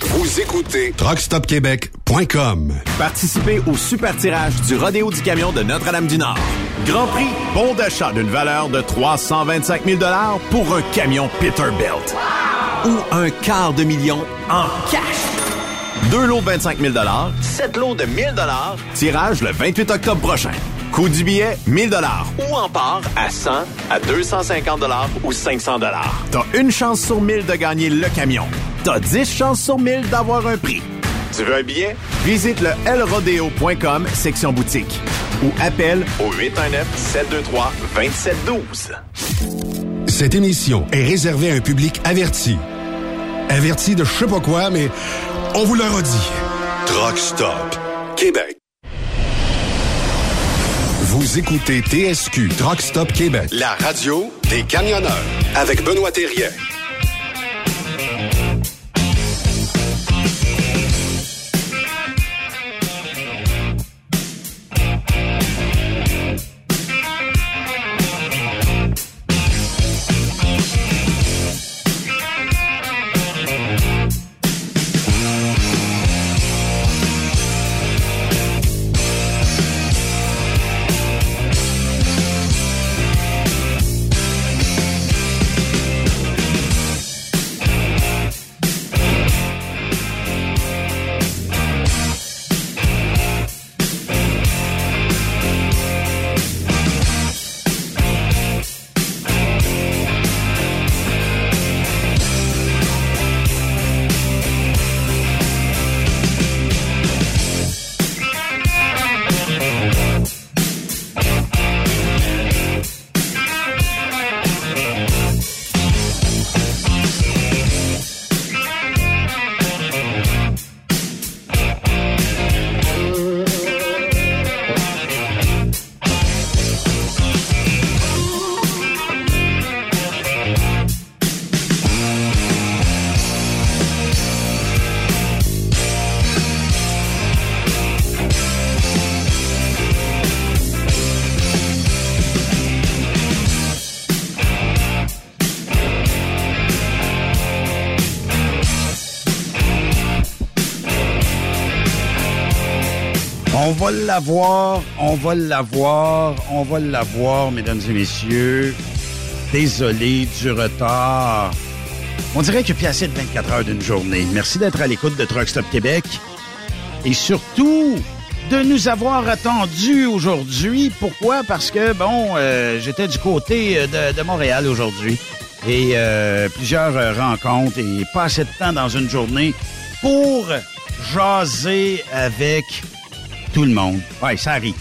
Vous écoutez truckstopquebec.com. Participez au super tirage du Rodéo du Camion de Notre-Dame-du-Nord. Grand prix, bon d'achat d'une valeur de 325 000 pour un camion Peterbilt. Ou un quart de million en cash. Deux lots de 25 000 sept lots de 1000 tirage le 28 octobre prochain. Coût du billet, 1000 ou en part à 100, à 250 ou 500 T'as une chance sur 1000 de gagner le camion. T'as 10 chances sur 1000 d'avoir un prix. Tu veux un billet? Visite le lrodeo.com, section boutique. Ou appelle au 819-723-2712. Cette émission est réservée à un public averti. Averti de je sais pas quoi, mais on vous le redit. Truck Stop Québec. Vous écoutez TSQ Truck Stop Québec, la radio des camionneurs avec Benoît Thérien. Va l'avoir, on va l'avoir, on va l'avoir, mesdames et messieurs. Désolé du retard. On dirait qu'il y a plus assez de 24 heures d'une journée. Merci d'être à l'écoute de Truck Stop Québec. Et surtout, de nous avoir attendus aujourd'hui. Pourquoi? Parce que, bon, euh, j'étais du côté euh, de, Montréal aujourd'hui. Et euh, plusieurs rencontres et pas assez de temps dans une journée pour jaser avec tout le monde. Ouais, ça arrive.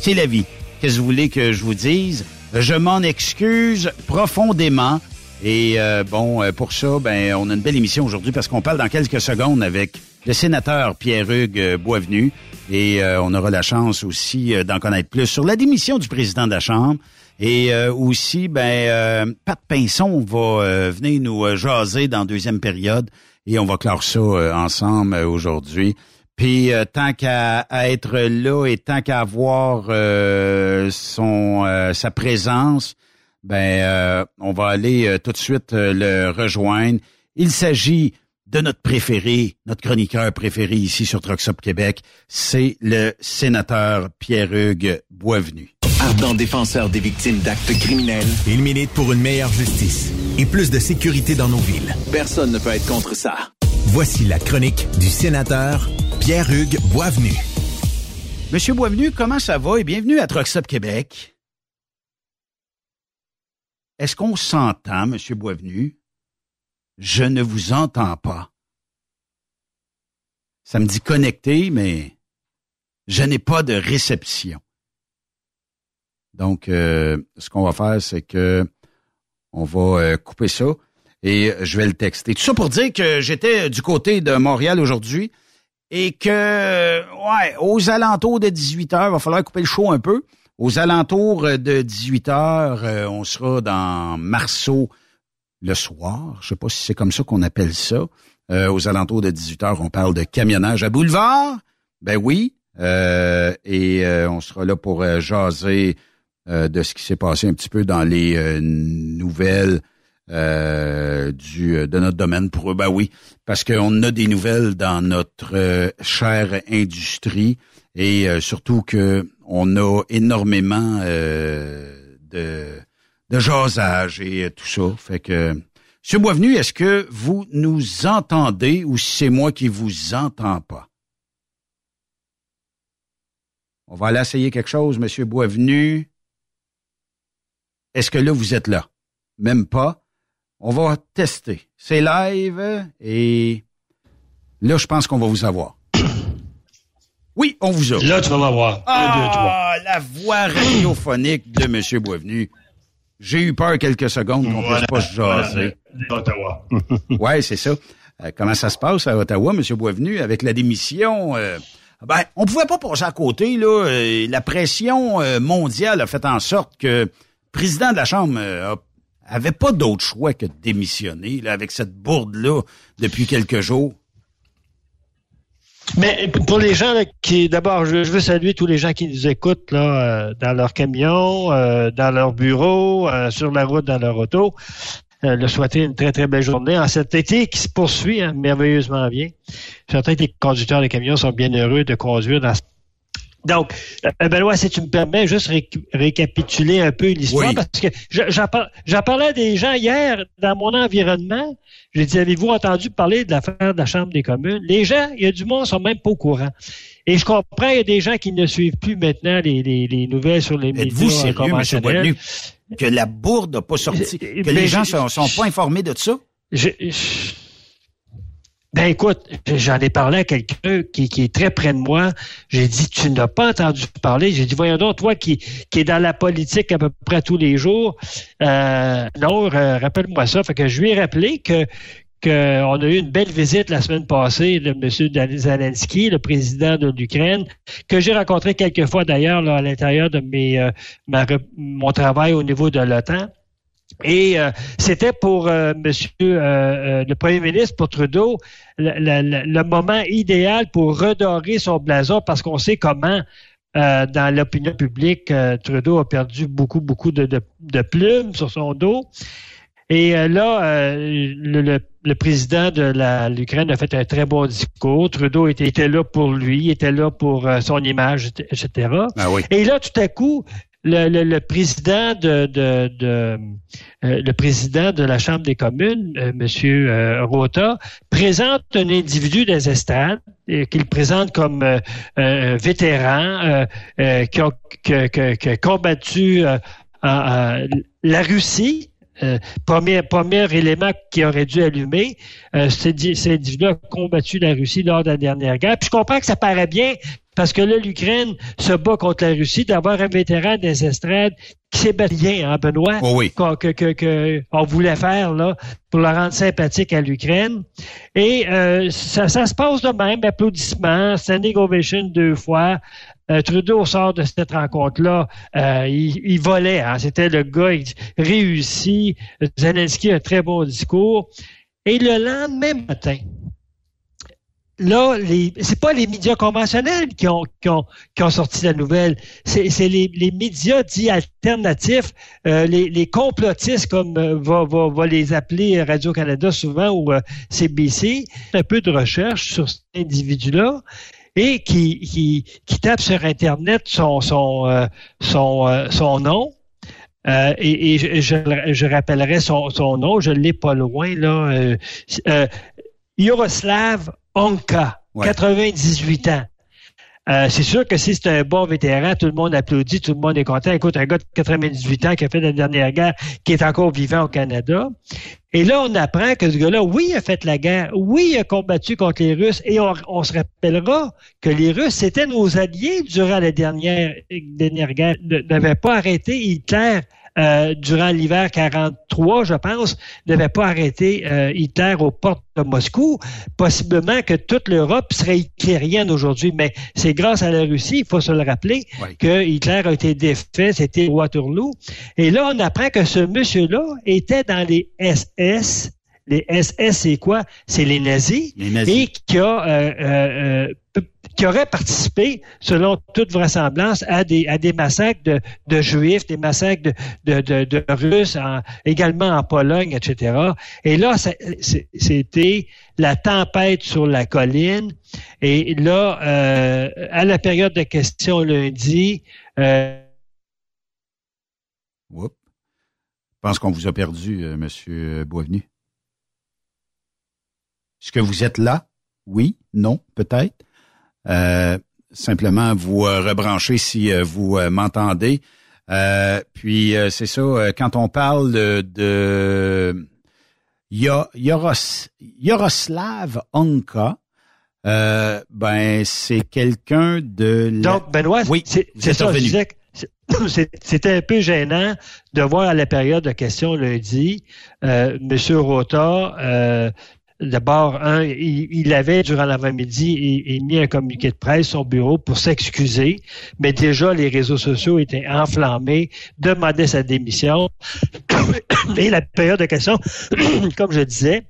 C'est la vie. Qu'est-ce que vous voulez que je vous dise? Je m'en excuse profondément. Et euh, bon, euh, pour ça, ben, on a une belle émission aujourd'hui parce qu'on parle dans quelques secondes avec le sénateur Pierre-Hugues euh, Boisvenu. Et on aura la chance aussi d'en connaître plus sur la démission du président de la Chambre. Et aussi, ben, Pat Pinson va venir nous jaser dans deuxième période. Et on va clore ça ensemble aujourd'hui. Puis tant qu'à être là et tant qu'à avoir son sa présence, ben euh, on va aller euh, tout de suite euh, le rejoindre. Il s'agit de notre préféré, notre chroniqueur préféré ici sur Troxop Québec, c'est le sénateur Pierre-Hugues Boisvenu. Ardent défenseur des victimes d'actes criminels, il milite pour une meilleure justice et plus de sécurité dans nos villes. Personne ne peut être contre ça. Voici la chronique du sénateur Pierre-Hugues Boisvenu. Monsieur Boisvenu, comment ça va et bienvenue à Troxop Québec. Est-ce qu'on s'entend, M. Boisvenu? Je ne vous entends pas. Ça me dit connecté, mais je n'ai pas de réception. Donc, euh, ce qu'on va faire, c'est que on va euh, couper ça et je vais le texter. Tout ça pour dire que j'étais du côté de Montréal aujourd'hui et que, ouais, aux alentours de 18 heures, il va falloir couper le show un peu. Aux alentours de 18 heures, euh, on sera dans Marceau le soir. Je sais pas si c'est comme ça qu'on appelle ça. Euh, aux alentours de 18 heures, on parle de camionnage à boulevard. Ben oui. Euh, et on sera là pour jaser de ce qui s'est passé un petit peu dans les nouvelles du de notre domaine pour eux. Ben oui, parce qu'on a des nouvelles dans notre chère industrie et surtout que on a énormément euh, de, de jasage et tout ça. Fait que, Monsieur Boisvenu, est-ce que vous nous entendez ou c'est moi qui vous entends pas? On va aller essayer quelque chose, Monsieur Boisvenu. Est-ce que là, vous êtes là? Même pas? On va tester. C'est live et là, je pense qu'on va vous avoir. Oui, on vous a. Là, tu vas m'avoir. Ah, la voix radiophonique de M. Boisvenu. J'ai eu peur quelques secondes qu'on ne puisse pas se jaser. Ottawa. oui, c'est ça. Euh, comment ça se passe à Ottawa, M. Boisvenu, avec la démission? Euh, ben, on pouvait pas passer à côté, là. Euh, la pression mondiale a fait en sorte que le président de la Chambre avait pas d'autre choix que de démissionner, avec cette bourde-là depuis quelques jours. Mais pour les gens qui, d'abord, je, veux saluer tous les gens qui nous écoutent là, euh, dans leur camion, euh, dans leur bureau, euh, sur la route, dans leur auto. le souhaiter une très, très belle journée en cet été qui se poursuit hein, merveilleusement bien. Certains des conducteurs de camions sont bien heureux de conduire dans donc, euh, Benoît, si tu me permets, juste récapituler un peu l'histoire, parce que j'en parlais à des gens hier dans mon environnement. J'ai dit, avez-vous entendu parler de l'affaire de la Chambre des communes? Les gens, il y a du monde, sont même pas au courant. Et je comprends, il y a des gens qui ne suivent plus maintenant les, nouvelles sur les médias vous sérieux, M. que la bourde n'a pas sorti, que les gens sont, sont pas informés de ça? je, ben écoute, j'en ai parlé à quelqu'un qui, qui, est très près de moi. J'ai dit, tu n'as pas entendu parler. J'ai dit, voyons donc, toi qui, qui est dans la politique à peu près tous les jours. Euh, non, rappelle-moi ça. Fait que je lui ai rappelé que qu'on a eu une belle visite la semaine passée de M. Zelensky, le président de l'Ukraine, que j'ai rencontré quelques fois d'ailleurs à l'intérieur de mes, euh, mon travail au niveau de l'OTAN. Et euh, c'était pour euh, Monsieur euh, le Premier ministre, pour Trudeau, le, moment idéal pour redorer son blason parce qu'on sait comment dans l'opinion publique, Trudeau a perdu beaucoup, beaucoup de, de, plumes sur son dos. Et euh, là, le, le, président de l'Ukraine a fait un très bon discours. Trudeau était, était là pour lui, était là pour son image, etc. Ah oui. Et là, tout à coup, le, le, le, président de, de, de euh, le président de la Chambre des communes, euh, Monsieur euh, Rota, présente un individu des estrades qu'il présente comme un vétéran qui, a, qui, a, combattu la Russie. Premier, premier élément qui aurait dû allumer, cet individu a combattu la Russie lors de la dernière guerre. Puis je comprends que ça paraît bien parce que là, l'Ukraine se bat contre la Russie d'avoir un vétéran des estrades qui s'est bien, hein, Benoît? Oh oui. Que, que, que, on voulait faire là pour le rendre sympathique à l'Ukraine. Et euh, ça, ça, se passe de même, applaudissements, standing ovation deux fois. Euh, Trudeau sort de cette rencontre-là, euh, il, volait. Hein, C'était le gars réussi. Zelensky a un très bon discours. Et le lendemain matin, là, c'est pas les médias conventionnels qui ont, sorti la nouvelle, c'est, les, médias dits alternatifs, euh, les, complotistes, comme va, les appeler Radio-Canada souvent ou CBC, un peu de recherche sur cet individu-là et qui, qui, qui tape sur Internet son, son, euh, son, son nom. et, et je, je, je, rappellerai son, son nom, je l'ai pas loin là. Yaroslav Onka, 98 ans. Euh, c'est sûr que si c'est un bon vétéran, tout le monde applaudit, tout le monde est content. Écoute, un gars de 98 ans qui a fait la dernière guerre, qui est encore vivant au Canada. Et là, on apprend que ce gars-là, oui, a fait la guerre, oui, a combattu contre les Russes, et on, se rappellera que les Russes, c'était nos alliés durant la dernière, dernière guerre, n'avaient pas arrêté Hitler euh, durant l'hiver 43, je pense, ne devait pas arrêter euh, Hitler aux portes de Moscou. Possiblement que toute l'Europe serait hitlérienne aujourd'hui, mais c'est grâce à la Russie, il faut se le rappeler, que Hitler a été défait, c'était Waterloo. Et là, on apprend que ce monsieur-là était dans les SS, les SS, c'est quoi? C'est les nazis. Et qui a euh, euh, qui aurait participé, selon toute vraisemblance, à des, à des massacres de, de Juifs, des massacres de, de, de, Russes, également en Pologne, etc. Et là, c'était la tempête sur la colline. Et là, euh, à la période de questions lundi... Euh, Je pense qu'on vous a perdu, euh, Monsieur Boisvenu. Est-ce que vous êtes là? Oui? Non? Peut-être? Euh, simplement vous euh, rebrancher si euh, vous m'entendez. puis c'est ça, quand on parle de, de Yoros, Yoroslav Onka, ben c'est quelqu'un de Donc Benoît, oui, c'est ça. C'était un peu gênant de voir à la période de questions lundi, euh, M. Rota D'abord, un, il, avait, durant l'avant-midi, mis un communiqué de presse son bureau pour s'excuser, mais déjà, les réseaux sociaux étaient enflammés, demandaient sa démission. Et la période de questions, comme je disais,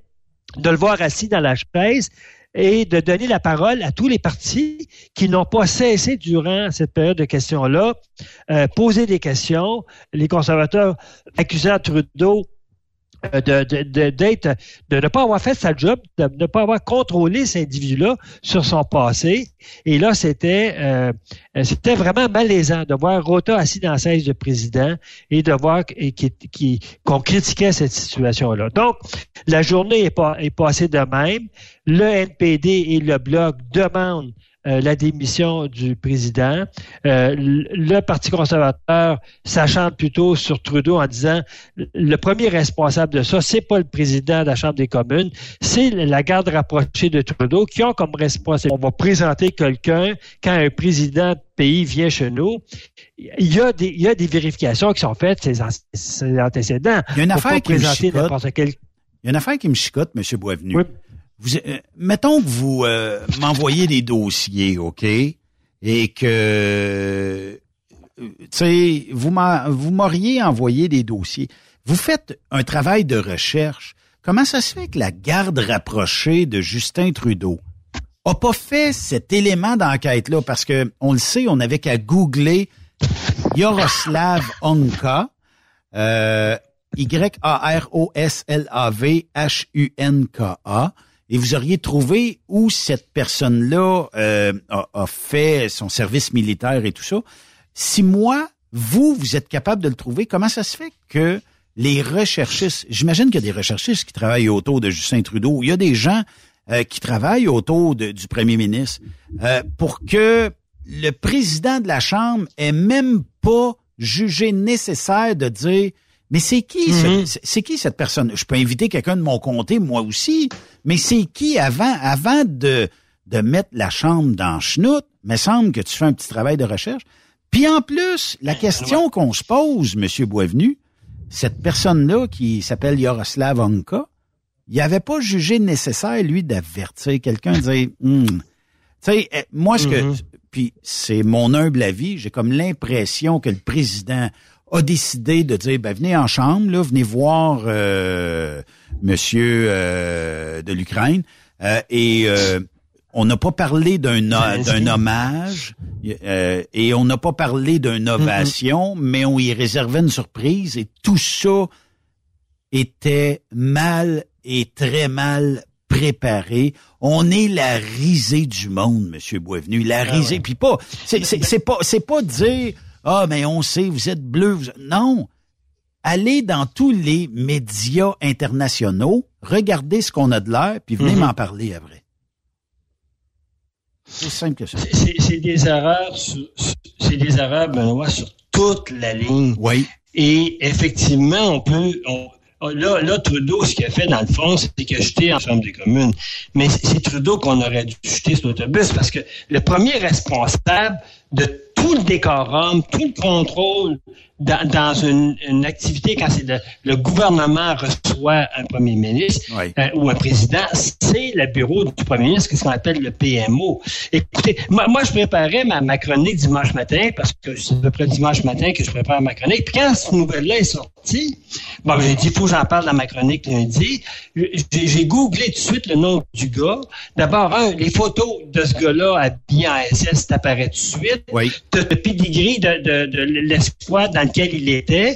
de le voir assis dans la chaise et de donner la parole à tous les partis qui n'ont pas cessé durant cette période de questions-là, euh, poser des questions. Les conservateurs accusant Trudeau de, de, d'être, de ne pas avoir fait sa job, de ne pas avoir contrôlé cet individu-là sur son passé. Et là, c'était, euh, c'était vraiment malaisant de voir Rota assis dans la siège de président et de voir qu'on critiquait cette situation-là. Donc, la journée est, pas, est passée de même. Le NPD et le Bloc demandent euh, la démission du président. Euh, le Parti conservateur s'achante plutôt sur Trudeau en disant le premier responsable de ça, c'est pas le président de la Chambre des communes, c'est la garde rapprochée de Trudeau qui ont comme responsable. On va présenter quelqu'un quand un président de pays vient chez nous. Il y a des, il y a des vérifications qui sont faites, ces, antécédents. Il y a une affaire qui me chicote. Il y a une affaire qui me chicote, M. Boisvenu. Oui. Euh, mettons que vous euh, m'envoyez des dossiers, OK? Et que, euh, tu sais, vous m'auriez envoyé des dossiers. Vous faites un travail de recherche. Comment ça se fait que la garde rapprochée de Justin Trudeau a pas fait cet élément d'enquête-là? Parce que, on le sait, on avait qu'à googler Yaroslav Onka. Y-A-R-O-S-L-A-V-H-U-N-K-A. Et vous auriez trouvé où cette personne-là euh, a, a fait son service militaire et tout ça. Si moi, vous, vous êtes capable de le trouver, comment ça se fait que les recherchistes, j'imagine qu'il y a des recherchistes qui travaillent autour de Justin Trudeau, il y a des gens euh, qui travaillent autour de- du premier ministre euh, pour que le président de la Chambre ait même pas jugé nécessaire de dire mais c'est qui Mhm. c'est- c'est qui cette personne? Je peux inviter quelqu'un de mon comté moi aussi, mais c'est qui avant avant de de mettre la chambre dans chenoute, me semble que tu fais un petit travail de recherche. Puis en plus, la question qu'on se pose, Monsieur Boisvenu, cette personne-là qui s'appelle Yaroslav Onka, il avait pas jugé nécessaire, lui, d'avertir quelqu'un, de dire, Hmm. tu sais, eh, moi, ce que, Mhm. puis c'est mon humble avis, j'ai comme l'impression que le président a décidé de dire, ben venez en chambre, là, venez voir euh, Monsieur euh, de l'Ukraine, euh, et euh, on n'a pas parlé d'un d'un hommage euh, et on n'a pas parlé d'une ovation, mais on y réservait une surprise et tout ça était mal et très mal préparé. On est la risée du monde, Monsieur Boisvenu, la risée. Puis pas, c'est pas, c'est pas dire ah mais on sait, vous êtes bleu. vous Non, allez dans tous les médias internationaux, regardez ce qu'on a de l'air, puis venez Mhm. m'en parler après. C'est simple que ça. C'est des erreurs, c'est des erreurs, Benoît, sur toute la ligne. Oui. Et effectivement, on peut. on- là, là, Trudeau, ce qu'il a fait, dans le fond, c'est qu'il a jeté en Chambre des communes. Mais c'est c'est Trudeau qu'on aurait dû jeter sur l'autobus parce que le premier responsable de tout le décorum, tout le contrôle dans, dans une, une activité quand c'est le, le gouvernement reçoit un premier ministre Oui. euh, ou un président, c'est le bureau du premier ministre, ce qu'on appelle le PMO. Écoutez, moi, moi, je préparais ma, ma chronique dimanche matin parce que c'est à peu près dimanche matin que je prépare ma chronique. Puis quand cette nouvelle-là est sortie, bon, j'ai dit, il faut que j'en parle dans ma chronique lundi. J'ai j'ai googlé tout de suite le nom du gars. D'abord, un, les photos de ce gars-là habillé en SS t'apparaît tout de suite. Oui. T'as le pedigree de, de, de l'escouade dans lequel il était.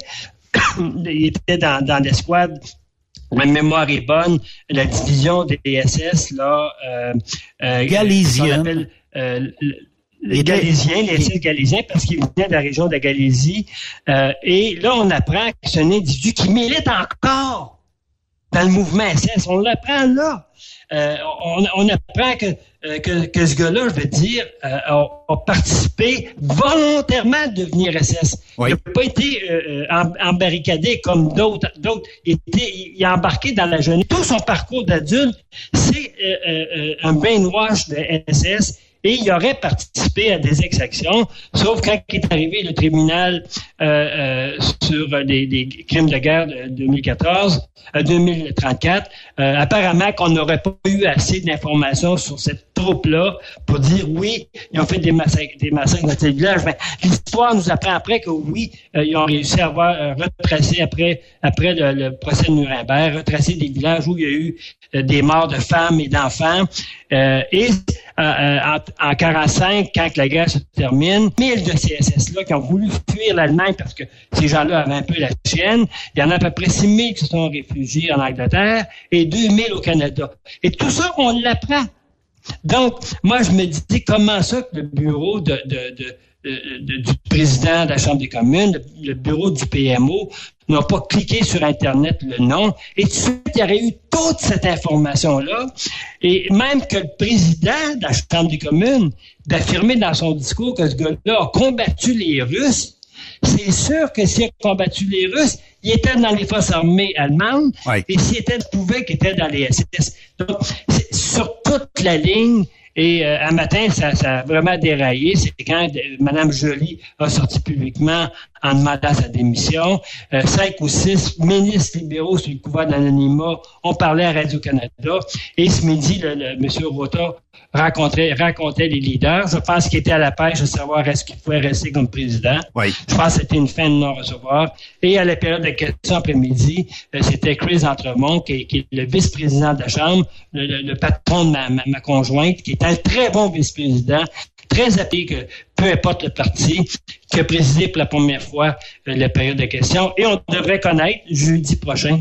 il était dans, dans l'escouade ma mémoire est bonne, la division des SS, là, euh, euh, Galésienne. qu'on appelle, euh, les Galésiens, les SS Galésiens, parce qu'ils venaient de la région de la Galésie. Euh, et là, on apprend que c'est un individu qui milite encore dans le mouvement SS. On l'apprend là. Euh, on, on apprend que, euh, que, que ce gars-là, je veux dire, euh, a, a participé volontairement à devenir SS. Oui. Il n'a pas été euh, em- embarricadé comme d'autres. D'autres. Il, a embarqué dans la jeunesse. Tout son parcours d'adulte, c'est un brainwash de SS. Et il aurait participé à des exactions, sauf quand est arrivé le tribunal euh, euh, sur les, crimes de guerre de 2014, euh, 2034. Euh, apparemment qu'on n'aurait pas eu assez d'informations sur cette troupe-là pour dire oui, ils ont fait des massacres, dans tel village. Ben, L'histoire nous apprend après que oui, euh, ils ont réussi à avoir euh, retracé après après le, procès de Nuremberg, retracé des villages où il y a eu euh, des morts de femmes et d'enfants. Et en, en 45, quand la guerre se termine, 1000 de ces SS-là qui ont voulu fuir l'Allemagne parce que ces gens-là avaient un peu la chienne, il y en a à peu près 6 000 qui se sont réfugiés en Angleterre et 2000 au Canada. Et tout ça, on l'apprend. Donc, moi, je me dis, comment ça que le bureau de, de, de, de- de- du président de la Chambre des communes, le, bureau du PMO, n'ont pas cliqué sur Internet le nom, et tout de suite, il y aurait eu toute cette information-là, et même que le président de la Chambre des communes d'affirmer dans son discours que ce gars-là a combattu les Russes, c'est sûr que s'il a combattu les Russes, il était dans les forces armées allemandes, Oui. et s'il était pouvait qu'il était dans les SS. Donc, c'est sur toute la ligne, et euh, un matin, ça, ça a vraiment déraillé. C'est quand euh, Mme Joly a sorti publiquement en demandant sa démission. Euh, cinq ou six ministres libéraux sur le couvert d'anonymat ont parlé à Radio-Canada. Et ce midi, le, le, M. Rota rencontrait, rencontrait les leaders. Je pense qu'il était à la pêche de savoir est-ce qu'il pouvait rester comme président. Oui. Je pense que c'était une fin de non-recevoir. Et à la période de questions après-midi, euh, c'était Chris Entremont, qui, est- qui est le vice-président de la Chambre, le, le- le patron de ma, ma- ma conjointe, qui est un très bon vice-président, très happé que peu importe le parti, qui a présidé pour la première fois euh, la période de questions. Et on devrait connaître jeudi prochain,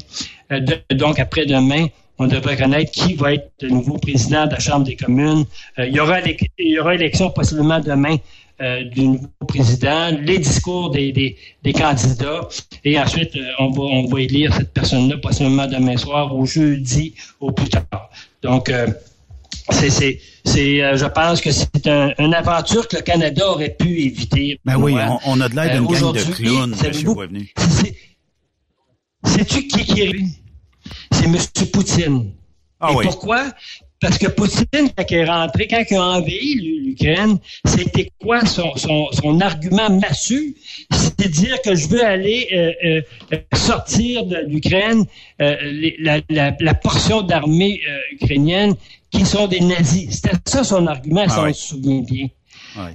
euh, donc après-demain, on devrait connaître qui va être le nouveau président de la Chambre des communes. il, y aura, il y aura élection possiblement demain euh, du nouveau président, les discours des, des, des candidats, et ensuite, euh, on, va, on va élire cette personne-là, possiblement demain soir ou jeudi au plus tard. Donc, euh, c'est, c'est, c'est, je pense que c'est un, une aventure que le Canada aurait pu éviter. Ben oui, on, a de l'air d'une gang de clowns, M. Sais-tu qui, qui est C'est M. Poutine. Ah et pourquoi? Parce que Poutine, quand il est rentré, quand il a envahi l'Ukraine, c'était quoi son, son, son argument massue? C'était dire que je veux aller euh, euh, sortir de l'Ukraine euh, la, la, la, portion d'armée ukrainienne qui sont des nazis. C'était ça son argument, ah si on se souvient bien.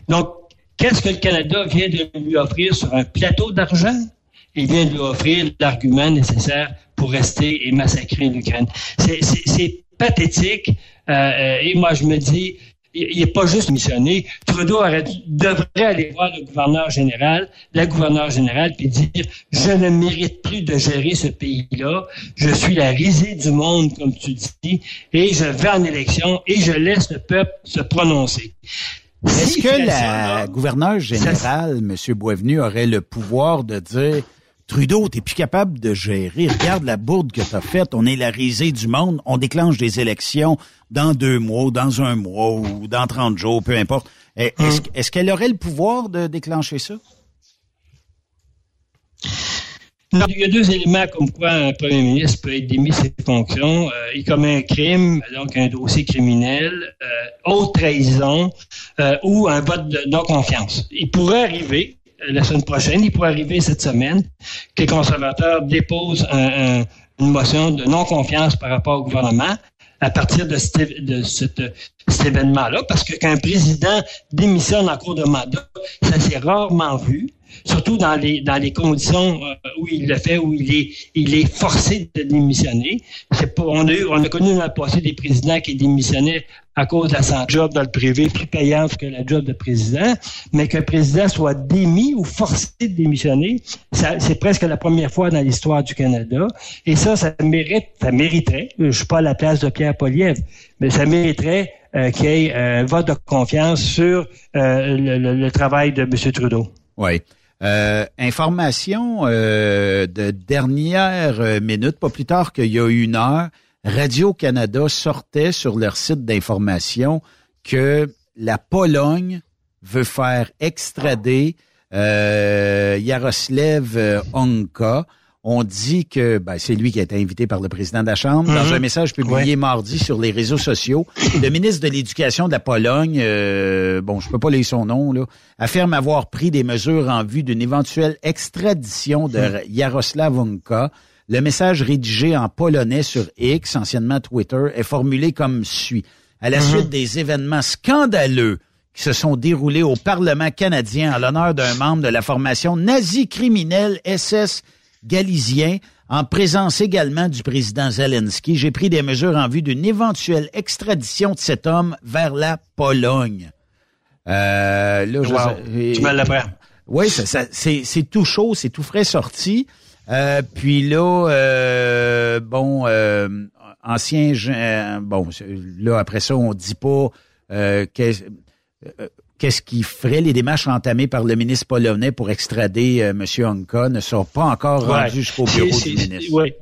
Donc, qu'est-ce que le Canada vient de lui offrir sur un plateau d'argent? Il vient de lui offrir l'argument nécessaire pour rester et massacrer l'Ukraine. C'est pathétique. Euh, euh, et moi, je me dis, il n'est pas juste missionné. Trudeau devrait aller voir le gouverneur général, la gouverneure générale, puis dire je ne mérite plus de gérer ce pays-là. Je suis la risée du monde, comme tu dis, et je vais en élection et je laisse le peuple se prononcer. Est-ce que la gouverneure générale, M. Boisvenu, aurait le pouvoir de dire Trudeau, t'es plus capable de gérer. Regarde la bourde que t'as faite. On est la risée du monde. On déclenche des élections dans deux mois, dans un mois ou dans 30 jours, peu importe. Eh, hum. Est-ce qu'elle aurait le pouvoir de déclencher ça? Non, il y a deux éléments comme quoi un premier ministre peut être démis de ses fonctions. Euh, il commet un crime, donc un dossier criminel, euh, haute trahison euh, ou un vote de non-confiance. Il pourrait arriver, la semaine prochaine, il pourrait arriver cette semaine que les conservateurs déposent une motion de non-confiance par rapport au gouvernement à partir de, de cet événement-là, parce que qu'un président démissionne en cours de mandat, ça s'est rarement vu surtout dans les dans les conditions euh, où il le fait, où il est il est forcé de démissionner. C'est pas, on a eu, on a connu dans le passé des présidents qui démissionnaient à cause de sa job dans le privé plus payante que la job de président, mais qu'un président soit démis ou forcé de démissionner, c'est presque la première fois dans l'histoire du Canada. Et ça, ça mérite, ça mériterait, je suis pas à la place de Pierre Poliev, mais ça mériterait euh, qu'il y ait un vote de confiance sur euh, le, le, travail de M. Trudeau. Oui. Euh, information euh, de dernière euh, minute, pas plus tard qu'il y a une heure, Radio-Canada sortait sur leur site d'information que la Pologne veut faire extrader Yaroslav Onka, on dit que ben, c'est lui qui a été invité par le président de la Chambre. Dans mhm. un message publié mardi sur les réseaux sociaux, le ministre de l'Éducation de la Pologne, euh, bon, je peux pas lire son nom, là, affirme avoir pris des mesures en vue d'une éventuelle extradition de mhm. Jaroslav Unka. Le message rédigé en polonais sur X, anciennement Twitter, est formulé comme suit. À la mhm. suite des événements scandaleux qui se sont déroulés au Parlement canadien en l'honneur d'un membre de la formation nazi criminelle SS galisien, en présence également du président Zelensky, j'ai pris des mesures en vue d'une éventuelle extradition de cet homme vers la Pologne. Euh, là, je, tu Oui, ça, c'est tout chaud, c'est tout frais sorti. Euh, puis là, euh, bon, euh, ancien, bon, là après ça, on dit pas que, qu'est-ce qui ferait les démarches entamées par le ministre polonais pour extrader euh, M. Honka ne sont pas encore rendues jusqu'au bureau du ministre. Oui.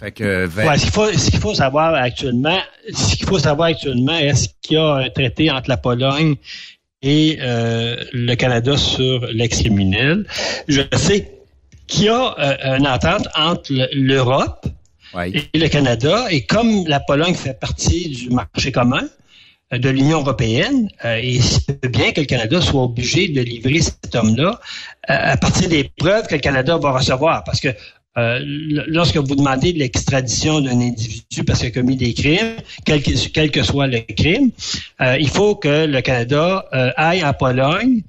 Fait que, ce qu'il faut, faut, savoir actuellement, ce qu'il faut savoir actuellement, est-ce qu'il y a un traité entre la Pologne et euh, le Canada sur l'ex-criminel? Je sais qu'il y a euh, une entente entre l'Europe et le Canada, et comme la Pologne fait partie du marché commun, de l'Union européenne euh, et c'est bien que le Canada soit obligé de livrer cet homme-là euh, à partir des preuves que le Canada va recevoir. Parce que lorsque vous demandez de l'extradition d'un individu parce qu'il a commis des crimes, quel que, quel que soit le crime, il faut que le Canada aille en Pologne,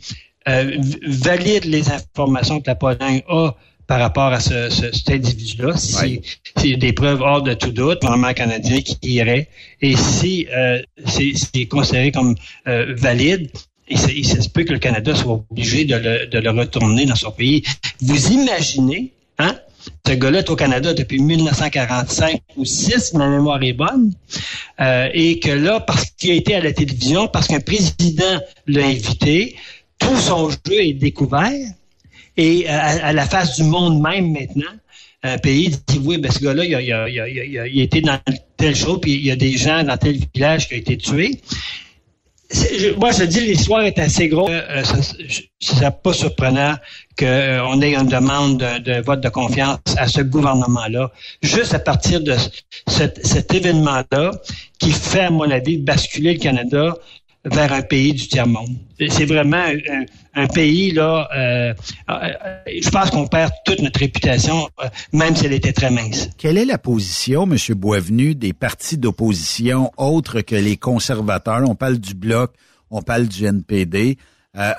valide les informations que la Pologne a par rapport à ce, cet individu-là. Si c'est des preuves hors de tout doute, canadien qui irait. Et si euh, c'est considéré comme euh, valide, il se, il se peut que le Canada soit obligé de le, de le retourner dans son pays. Vous imaginez, hein? Ce gars-là est au Canada depuis 1945 ou 6, ma mémoire est bonne, euh, et que là, parce qu'il a été à la télévision, parce qu'un président l'a invité, tout son jeu est découvert, et à, la face du monde même maintenant, un pays dit oui, ben ce gars-là, il a, été dans telle chose, puis il y a des gens dans tel village qui ont été tués. moi, je dis l'histoire est assez grosse. Euh, ce n'est pas surprenant qu'on euh, ait une demande de, vote de confiance à ce gouvernement-là, juste à partir de cet, cet événement-là qui fait, à mon avis, basculer le Canada vers un pays du tiers-monde. C'est vraiment un, pays, là, euh, euh, je pense qu'on perd toute notre réputation, euh, même si elle était très mince. Quelle est la position, M. Boisvenu, des partis d'opposition autres que les conservateurs? On parle du Bloc, on parle du NPD,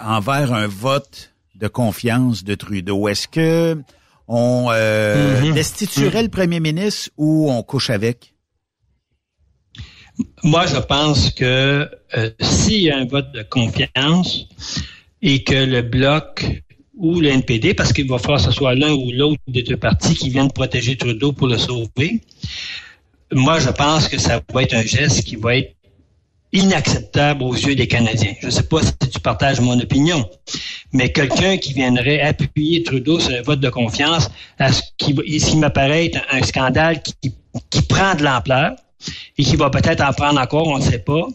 envers un vote de confiance de Trudeau. Est-ce que on mm-hmm. destituerait le premier ministre ou on couche avec? Moi, je pense que euh, s'il y a un vote de confiance et que le bloc ou le NPD, parce qu'il va falloir que ce soit l'un ou l'autre des deux partis qui viennent protéger Trudeau pour le sauver, moi, je pense que ça va être un geste qui va être inacceptable aux yeux des Canadiens. Je ne sais pas si tu partages mon opinion, mais quelqu'un qui viendrait appuyer Trudeau sur un vote de confiance, à ce qui, qui m'apparaît un scandale qui, qui prend de l'ampleur, et qui va peut-être en prendre encore, on ne sait pas.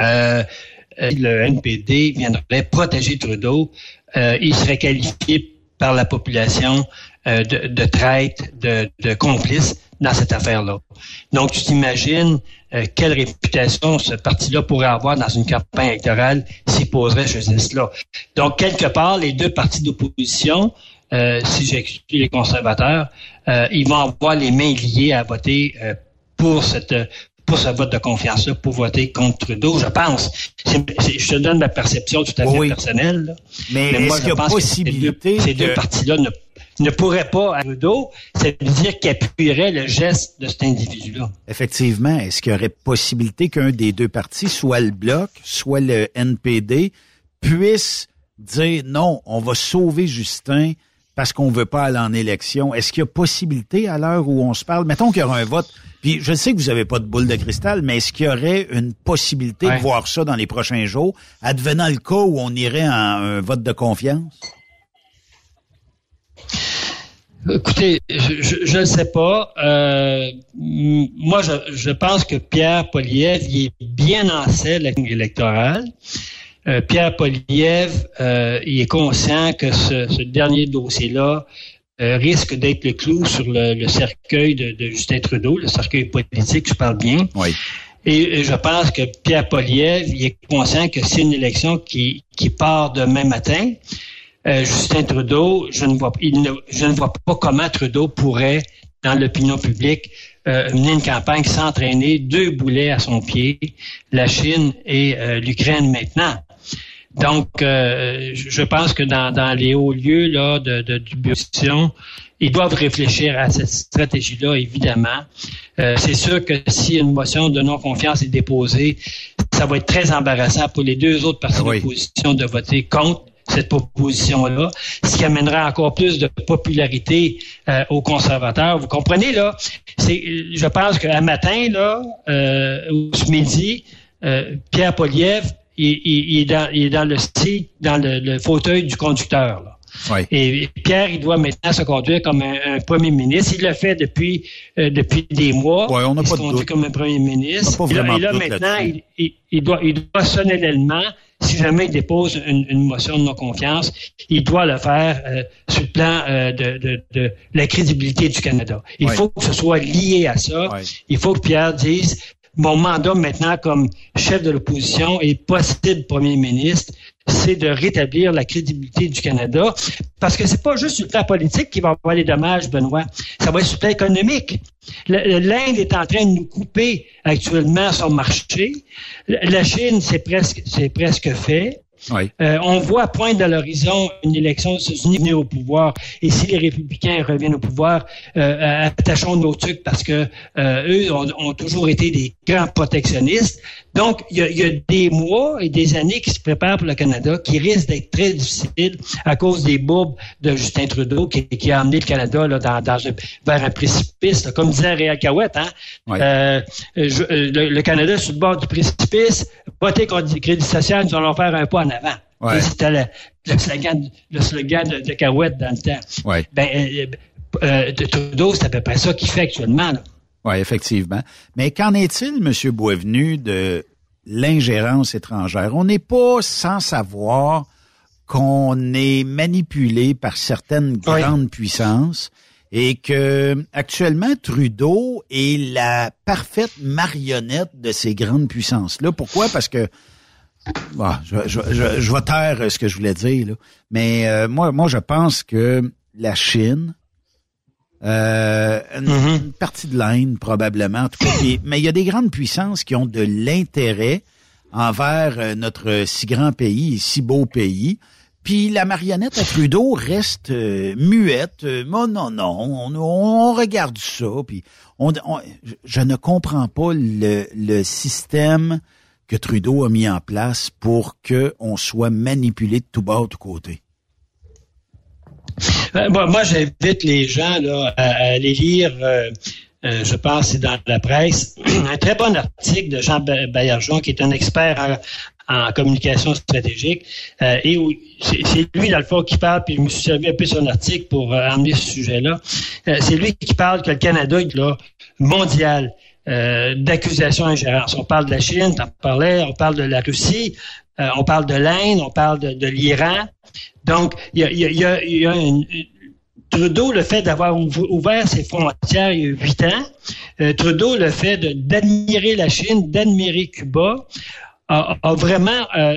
Euh, euh le NPD viendrait protéger Trudeau, euh, il serait qualifié par la population de, traite, de, de, complice dans cette affaire-là. Donc, tu t'imagines quelle réputation ce parti-là pourrait avoir dans une campagne électorale s'il poserait ce geste-là. Donc, quelque part, les deux partis d'opposition, si j'exclus les conservateurs, ils vont avoir les mains liées à voter pour cette pour ce vote de confiance-là, pour voter contre Trudeau, je pense. je te donne ma perception tout à fait personnelle. Mais, moi, je pense possibilité que ces deux, partis-là ne, ne pourraient pas à Trudeau, ça veut dire qu'ils appuieraient le geste de cet individu-là. Effectivement. Est-ce qu'il y aurait possibilité qu'un des deux partis, soit le Bloc, soit le NPD, puisse dire non, on va sauver Justin parce qu'on veut pas aller en élection? Est-ce qu'il y a possibilité à l'heure où on se parle, mettons qu'il y aura un vote, puis je sais que vous avez pas de boule de cristal, mais est-ce qu'il y aurait une possibilité de voir ça dans les prochains jours, advenant le cas où on irait en un vote de confiance? Écoutez, je ne sais pas. Euh, moi, je, je, pense que Pierre Poliev est bien en selle électorale. Euh, Pierre Poliev, euh, il est conscient que ce, dernier dossier-là euh, risque d'être le clou sur le, cercueil de, Justin Trudeau, le cercueil politique, je parle bien. Oui. Et, je pense que Pierre Poliev, il est conscient que c'est une élection qui, qui part demain matin. Justin Trudeau, je ne vois, je ne vois pas comment Trudeau pourrait, dans l'opinion publique, mener une campagne sans entraîner deux boulets à son pied, la Chine et l'Ukraine maintenant. Donc, euh, je pense que dans, dans, les hauts lieux là, de, de, ils doivent réfléchir à cette stratégie-là, évidemment. Euh, c'est sûr que si une motion de non-confiance est déposée, ça va être très embarrassant pour les deux autres parties ah d'opposition de voter contre cette proposition-là, ce qui amènera encore plus de popularité euh, aux conservateurs. Vous comprenez, là? C'est, je pense qu'un matin, là, euh, ou ce midi, euh, Pierre Poliev il, est dans, il, est dans, le dans le, fauteuil du conducteur. Là. Et Pierre, il doit maintenant se conduire comme un, premier ministre. Il l'a fait depuis euh, depuis des mois. On n'a il se conduit comme un premier ministre. Et là, maintenant, il, il, doit, il doit solennellement, si jamais il dépose une, une motion de non-confiance, il doit le faire euh, sur le plan euh, de, de, de, la crédibilité du Canada. Il faut que ce soit lié à ça. Il faut que Pierre dise, mon mandat maintenant comme chef de l'opposition et possible premier ministre, c'est de rétablir la crédibilité du Canada, parce que c'est pas juste sur le plan politique qui va avoir les dommages, Benoît. Ça va être sur le plan économique. L'Inde est en train de nous couper actuellement son marché. La Chine, c'est presque, c'est presque fait. Euh, on voit poindre à l'horizon une élection aux États-Unis au pouvoir. Et si les républicains reviennent au pouvoir, euh, attachons nos trucs parce que eux ont, toujours été des grands protectionnistes. Donc, il y, a, des mois et des années qui se préparent pour le Canada qui risquent d'être très difficiles à cause des bourbes de Justin Trudeau qui, a amené le Canada là, dans, vers un précipice. comme disait Réal Cahouette, hein? le, Canada sur le bord du précipice, voter contre le crédit social, nous allons faire un pas en avant. C'était le, slogan, le slogan de, de dans le temps. Ben, euh, euh, Trudeau, c'est à peu près ça qu'il fait actuellement. Oui, effectivement. Mais qu'en est-il, M. Boisvenu, de l'ingérence étrangère? On n'est pas sans savoir qu'on est manipulé par certaines grandes puissances et que actuellement Trudeau est la parfaite marionnette de ces grandes puissances là. Pourquoi? Parce que je, je, je, je, vais taire ce que je voulais dire là. mais euh, moi moi je pense que la Chine euh, mm-hmm. une, partie de l'Inde probablement en tout cas, mais il y a des grandes puissances qui ont de l'intérêt envers euh, notre si grand pays, si beau pays. Puis la marionnette à Trudeau reste euh, muette. Euh, non, non, non, on, regarde ça. Puis on, je ne comprends pas le, le, système que Trudeau a mis en place pour que on soit manipulé de tout bas, de côté? Euh, moi, j'invite les gens à, aller lire. je pense c'est dans la presse, un très bon article de Jean Baillargeon, qui est un expert en, communication stratégique. Euh, et c'est lui, dans le fond, qui parle, puis je me suis servi un peu son article pour euh, emmener ce sujet-là. Euh, c'est lui qui parle que le Canada est là, mondial euh, d'accusation ingérence. On parle de la Chine, t'en parlais, on parle de la Russie, on parle de l'Inde, on parle de, l'Iran. Donc, il y a, Trudeau, le fait d'avoir ouvert ses frontières il y a huit ans, Trudeau, le fait d'admirer la Chine, d'admirer Cuba, a, vraiment... Euh,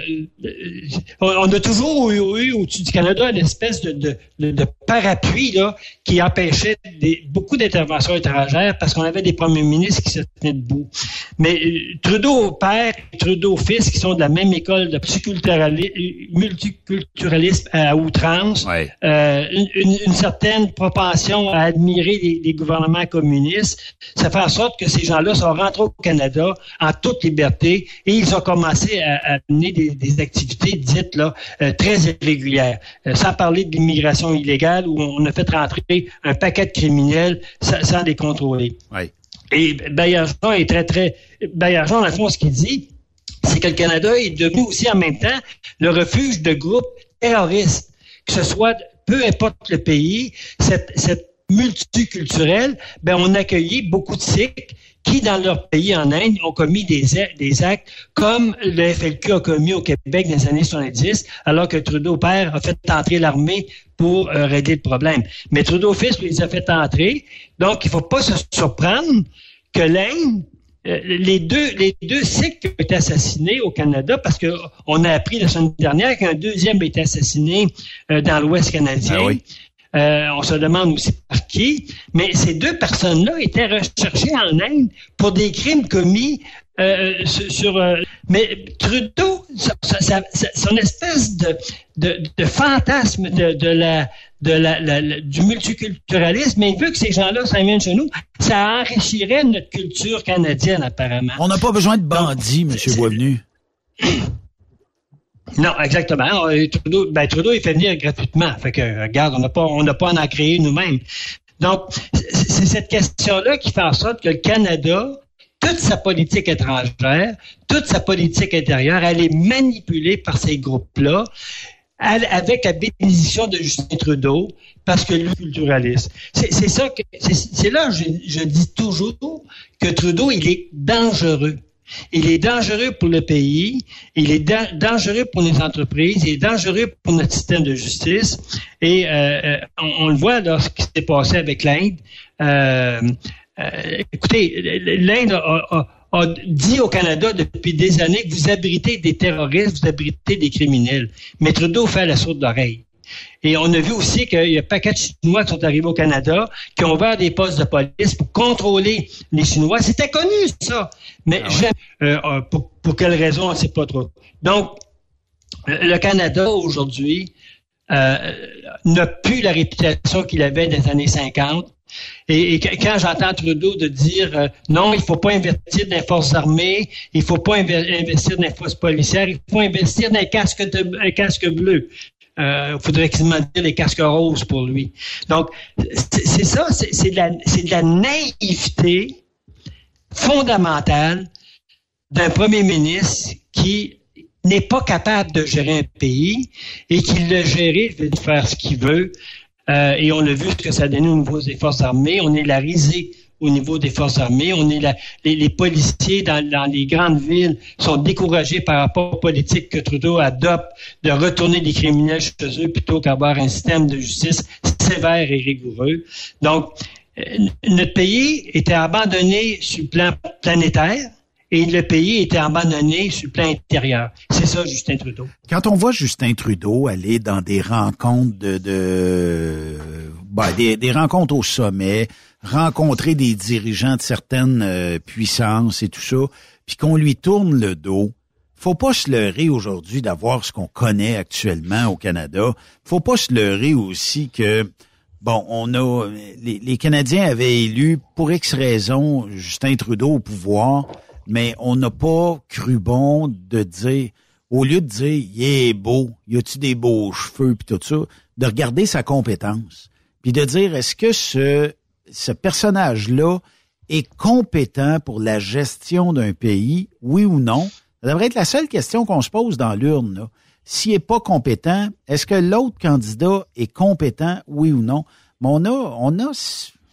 on a toujours eu, au-dessus du Canada une espèce de, de, de, parapluie là, qui empêchait des, beaucoup d'interventions étrangères parce qu'on avait des premiers ministres qui se tenaient debout. Mais euh, Trudeau père et Trudeau fils, qui sont de la même école de multiculturalisme à outrance, euh, une, une, certaine propension à admirer les, les, gouvernements communistes, ça fait en sorte que ces gens-là sont rentrés au Canada en toute liberté et ils ont commencé à, mener des, activités dites là euh, très irrégulières. Euh, sans parler de l'immigration illégale où on a fait rentrer un paquet de criminels sans, les contrôler. Et Baillargeon est très, très... Baillargeon, dans fond, ce qu'il dit, c'est que le Canada est devenu aussi en même temps le refuge de groupes terroristes, que ce soit peu importe le pays, cette, cette multiculturelle, ben on a accueilli beaucoup de Sikhs qui, dans leur pays en Inde, ont commis des, actes comme le FLQ a commis au Québec dans les années 70, alors que Trudeau père a fait entrer l'armée pour euh, régler le problème. Mais Trudeau fils les a fait entrer. Donc, il ne faut pas se surprendre que l'Inde euh, les deux, les deux Sikhs ont été assassinés au Canada parce que on a appris la semaine dernière qu'un deuxième a été assassiné euh, dans l'Ouest canadien. Ah. Euh, on se demande aussi par qui, mais ces deux personnes-là étaient recherchées en Inde pour des crimes commis euh, sur, euh, mais Trudeau, son espèce de, de, de fantasme de, de la de la, du multiculturalisme, mais vu que ces gens-là s'en viennent chez nous, ça enrichirait notre culture canadienne apparemment. On n'a pas besoin de bandits, M. Boisvenu. Non, exactement. Trudeau, ben, Trudeau, il fait venir gratuitement. Fait que, regarde, on n'a pas, on n'a pas à en créer nous-mêmes. Donc, c'est cette question-là qui fait en sorte que le Canada, toute sa politique étrangère, toute sa politique intérieure, elle est manipulée par ces groupes-là avec la bénédiction de Justin Trudeau, parce que lui, culturaliste. C'est ça que, c'est là, je, je dis toujours que Trudeau, il est dangereux. Il est dangereux pour le pays, il est dangereux pour les entreprises, il est dangereux pour notre système de justice. Et euh, euh, on, le voit dans ce qui s'est passé avec l'Inde. Euh, écoutez, l'Inde a, dit au Canada depuis des années que vous abritez des terroristes, vous abritez des criminels. Mais Trudeau fait la sourde d'oreille. Et on a vu aussi qu'il y a un paquet de Chinois qui sont arrivés au Canada, qui ont ouvert des postes de police pour contrôler les Chinois. C'était connu, ça. Mais ah euh, euh, pour, quelle raison, on ne sait pas trop. Donc, le Canada aujourd'hui euh, n'a plus la réputation qu'il avait dans les années 50. Et, quand j'entends Trudeau de dire euh, non, il faut pas investir dans les forces armées, il faut pas investir dans les forces policières, il faut investir dans de, casques bleus. Il euh, faudrait qu'il dire les casques roses pour lui. Donc, c'est ça, c'est de, la, naïveté fondamentale d'un premier ministre qui n'est pas capable de gérer un pays et qui le gérer, veut faire ce qu'il veut. Euh, et on a vu ce que ça a donné au niveau des forces armées. On est la risée au niveau des forces armées. On est les, policiers dans, les grandes villes sont découragés par rapport aux politiques que Trudeau adopte de retourner les criminels chez eux plutôt qu'avoir un système de justice sévère et rigoureux. Donc, euh, notre pays était abandonné sur le plan planétaire et le pays était abandonné sur le plan intérieur. C'est ça, Justin Trudeau. Quand on voit Justin Trudeau aller dans des rencontres de, de ben, des, rencontres au sommet, rencontrer des dirigeants de certaines euh, puissances et tout ça, puis qu'on lui tourne le dos, faut pas se leurrer aujourd'hui d'avoir ce qu'on connaît actuellement au Canada. Faut pas se leurrer aussi que Bon, on a les, Canadiens avaient élu pour X raison Justin Trudeau au pouvoir mais on n'a pas cru bon de dire, au lieu de dire, il est beau, y a-tu des beaux cheveux, puis tout ça, de regarder sa compétence, puis de dire, est-ce que ce, ce personnage-là est compétent pour la gestion d'un pays, oui ou non? Ça devrait être la seule question qu'on se pose dans l'urne. S'il n'est pas compétent, est-ce que l'autre candidat est compétent, oui ou non? Mais on a, on a,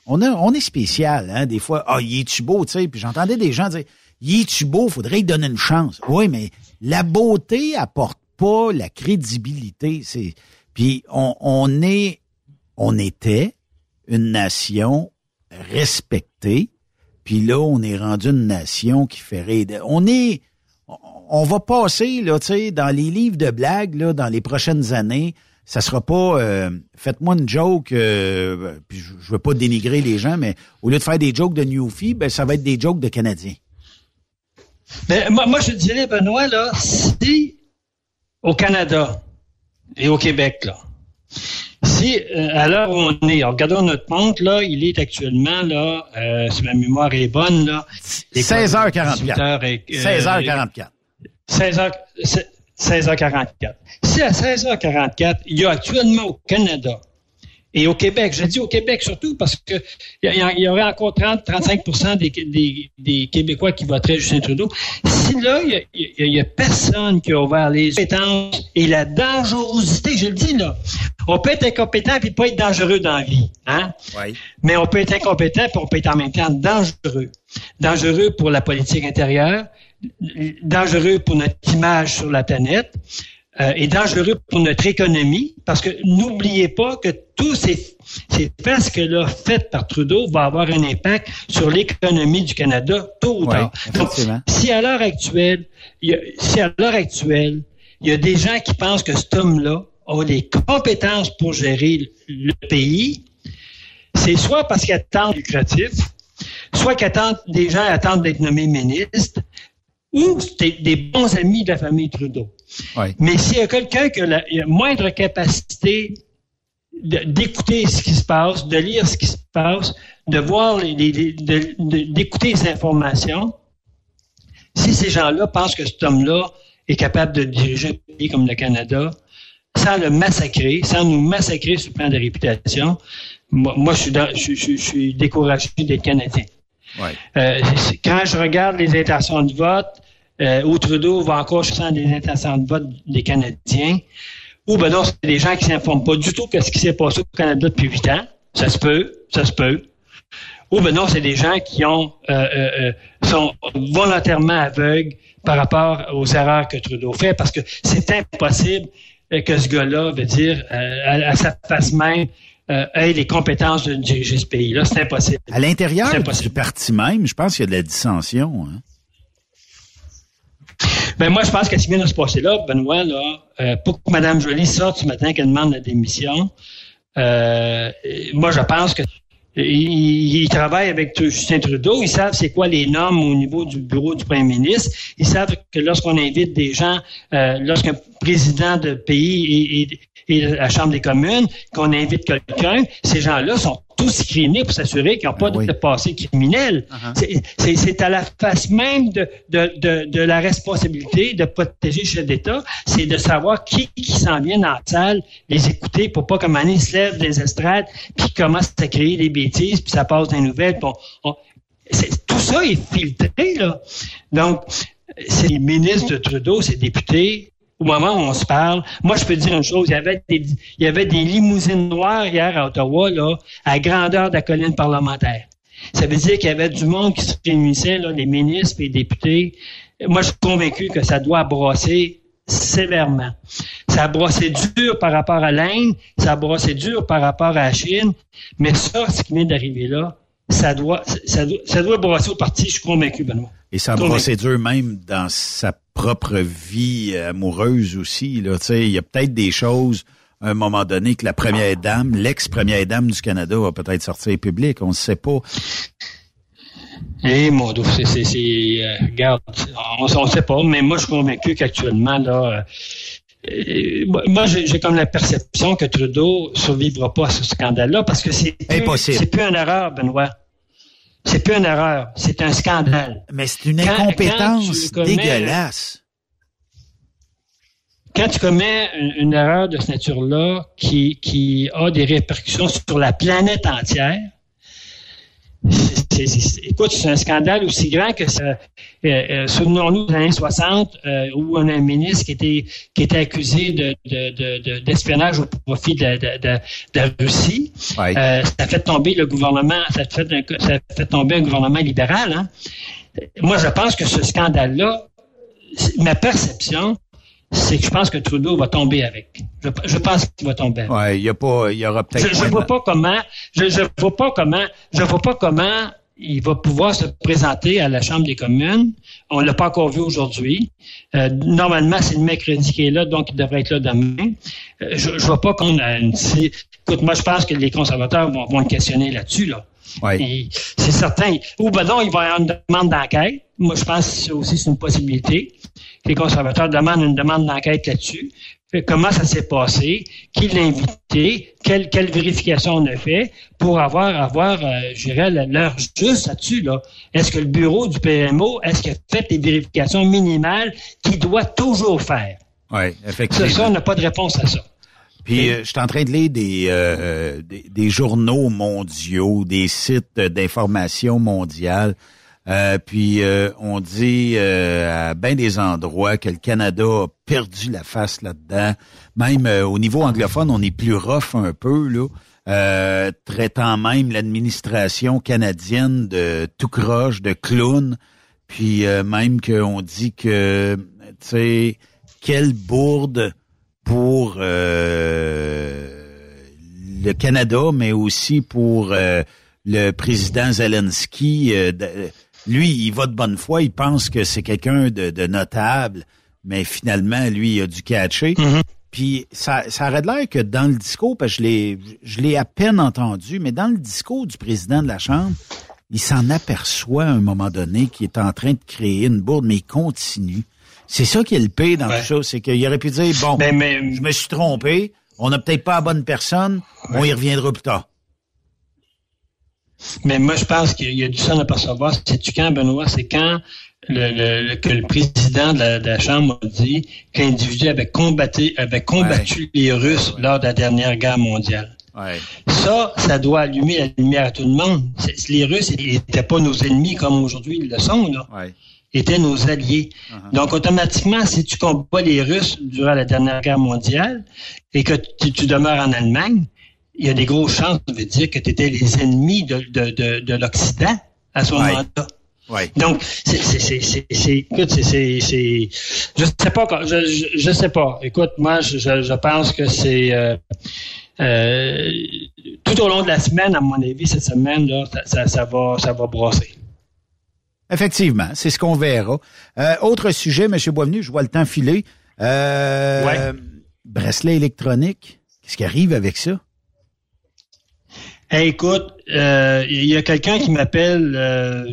on a, on est spécial, hein, des fois. Ah, il est-tu beau, tu sais? Puis j'entendais des gens dire, il est-tu beau? Faudrait lui donner une chance. Oui, mais la beauté apporte pas la crédibilité. C'est, puis on, on est, on était une nation respectée. Puis là, on est rendu une nation qui fait rire. On est, on va passer là, tu sais, dans les livres de blagues là, dans les prochaines années. Ça sera pas, euh, faites-moi une joke. Euh, puis je, veux pas dénigrer les gens, mais au lieu de faire des jokes de Newfie, ben ça va être des jokes de Canadiens. Mais moi, moi, je dirais, Benoît, là, si au Canada et au Québec, là, euh, à l'heure où on est, regardons notre montre, là, il est actuellement, là, euh, si ma mémoire est bonne, là. 16h44. 16h44. 16h, 16h44. Si à 16h44, il y a actuellement au Canada et au Québec, je dis au Québec surtout parce que il y, aurait encore 30-35 des, des, Québécois qui voteraient Justin Trudeau. Si là, il n'y a, personne qui a ouvert les compétences et la dangerosité, je le dis là, on peut être incompétent et pas être dangereux dans la vie. Hein? Oui. Mais on peut être incompétent et on peut être en même temps dangereux. Dangereux pour la politique intérieure, dangereux pour notre image sur la planète, euh, est dangereux pour notre économie parce que n'oubliez pas que tous ces, ces que faites par Trudeau va avoir un impact sur l'économie du Canada tôt ou tard. Donc, si à l'heure actuelle, il y a, si à l'heure actuelle, il y a des gens qui pensent que cet homme-là a les compétences pour gérer le, pays, c'est soit parce qu'il attend lucratif, soit qu'attendent des gens attendent d'être nommés ministres, ou des, des bons amis de la famille Trudeau. Mais s'il y a quelqu'un qui a la moindre capacité d'écouter ce qui se passe, de lire ce qui se passe, de voir, d'écouter les informations, si ces gens-là pensent que cet homme-là est capable de diriger un pays comme le Canada, sans le massacrer, sans nous massacrer sur le plan de réputation, moi, je, suis découragé d'être Canadien. Euh, quand je regarde les intentions de vote, euh, où Trudeau va encore chercher des intentions de vote des Canadiens, ou ben non, c'est des gens qui s'informent pas du tout de ce qui s'est passé au Canada depuis huit ans. Ça se peut, ça se peut. Ou ben non, c'est des gens qui ont euh, euh, euh sont volontairement aveugles par rapport aux erreurs que Trudeau fait, parce que c'est impossible que ce gars-là, veut dire, euh, à, sa face même, ait les compétences de diriger ce pays-là. C'est impossible. À l'intérieur du parti même, je pense qu'il y a de la dissension. Hein? Ben moi, je pense que ce qui vient de se passer là, Benoît, là, euh, pour que Mme Jolie sorte ce matin qu'elle demande la démission, euh, moi, je pense que ils, travaillent avec Justin Trudeau, ils savent c'est quoi les normes au niveau du bureau du premier ministre. Ils savent que lorsqu'on invite des gens, euh, lorsqu'un président de pays et, la Chambre des communes, qu'on invite quelqu'un, ces gens-là sont tous screenés pour s'assurer qu'ils n'ont pas de passé criminel. Uh-huh. C'est à la face même de, de, de, la responsabilité de protéger le chef d'État, c'est de savoir qui, qui s'en vient dans la salle, les écouter pour pas comme un se lève des estrades, puis commence à créer des bêtises, puis ça passe des nouvelles. Bon, tout ça est filtré, là. Donc, c'est les ministres de Trudeau, ces députés, au moment où on se parle, moi, je peux dire une chose. Il y avait des, limousines noires hier à Ottawa, là, à grandeur de la colline parlementaire. Ça veut dire qu'il y avait du monde qui se réunissait, là, les ministres et les députés. Moi, je suis convaincu que ça doit brosser sévèrement. Ça a brossé dur par rapport à l'Inde, ça a brossé dur par rapport à la Chine, mais ça, ce qui vient d'arriver là, ça doit, ça, doit, ça doit brosser au parti, je suis convaincu, Benoît. Et ça a brossé dur même dans sa propre vie amoureuse aussi. Là. Il y a peut-être des choses à un moment donné que la première dame, l'ex-première dame du Canada va peut-être sortir public, on ne sait pas. Eh, mon c'est, c'est, euh, regarde, on ne sait pas, mais moi, je suis convaincu qu'actuellement, là, euh, moi, j'ai, comme la perception que Trudeau survivra pas à ce scandale-là parce que c'est Impossible. c'est plus une erreur, Benoît. C'est plus une erreur, c'est un scandale. Mais c'est une incompétence dégueulasse. Quand tu commets une, erreur de ce nature-là qui, qui a des répercussions sur la planète entière, écoute, c'est un scandale aussi grand que ça. Euh, euh, souvenons-nous des années 60, euh, où on a un ministre qui était, qui était accusé d'espionnage de, de, au profit de, la Russie. ça a fait tomber le gouvernement, ça a fait, ça a fait tomber un gouvernement libéral. Hein. Moi, je pense que ce scandale-là, ma perception, c'est que je pense que Trudeau va tomber avec. Je, pense qu'il va tomber avec. Ouais, il y a pas, il y aura peut-être. Je, ne vois pas comment, je, je vois pas comment, je vois pas comment il va pouvoir se présenter à la Chambre des communes. On l'a pas encore vu aujourd'hui. Euh, normalement, c'est le mercredi qui est là, donc il devrait être là demain. Euh, je, ne vois pas qu'on a une... Écoute, moi, je pense que les conservateurs vont, vont le questionner là-dessus, là. Ouais. C'est certain. Ou ben non, il va y avoir une demande d'enquête. Moi, je pense que c'est aussi une possibilité les conservateurs demandent une demande d'enquête là-dessus. Comment ça s'est passé? Qui l'a invité? Quelle, quelle vérification on a fait pour avoir, avoir euh, je dirais, l'heure juste là-dessus? Là? Est-ce que le bureau du PMO, est-ce qu'il a fait les vérifications minimales qu'il doit toujours faire? Oui, effectivement. Ça, on n'a pas de réponse à ça. Puis euh, je suis en train de lire des, euh, des, des, journaux mondiaux, des sites d'information mondiale euh, puis euh, on dit euh, à bien des endroits que le Canada a perdu la face là-dedans. Même au niveau anglophone, on est plus rough un peu là, traitant même l'administration canadienne de tout croche, de clown. Puis même qu'on dit que, tu sais, quelle bourde pour le Canada, mais aussi pour le président Zelensky. Lui, il va de bonne foi, il pense que c'est quelqu'un de, notable, mais finalement, lui, il a dû catcher. Mm-hmm. Puis ça, ça aurait l'air que dans le discours, parce que je l'ai, je l'ai à peine entendu, mais dans le discours du président de la Chambre, il s'en aperçoit à un moment donné qu'il est en train de créer une bourde, mais il continue. C'est ça qui est le pire dans tout ça, c'est qu'il aurait pu dire, bon, ben, je me suis trompé, on n'a peut-être pas la bonne personne, on y reviendra plus tard. Mais moi, je pense qu'il y a du sang à percevoir. C'est-tu quand, Benoît? C'est quand le, que le président de la, Chambre a dit que l'individu avait combattu, avait combattu les Russes lors de la dernière guerre mondiale. Ça, ça doit allumer la lumière à tout le monde. Les Russes n'étaient pas nos ennemis comme aujourd'hui ils le sont. Là. Ils étaient nos alliés. Uh-huh. Donc, automatiquement, si tu combats les Russes durant la dernière guerre mondiale et que tu demeures en Allemagne, il y a des grosses chances de dire que tu étais les ennemis de, de, de, de l'Occident à ce moment-là. Ouais. Donc, c'est, c'est, c'est, c'est, écoute, c'est, c'est, je sais pas, je, je, sais pas. Écoute, moi, je, je pense que c'est, euh, euh, tout au long de la semaine, à mon avis, cette semaine, là, ça, ça va, ça va brasser. Effectivement, c'est ce qu'on verra. Euh, autre sujet, M. Boisvenu, je vois le temps filer. Euh, ouais. Bracelet électronique, qu'est-ce qui arrive avec ça? Écoute, euh, il y a quelqu'un qui m'appelle euh,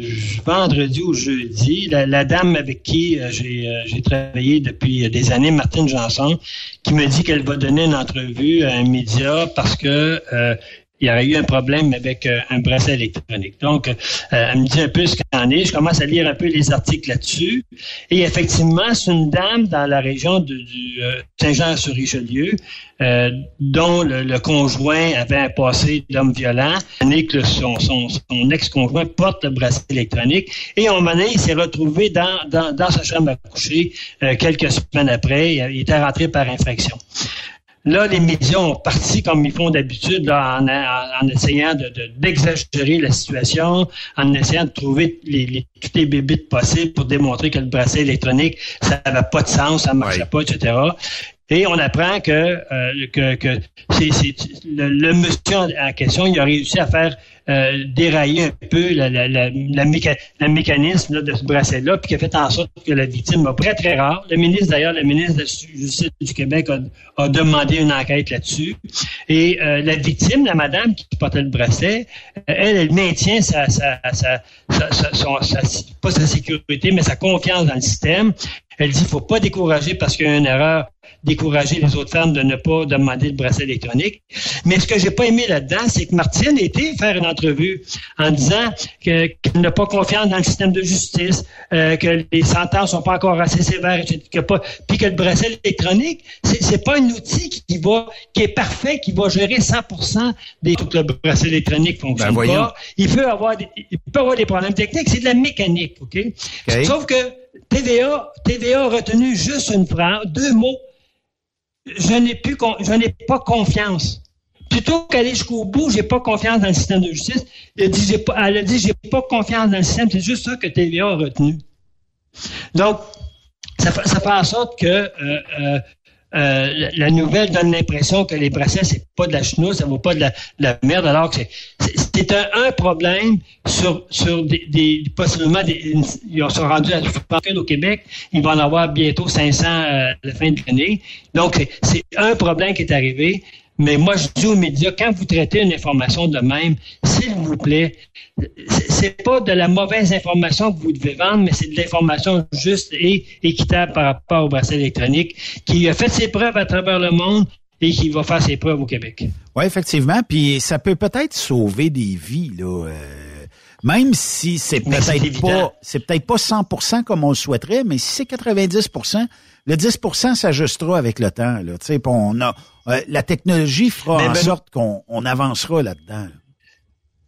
vendredi ou jeudi, la, dame avec qui euh, j'ai travaillé depuis des années, Martine Janson, qui me dit qu'elle va donner une entrevue à un média parce que il y aurait eu un problème avec euh, un bracelet électronique. Donc, euh, elle me dit un peu ce qu'il en est. Je commence à lire un peu les articles là-dessus. Et effectivement, c'est une dame dans la région de, du euh, Saint-Jean-sur-Richelieu dont le, conjoint avait un passé d'homme violent, que son, son, ex-conjoint porte le bracelet électronique. Et un moment donné, il s'est retrouvé dans, sa chambre à coucher quelques semaines après. Il était rentré par infraction. Là, les médias ont parti comme ils font d'habitude en, en, essayant d'exagérer de, la situation, en essayant de trouver les, les, toutes les bébites possibles pour démontrer que le bracelet électronique, ça n'avait pas de sens, ça ne marchait pas, etc. Et on apprend que, euh, que, que c'est, le, le, monsieur en question, il a réussi à faire euh, dérailler un peu la, mécanisme de ce bracelet-là, puis qui a fait en sorte que la victime a très, très rare. Le ministre, d'ailleurs, le ministre de la Justice du Québec a, demandé une enquête là-dessus. Et euh, la victime, la madame qui portait le bracelet, euh, elle, elle maintient sa, sa sécurité, mais sa confiance dans le système. Elle dit, qu'il faut pas décourager parce qu'il y a une erreur décourager les autres femmes de ne pas demander le bracelet électronique. Mais ce que j'ai pas aimé là-dedans, c'est que Martine était faire une entrevue en disant qu'elle n'a pas confiance dans le système de justice, euh, que les sentences sont pas encore assez sévères, etc., que pas, puis que le bracelet électronique, c'est, pas un outil qui va, qui est parfait, qui va gérer 100% des tout le bracelet électronique fonctionne ben pas. Il peut avoir des, il peut avoir des problèmes techniques, c'est de la mécanique, ok? Sauf que TVA, TVA a retenu juste une phrase, deux mots je n'ai plus, pas confiance. Plutôt qu'aller jusqu'au bout, j'ai pas confiance dans le système de justice. Elle a dit, j'ai pas, elle a dit, j'ai pas confiance dans le système. C'est juste ça que TVA a retenu. Donc, ça, ça fait en sorte que euh, euh, euh, la nouvelle donne l'impression que les bracelets, c'est pas de la chenoute, ça vaut pas de la, merde, alors que c'est un, un, problème sur, sur des, des possiblement des, ils sont rendus à au Québec, ils vont en avoir bientôt 500 euh, à la fin de l'année. Donc, c'est un problème qui est arrivé. Mais moi, je dis aux médias, quand vous traitez une information de même, s'il vous plaît, c'est pas de la mauvaise information que vous devez vendre, mais c'est de l'information juste et équitable par rapport au bracelet électronique qui a fait ses preuves à travers le monde et qui va faire ses preuves au Québec. Oui, effectivement. Puis ça peut peut-être sauver des vies, là. Euh, même si c'est peut-être pas, c'est peut-être pas 100% comme on le souhaiterait, mais si c'est 90%, le 10% s'ajustera avec le temps. Là, on a, euh, la technologie fera en sorte qu'on on avancera là-dedans.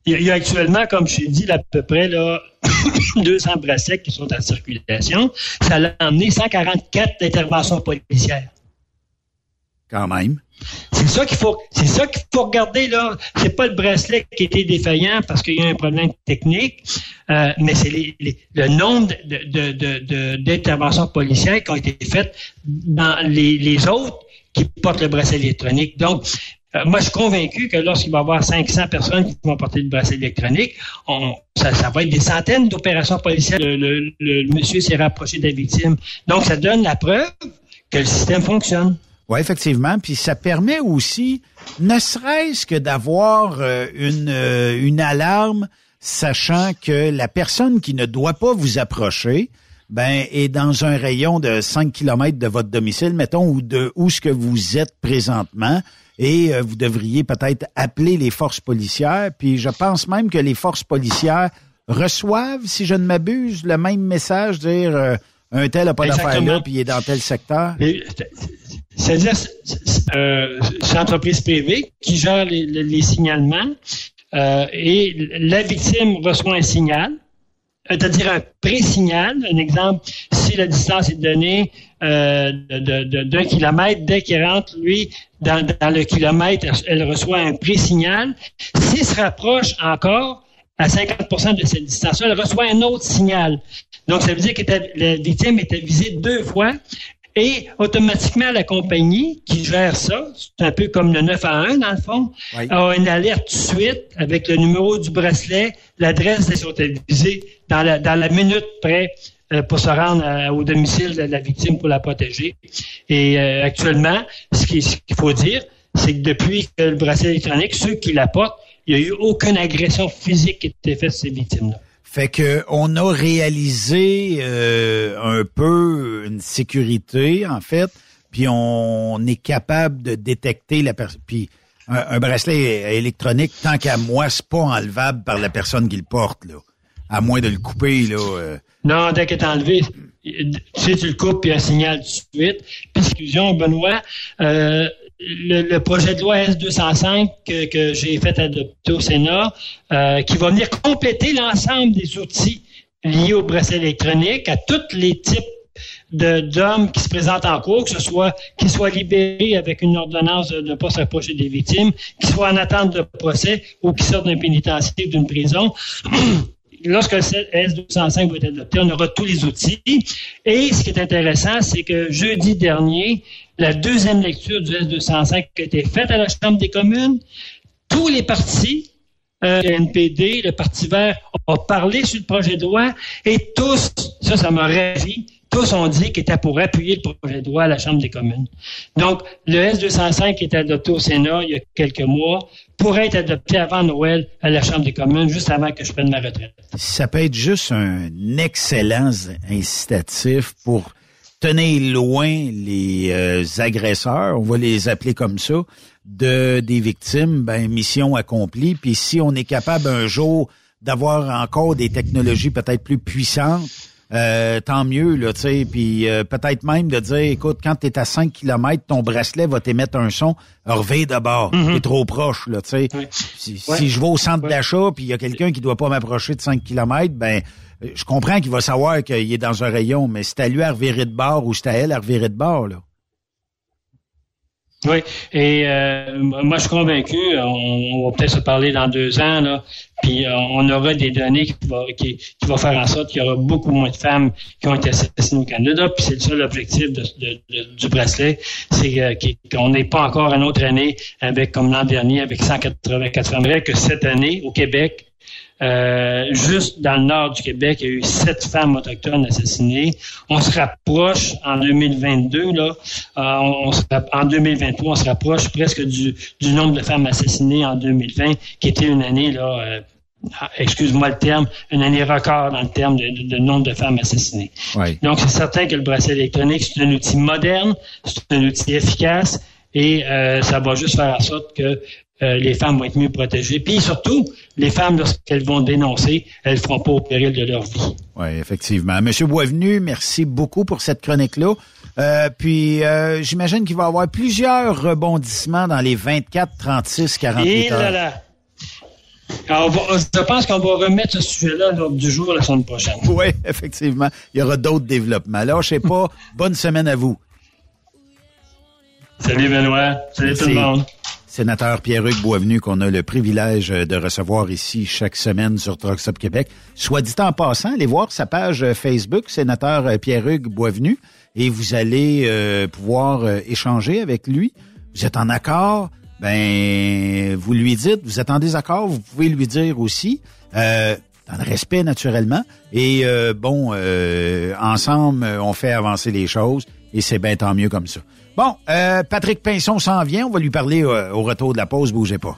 Il y a actuellement, comme je t'ai dit, à peu près là, 200 bracelets qui sont en circulation. Ça a amené 144 interventions policières. Quand même. C'est ça qu'il faut, c'est ça qu'il faut regarder là. C'est pas le bracelet qui était défaillant parce qu'il y a un problème technique, euh, mais c'est le nombre d'interventions policières qui ont été faites dans les, autres qui portent le bracelet électronique. Donc, euh, moi, je suis convaincu que lorsqu'il va y avoir 500 personnes qui vont porter le bracelet électronique, ça, va être des centaines d'opérations policières. Le, monsieur s'est rapproché de la victime. Donc, ça donne la preuve que le système fonctionne. Oui, effectivement. Puis ça permet aussi, ne serait-ce que d'avoir euh, euh, une alarme, sachant que la personne qui ne doit pas vous approcher, ben, est dans un rayon de 5 km de votre domicile, mettons, ou de où ce que vous êtes présentement. Et euh, vous devriez peut-être appeler les forces policières. Puis je pense même que les forces policières reçoivent, si je ne m'abuse, le même message, dire un tel n'a pas d'affaires là, puis il est dans tel secteur. C'est-à-dire, euh, c'est l'entreprise privée qui gère les, signalements euh, et la victime reçoit un signal, c'est-à-dire un pré-signal. Un exemple, si la distance est donnée euh, d'un kilomètre, dès qu'il rentre, lui, dans, dans, le kilomètre, elle reçoit un pré-signal. S'il se rapproche encore, à 50% de cette distance-là, elle reçoit un autre signal. Donc, ça veut dire que la victime était visée deux fois et automatiquement, la compagnie qui gère ça, c'est un peu comme le 9 à 1 dans le fond, a une alerte tout de suite avec le numéro du bracelet, l'adresse des visées dans la, dans la minute près euh, pour se rendre au domicile de la victime pour la protéger. Et euh, actuellement, ce qu'il faut dire, c'est que depuis que le bracelet électronique, ceux qui l'apportent il n'y a eu aucune agression physique qui a été faite à ces victimes-là. Fait que on a réalisé euh, un peu une sécurité en fait, puis on est capable de détecter la personne. Puis un, bracelet électronique, tant qu'à moi, c'est pas enlevable par la personne qui le porte là, à moins de le couper là. Euh. Non, dès qu'il est enlevé, tu sais, tu le coupes puis un signal tout de suite. Puis, Benoît, euh, le, projet de loi S205 que, j'ai fait adopter au Sénat, euh, qui va venir compléter l'ensemble des outils liés au bracelet électronique à tous les types d'hommes qui se présentent en cours, que ce soit qu'ils soient libérés avec une ordonnance de ne pas s'approcher des victimes, qu'ils soient en attente de procès ou qu'ils sortent d'un pénitencier d'une prison. lorsque le S205 va être adopté, on aura tous les outils. Et ce qui est intéressant, c'est que jeudi dernier, la deuxième lecture du S205 a été faite à la Chambre des communes. Tous les partis, euh, le NPD, le Parti vert, ont parlé sur le projet de loi et tous, ça, ça m'a ravi, tous ont dit qu'ils étaient pour appuyer le projet de loi à la Chambre des communes. Donc, le S205 qui est adopté au Sénat il y a quelques mois pourrait être adopté avant Noël à la Chambre des communes, juste avant que je prenne ma retraite. Ça peut être juste un excellent incitatif pour tenir loin les euh, agresseurs, on va les appeler comme ça, de des victimes, ben mission accomplie. Puis si on est capable un jour d'avoir encore des technologies peut-être plus puissantes, euh, tant mieux, là, tu sais. Puis euh, peut-être même de dire, écoute, quand tu es à 5 km, ton bracelet va t'émettre un son, reveille d'abord. Mm T'es trop proche, là, tu sais. Si, je vais au centre d'achat, puis il y a quelqu'un qui doit pas m'approcher de 5 km, ben je comprends qu'il va savoir qu'il est dans un rayon, mais c'est à lui à revirer de bord ou c'est à elle à revirer de bord, là. Oui, et euh, moi je suis convaincu, on, va peut-être se parler dans deux ans, là, puis euh, on aura des données qui vont va faire en sorte qu'il y aura beaucoup moins de femmes qui ont été assassinées au Canada, puis c'est le seul objectif du bracelet, c'est euh, qu'on n'ait pas encore une autre année avec, comme l'an dernier, avec 184 femmes, que cette année, au Québec, euh, juste dans le nord du Québec, il y a eu sept femmes autochtones assassinées. On se rapproche en 2022, là, euh, on, en 2023, on se rapproche presque du, du, nombre de femmes assassinées en 2020, qui était une année, là, euh, excuse-moi le terme, une année record dans le terme de, nombre de femmes assassinées. Donc, c'est certain que le bracelet électronique, c'est un outil moderne, c'est un outil efficace, et ça va juste faire en sorte que euh, les femmes vont être mieux protégées. Puis surtout, les femmes, lorsqu'elles vont dénoncer, elles ne feront pas au péril de leur vie. Oui, effectivement. Monsieur Boisvenu, merci beaucoup pour cette chronique-là. Euh, puis euh, j'imagine qu'il va y avoir plusieurs rebondissements dans les 24, 36, 48 Et heures. Là là. Alors, je pense qu'on va remettre ce sujet-là l'ordre du jour la semaine prochaine. Oui, effectivement. Il y aura d'autres développements. Alors, je sais pas. Bonne semaine à vous. Salut Benoît. Salut tout le monde sénateur Pierre-Hugues Boisvenu qu'on a le privilège de recevoir ici chaque semaine sur Trucks Québec. Soit dit en passant, allez voir sa page Facebook, sénateur Pierre-Hugues Boisvenu, et vous allez euh, pouvoir euh, échanger avec lui. Vous êtes en accord, ben vous lui dites, vous êtes en désaccord, vous pouvez lui dire aussi. Euh, dans le respect naturellement. Et bon, ensemble, on fait avancer les choses et c'est bien tant mieux comme ça. Bon, euh, Patrick Pinson s'en vient. On va lui parler euh, au retour de la pause. Bougez pas.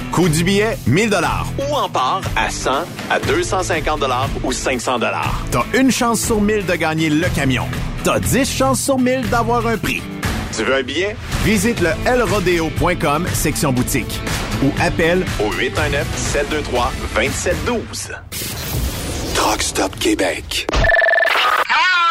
Coût du billet, 1000 Ou en part à 100, à 250 ou 500 T'as une chance sur 1000 de gagner le camion. T'as 10 chances sur 1000 d'avoir un prix. Tu veux un billet? Visite le lrodeo.com, section boutique. Ou appelle au 819-723-2712. Truck Stop Québec.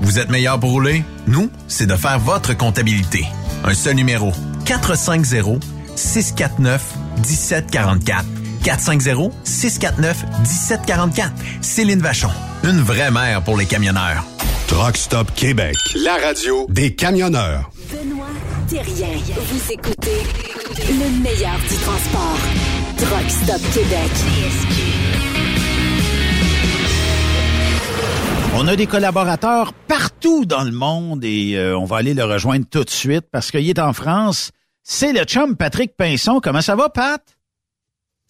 Vous êtes meilleur pour rouler? Nous, c'est de faire votre comptabilité. Un seul numéro. 450 649 1744. 450 649 1744. Céline Vachon. Une vraie mère pour les camionneurs. Truck Stop Québec. La radio des camionneurs. Benoît Thérien. Vous écoutez le meilleur du transport. Truck Stop Québec. On a des collaborateurs partout dans le monde et euh, on va aller le rejoindre tout de suite parce qu'il est en France. C'est le chum Patrick Pinson. Comment ça va, Pat?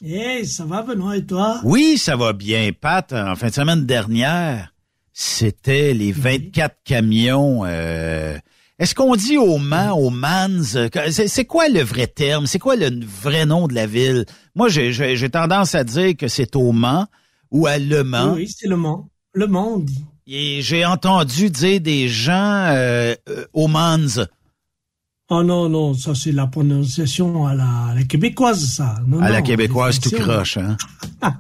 Hey, ça va, Benoît, et toi? Oui, ça va bien, Pat. En fin de semaine dernière, c'était les 24 camions. euh, Est-ce qu'on dit au Mans, au Mans? C'est quoi le vrai terme? C'est quoi le vrai nom de la ville? Moi, j'ai- tendance à dire que c'est au Mans ou à Le Mans. Oui, oui, c'est Le Mans. Le dit. Et j'ai entendu dire des gens euh, euh, au Mans. Oh non, non, ça c'est la prononciation à la, à la québécoise, ça. Non, À la non, québécoise tout croche, hein?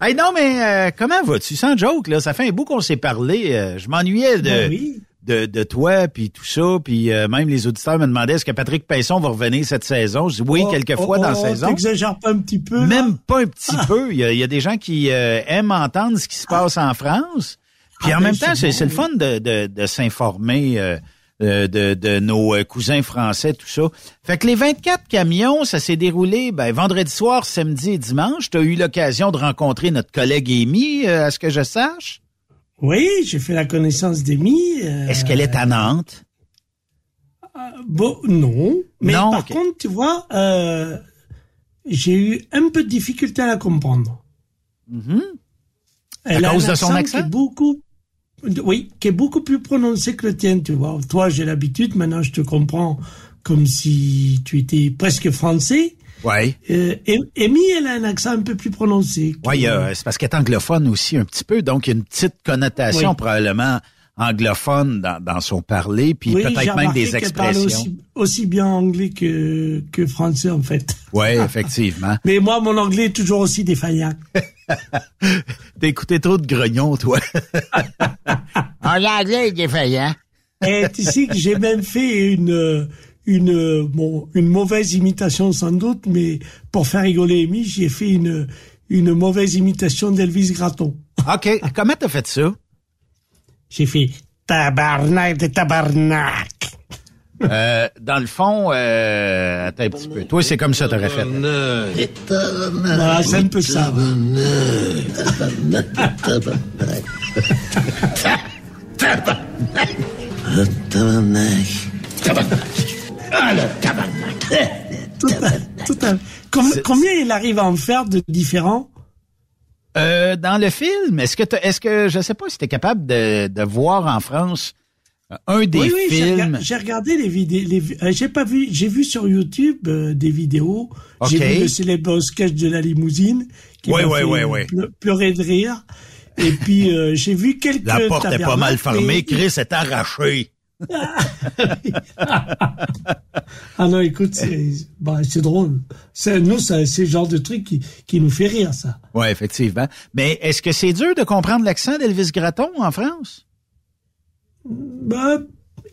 hey, non, mais euh, comment vas-tu? Sans joke, là, ça fait un bout qu'on s'est parlé. euh, je m'ennuyais de, Ben oui. De, de toi, puis tout ça. Puis euh, même les auditeurs me demandaient est-ce que Patrick Pinson va revenir cette saison? Je dis oui, Oh, quelques oh, fois dans la oh, saison. T'exagères pas un petit peu, là? Même pas un petit peu. Il y, a, il y a des gens qui euh, aiment entendre ce qui se passe en France. Puis Ah, en ben, même temps, c'est c'est bon, c'est le fun de, de, de s'informer euh, euh, de, de nos euh, cousins français, tout ça. Fait que les 24 camions, ça s'est déroulé ben, vendredi soir, samedi et dimanche. Tu as eu l'occasion de rencontrer notre collègue Amy, euh, à ce que je sache. Oui, j'ai fait la connaissance d'Amy. euh, Est-ce qu'elle est à Nantes? Bon, non. Mais Non, par contre, tu vois, euh, j'ai eu un peu de difficulté à la comprendre. Mhm. Elle À a un de son Qui accent? est beaucoup, oui, qui est beaucoup plus prononcé que le tien, tu vois. Toi, j'ai l'habitude, maintenant je te comprends comme si tu étais presque français. Oui. Euh, Amy, elle a un accent un peu plus prononcé. Oui, a- c'est parce qu'elle est anglophone aussi un petit peu, donc il y a une petite connotation Oui. probablement anglophone dans, dans son parler, puis Oui, peut-être même des qu'elle parle expressions. Aussi, aussi bien anglais que, que français, en fait. Oui, effectivement. Mais moi, mon anglais est toujours aussi défaillant. T'as écouté trop de grognons, toi. En anglais est défaillant. Et tu sais que j'ai même fait une, une, bon, une mauvaise imitation sans doute, mais pour faire rigoler Amy, j'ai fait une, une mauvaise imitation d'Elvis Gratton. OK. Comment t'as fait ça? J'ai fait tabarnak de tabarnak. Euh, dans le fond, euh, attends un petit peu. Toi, c'est comme ça t'aurais fait. Voilà, c'est un peu ça. Tout à- tout à- Com- combien il arrive à en faire de différents? Euh, dans le film, est-ce que est-ce que je sais pas si tu es capable de, de voir en France un des oui, oui, films. J'ai regardé les vidéos. Les, j'ai pas vu. J'ai vu sur YouTube des vidéos. J'ai vu le célèbre sketch de la limousine qui ouais, m'a ouais, fait ouais, pleurer de rire. Et puis euh, j'ai vu quelques. La porte est pas mal fermée. Chris est arraché. Ah non, écoute, c'est bah, c'est drôle. C'est nous, c'est le genre de truc qui, qui nous fait rire, ça. Ouais, effectivement. Mais est-ce que c'est dur de comprendre l'accent d'Elvis Gratton en France? Bah,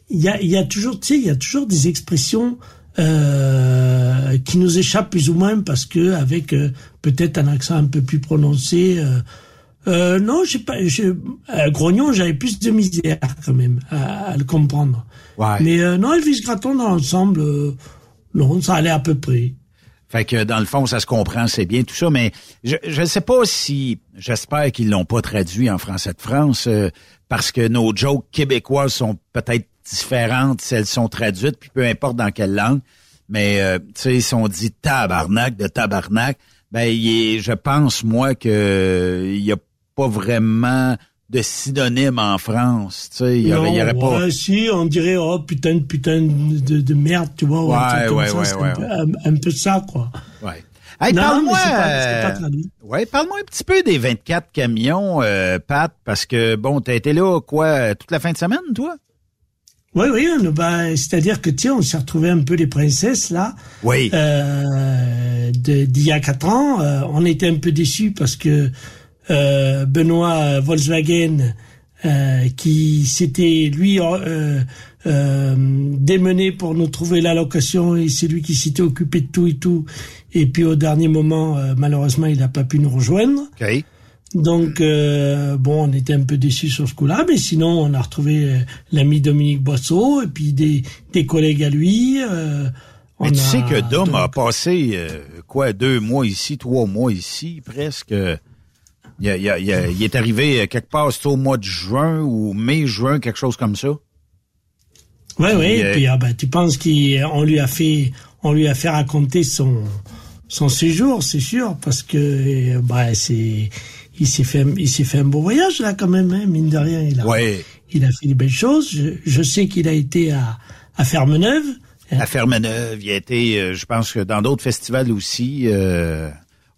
il y a, y a toujours, tu sais, il y a toujours des expressions euh, qui nous échappent plus ou moins parce que avec euh, peut-être un accent un peu plus prononcé. Euh, euh non, j'ai pas. À Grognon, j'avais plus de misère quand même à, le comprendre. Ouais. Mais euh, non, Elvis Gratton dans l'ensemble, non, ça allait à peu près. Fait que dans le fond, ça se comprend, c'est bien tout ça, mais je ne sais pas si, j'espère qu'ils l'ont pas traduit en français de France, parce que nos jokes québécoises sont peut-être différentes si elles sont traduites, puis peu importe dans quelle langue. Mais euh, tu sais, si on dit tabarnak de tabarnak, ben il je pense moi que il y a pas vraiment de synonyme en France, tu sais, il y aurait, pas. si, on dirait oh putain putain de, de merde, tu vois, ouais, ouais, ouais, ouais, un, peu ça quoi. Ouais. Hey, parle-moi, euh, ouais, parle-moi un petit peu des 24 camions, euh, Pat, parce que bon, t'as été là quoi toute la fin de semaine, toi? Oui, oui, bah, c'est-à-dire que tiens, on s'est retrouvé un peu les princesses là. Oui. Euh, d'il y a quatre ans, euh, on était un peu déçus parce que euh, Benoît Volkswagen, euh, qui s'était lui euh, euh, démené pour nous trouver la location et c'est lui qui s'était occupé de tout et tout. Et puis au dernier moment, euh, malheureusement, il n'a pas pu nous rejoindre. Okay. Donc euh, bon, on était un peu déçus sur ce coup-là, mais sinon on a retrouvé euh, l'ami Dominique Boisseau et puis des, des collègues à lui. Euh, mais tu sais que Dom a passé quoi deux mois ici, trois mois ici, presque. Il, il, il, est arrivé quelque part, c'était au mois de juin ou mai-juin, quelque chose comme ça. Oui, oui. Et puis ah ben, tu penses qu'on lui a fait, on lui a fait raconter son son séjour, c'est sûr, parce que bah c'est il s'est fait, il s'est fait un beau voyage là quand même, hein, mine de rien. Il a, il a fait des belles choses. Je, je sais qu'il a été à, à Fermeneuve. À Fermeneuve, il a été, euh, je pense que dans d'autres festivals aussi. Euh,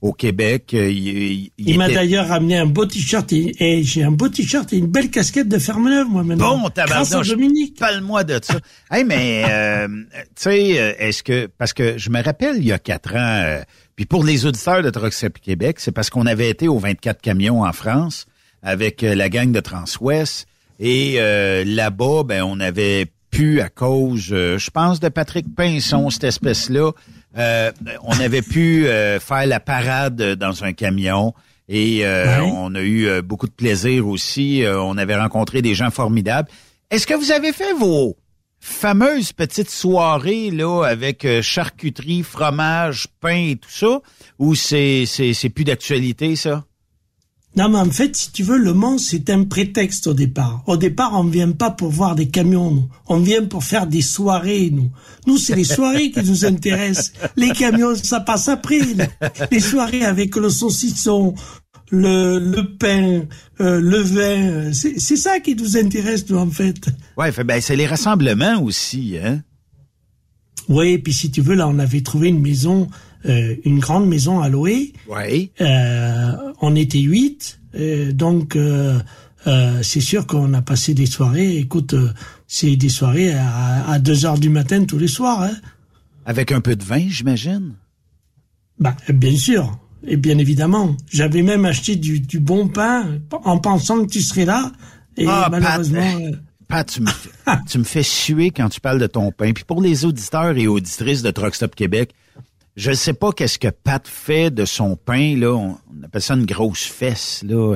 au Québec. Euh, il, il, m'a d'ailleurs ramené un beau t-shirt et, j'ai un beau t-shirt et une belle casquette de Fermeneuve, moi, maintenant. Bon, tabarnak, Dominique. Parle-moi de ça. hey, mais, euh, tu sais, est-ce que, parce que je me rappelle, il y a quatre ans, puis pour les auditeurs de Trucks Québec, c'est parce qu'on avait été aux 24 camions en France avec euh, la gang de Transwest. Et euh, là-bas, ben, on avait pu, à cause, euh, je pense, de Patrick Pinson, cette espèce-là, on avait pu faire la parade dans un camion. Et on a eu beaucoup de plaisir aussi. on avait rencontré des gens formidables. Est-ce que vous avez fait vos fameuse petite soirée là avec euh, charcuterie, fromage, pain et tout ça? Ou c'est c'est c'est plus d'actualité ça? Non mais en fait, si tu veux, le Mans c'est un prétexte au départ. Au départ, on vient pas pour voir des camions, nous. On vient pour faire des soirées, nous. Nous, c'est les soirées qui nous intéressent. Les camions, ça passe après. Les soirées avec le saucisson, le, le pain, euh, le vin. C'est ça qui nous intéresse, nous, en fait. Ouais, ben, c'est les rassemblements aussi, hein? Oui, et puis si tu veux, là, on avait trouvé une maison, euh, une grande maison à Loé. Oui. Euh, on était huit, euh, donc euh, c'est sûr qu'on a passé des soirées. Écoute, c'est des soirées à, à 2 heures du matin tous les soirs. Hein. Avec un peu de vin, j'imagine? Ben, bien sûr. Et bien évidemment, j'avais même acheté du, du, bon pain en pensant que tu serais là. Et ah, malheureusement. Pat, euh, Pat tu, me, tu me fais suer quand tu parles de ton pain. Puis pour les auditeurs et auditrices de Truck Stop Québec, je ne sais pas qu'est-ce que Pat fait de son pain là. On, appelle ça une grosse fesse là.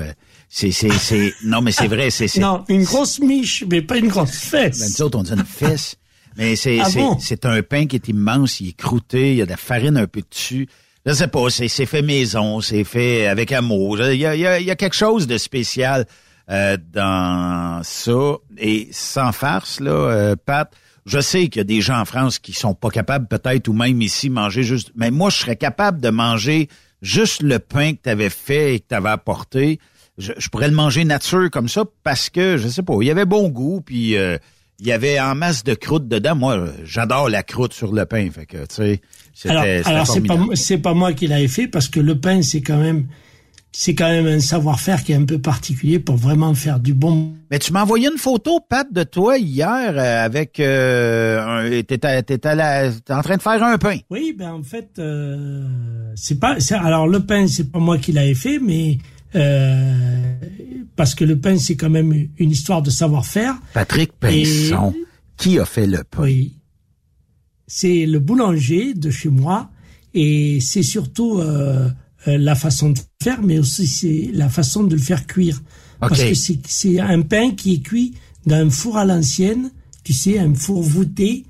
C'est c'est c'est non mais c'est vrai c'est non une grosse miche mais pas une grosse fesse. Ben, nous autres on dit une fesse. Mais c'est ah c'est un pain qui est immense, il est croûté, il y a de la farine un peu dessus je sais pas, c'est fait maison, c'est fait avec amour. Il y a, y, a, y a, quelque chose de spécial euh, dans ça. Et sans farce, là, euh, Pat, je sais qu'il y a des gens en France qui sont pas capables, peut-être, ou même ici, manger juste. Mais moi, je serais capable de manger juste le pain que tu avais fait et que tu avais apporté, je, pourrais le manger nature comme ça parce que, je sais pas, il y avait bon goût, puis euh, il y avait en masse de croûte dedans. Moi, j'adore la croûte sur le pain. Fait que, tu sais, c'était Alors, c'est pas, c'est pas moi qui l'avais fait parce que le pain, c'est quand même c'est quand même un savoir-faire qui est un peu particulier pour vraiment faire du bon. Mais tu m'as envoyé une photo, Pat, de toi hier euh, avec euh, t'étais en train de faire un pain. Oui, ben en fait euh, c'est pas alors le pain c'est pas moi qui l'avais fait, mais euh, parce que le pain c'est quand même une histoire de savoir-faire. Patrick Pinson, qui a fait le pain? Oui, c'est le boulanger de chez moi et c'est surtout euh, la façon de faire, mais aussi c'est la façon de le faire cuire. Parce que c'est un pain qui est cuit dans un four à l'ancienne, tu sais, un four voûté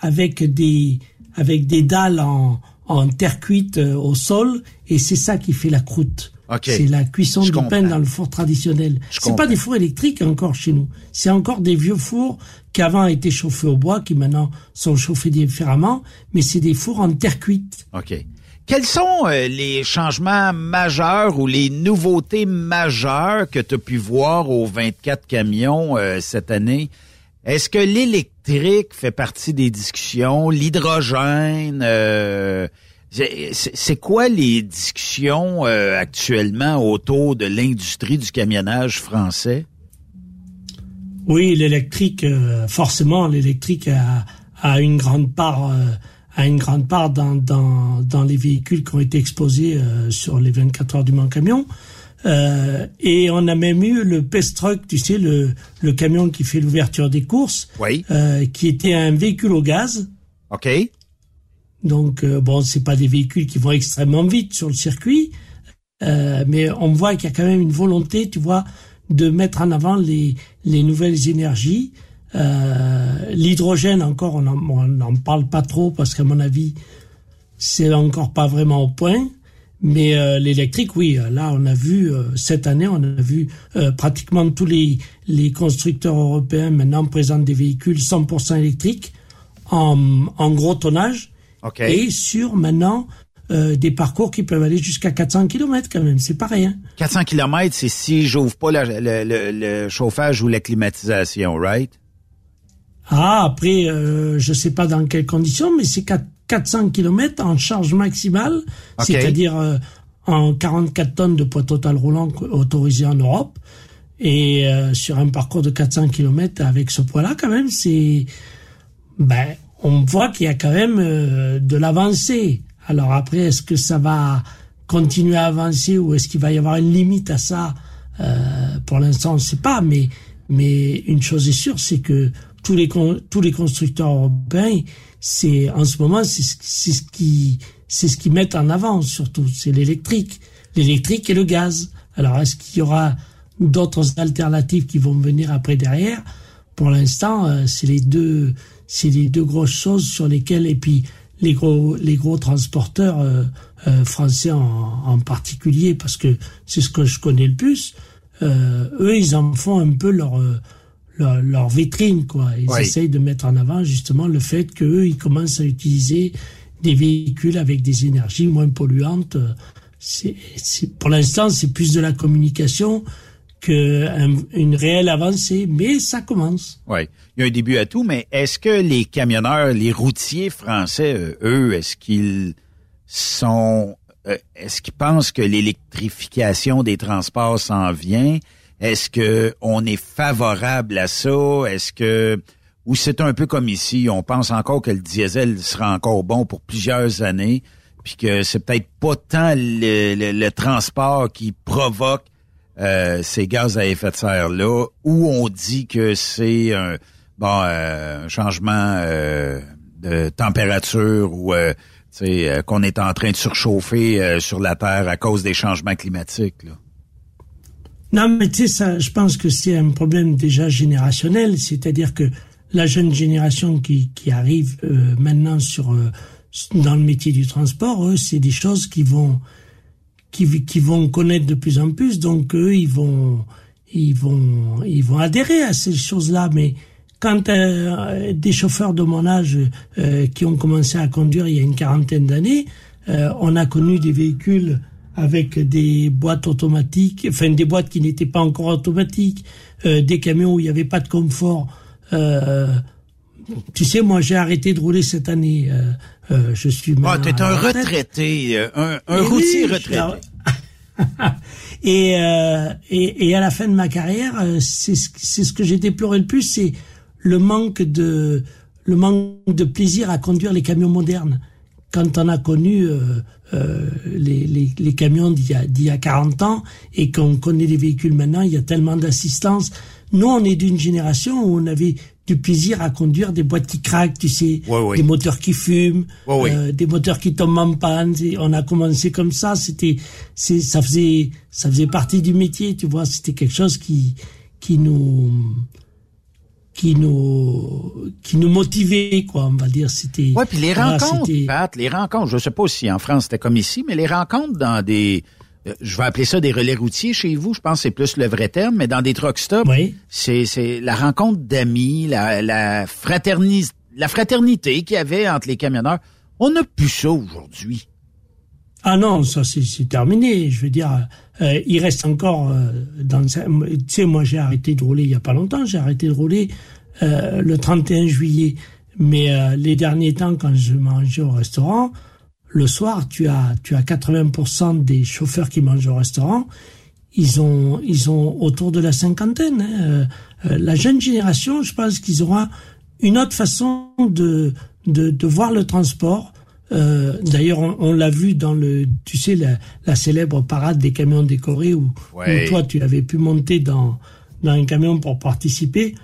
avec des avec des dalles en, en terre cuite euh, au sol, et c'est ça qui fait la croûte. C'est la cuisson du pain dans le four traditionnel. C'est pas des fours électriques encore chez nous. C'est encore des vieux fours qui avant étaient chauffés au bois, qui maintenant sont chauffés différemment, mais c'est des fours en terre cuite. OK. Quels sont euh, les changements majeurs ou les nouveautés majeures que tu as pu voir aux 24 camions euh, cette année? Est-ce que l'électrique fait partie des discussions? L'hydrogène? Euh, c'est quoi les discussions actuellement autour de l'industrie du camionnage français? Oui, l'électrique, forcément, l'électrique a, a, une grande part à une grande part dans, dans, dans les véhicules qui ont été exposés euh, sur les 24 heures du Mans Camion. Euh, et on a même eu le Pest Truck, tu sais, le, le camion qui fait l'ouverture des courses, oui. euh, qui était un véhicule au gaz. OK. Donc, euh, bon, c'est pas des véhicules qui vont extrêmement vite sur le circuit, euh, mais on voit qu'il y a quand même une volonté, tu vois, de mettre en avant les, les nouvelles énergies. Euh, l'hydrogène, encore, on n'en parle pas trop parce qu'à mon avis, c'est encore pas vraiment au point. Mais euh, l'électrique, oui, là, on a vu, euh, cette année, on a vu pratiquement tous les, les constructeurs européens maintenant présentent des véhicules 100% électriques en, en gros tonnage. Et sur maintenant des parcours qui peuvent aller jusqu'à 400 km quand même, c'est pas rien. 400 km, c'est si j'ouvre pas le, chauffage ou la climatisation, right? Ah, après, euh, je sais pas dans quelles conditions, mais c'est 400 km en charge maximale, c'est-à-dire euh, en 44 tonnes de poids total roulant autorisé en Europe. Et euh, sur un parcours de 400 km avec ce poids-là, quand même, c'est... Ben, on voit qu'il y a quand même euh, de l'avancée. Alors après, est-ce que ça va continuer à avancer ou est-ce qu'il va y avoir une limite à ça? Pour l'instant, on ne sait pas, mais, mais une chose est sûre, c'est que tous les tous les constructeurs européens, c'est en ce moment c'est ce qui c'est ce qu'ils mettent en avant surtout, c'est l'électrique, l'électrique et le gaz. Alors est-ce qu'il y aura d'autres alternatives qui vont venir après derrière? Pour l'instant, euh, c'est les deux c'est les deux grosses choses sur lesquelles et puis les gros les gros transporteurs euh, euh, français en, en, particulier parce que c'est ce que je connais le plus. eux, ils en font un peu leur leur, vitrine, quoi. Ils essayent de mettre en avant justement le fait qu'eux, ils commencent à utiliser des véhicules avec des énergies moins polluantes. C'est, pour l'instant, c'est plus de la communication qu'une réelle avancée, mais ça commence. Oui, il y a un début à tout, mais est-ce que les camionneurs, les routiers français, euh, eux, est-ce qu'ils sont, euh, est-ce qu'ils pensent que l'électrification des transports s'en vient? Est-ce que on est favorable à ça? Est-ce que ou c'est un peu comme ici, on pense encore que le diesel sera encore bon pour plusieurs années, puis que c'est peut-être pas tant le, transport qui provoque euh, ces gaz à effet de serre là, ou on dit que c'est un euh, changement euh, de température ou qu'on est en train de surchauffer sur la terre à cause des changements climatiques. Là? Non, mais tu sais, ça, je pense que c'est un problème déjà générationnel, c'est-à-dire que la jeune génération qui, qui arrive euh, maintenant sur euh, dans le métier du transport, eux, c'est des choses qui vont qui, qui vont connaître de plus en plus, donc eux, ils vont ils vont ils vont adhérer à ces choses-là, mais quand euh, des chauffeurs de mon âge qui ont commencé à conduire il y a une quarantaine d'années, on a connu des véhicules avec des boîtes automatiques, enfin des boîtes qui n'étaient pas encore automatiques, euh, des camions où il n'y avait pas de confort. Euh, tu sais, moi j'ai arrêté de rouler cette année. Euh, euh je suis. Ah, t'es un retraité, euh, un, un routier oui, retraité. et, euh, et, et à la fin de ma carrière, c'est ce, c'est ce que j'ai déploré le plus, c'est le manque de le manque de plaisir à conduire les camions modernes. Quand on a connu euh, euh, les, les, les camions d'il y, a, d'il y a 40 ans et qu'on connaît les véhicules maintenant, il y a tellement d'assistance. Nous, on est d'une génération où on avait du plaisir à conduire des boîtes qui craquent, tu sais, Ouais, ouais. des moteurs qui fument, Ouais, euh, des moteurs qui tombent en panne. On a commencé comme ça. C'était, c'est, ça faisait, ça faisait partie du métier, tu vois. C'était quelque chose qui, qui nous, qui nous, qui nous motivait, quoi. On va dire, c'était. Ouais, puis les voilà, rencontres, Pat, les rencontres, je sais pas si en France c'était comme ici, mais les rencontres dans des, euh, je vais appeler ça des relais routiers chez vous, je pense que c'est plus le vrai terme, mais dans des truck stops, c'est c'est la rencontre d'amis, la la fraterni- la fraternité qu'il y avait entre les camionneurs. On n'a plus ça aujourd'hui. Ah non, ça c'est terminé. Je veux dire, euh, il reste encore euh, dans. Tu sais, moi j'ai arrêté de rouler il y a pas longtemps. J'ai arrêté de rouler euh, le 31 juillet. Mais euh, les derniers temps, quand je mangeais au restaurant, le soir, tu as tu as 80% des chauffeurs qui mangent au restaurant. Ils ont ils ont autour de la cinquantaine. hein. La jeune génération, je pense qu'ils auront une autre façon de de, de voir le transport. Euh, D'ailleurs, on, on l'a vu dans le, tu sais, la, la célèbre parade des camions décorés où, Ouais. où toi tu avais pu monter dans dans un camion pour participer.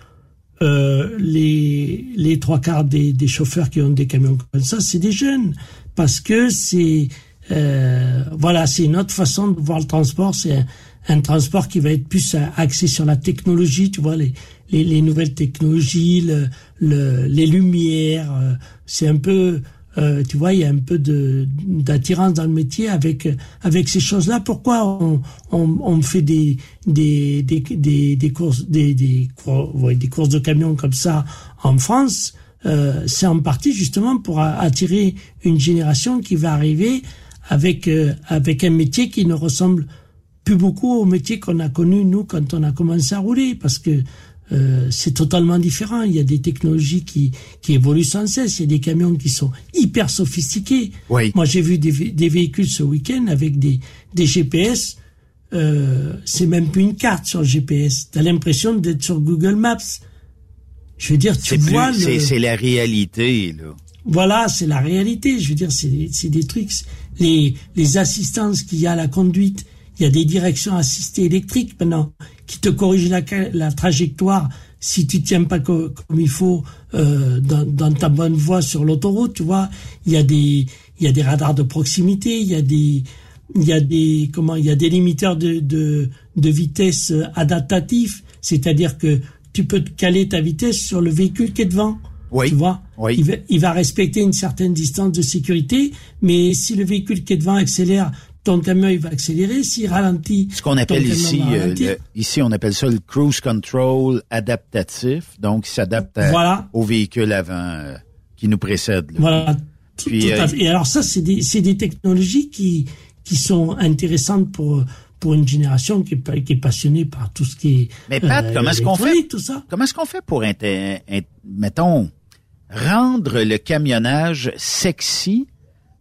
Euh, les les trois quarts des, des chauffeurs qui ont des camions comme ça, c'est des jeunes parce que c'est euh, voilà, c'est une autre façon de voir le transport. C'est un, un transport qui va être plus axé sur la technologie, tu vois, les, les, les nouvelles technologies, le, le, les lumières. euh, c'est un peu, euh, tu vois, il y a un peu d'attirance dans le métier avec avec ces choses-là. Pourquoi on, on, on fait des des, des, des, courses des des, des courses de camions comme ça en France euh, C'est en partie justement pour attirer une génération qui va arriver avec euh, avec un métier qui ne ressemble plus beaucoup au métier qu'on a connu nous quand on a commencé à rouler parce que euh, c'est totalement différent. Il y a des technologies qui, qui évoluent sans cesse. Il y a des camions qui sont hyper sophistiqués. Oui. Moi, j'ai vu des, des véhicules ce week-end avec des, des GPS. Euh, c'est même plus une carte sur le GPS. T'as l'impression d'être sur Google Maps. Je veux dire, tu vois le... c'est la réalité là. Voilà, c'est la réalité. Je veux dire, c'est des trucs, les, les assistances qu'il y a à la conduite. Il y a des directions assistées électriques maintenant qui te corrigent la, trajectoire si tu tiens pas co- comme il faut euh, dans, dans ta bonne voie sur l'autoroute. Tu vois, il y a des il y a des radars de proximité, il y a des il y a des comment il y a des limiteurs de de, de vitesse adaptatifs, c'est-à-dire que tu peux caler ta vitesse sur le véhicule qui est devant. Tu vois? Oui. il, va, il va respecter une certaine distance de sécurité, mais si le véhicule qui est devant accélère, ton camion il va accélérer. S'il ralentit, Ce qu'on appelle ici, euh, le- ici on appelle ça le cruise control adaptatif, donc il s'adapte Voilà. au véhicule avant euh, qui nous précède. là. Voilà. Puis, tout euh. Et alors ça, c'est des, c'est des technologies qui, qui sont intéressantes pour, pour une génération qui est, qui est passionnée par tout ce qui est Mais Pat, euh, comment est-ce qu'on fait tout ça. Comment est-ce qu'on fait pour inté- int- mettons rendre le camionnage sexy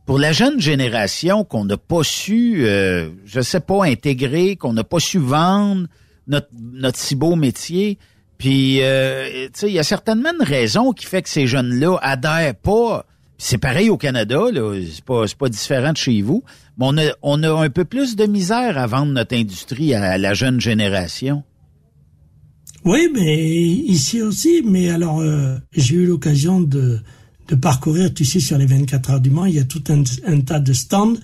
pour la jeune génération qu'on n'a pas su, euh, je sais pas, intégrer, qu'on n'a pas su vendre notre si beau métier. Puis, euh, tu sais, il y a certainement une raison qui fait que ces jeunes-là adhèrent pas. C'est pareil au Canada, là, c'est pas c'est pas différent de chez vous. Mais on a on a un peu plus de misère à vendre notre industrie à la jeune génération. Oui, mais ici aussi. Mais alors, euh, j'ai eu l'occasion de, de parcourir, tu sais, sur les 24 heures du Mans, il y a tout un, un tas de stands.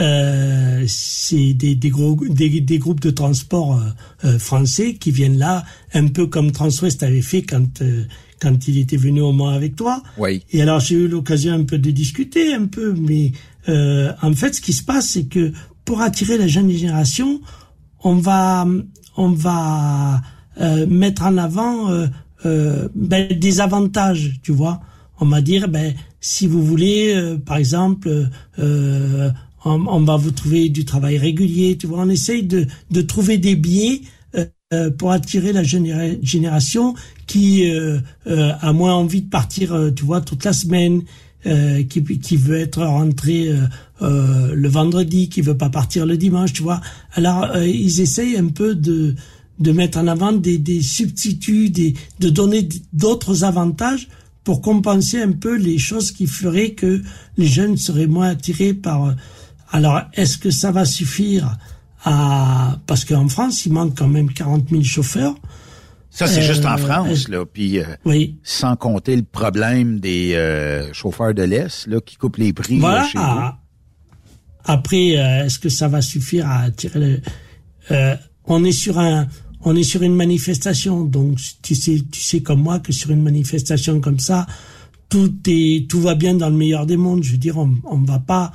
Euh, c'est des, des, gros, des, des groupes de transport euh, euh, français qui viennent là, un peu comme Transwest avait fait quand euh, quand il était venu au Mans avec toi. Oui. Et alors j'ai eu l'occasion un peu de discuter un peu, mais euh, en fait ce qui se passe c'est que pour attirer la jeune génération, on va on va euh, mettre en avant ben, des avantages, tu vois. On va dire ben si vous voulez euh, par exemple euh, on, va vous trouver du travail régulier. Tu vois, on essaye de, de trouver des biais euh, pour attirer la génération qui euh, euh, a moins envie de partir, tu vois, toute la semaine, qui, qui veut être rentré le vendredi, qui veut pas partir le dimanche, tu vois. Alors ils essayent un peu de de mettre en avant des, des substituts, des, de donner d'autres avantages pour compenser un peu les choses qui feraient que les jeunes seraient moins attirés par. Alors, est-ce que ça va suffire parce qu'en France, il manque quand même 40 000 chauffeurs. Ça, c'est juste en euh, France, là. Puis, euh, oui. sans compter le problème des euh, chauffeurs de l'Est, là, qui coupent les prix voilà. chez vous. Après, est-ce que ça va suffire à attirer le... on est sur un, on est sur une manifestation, donc tu sais, tu sais comme moi que sur une manifestation comme ça, tout est, tout va bien dans le meilleur des mondes. Je veux dire, on, on va pas,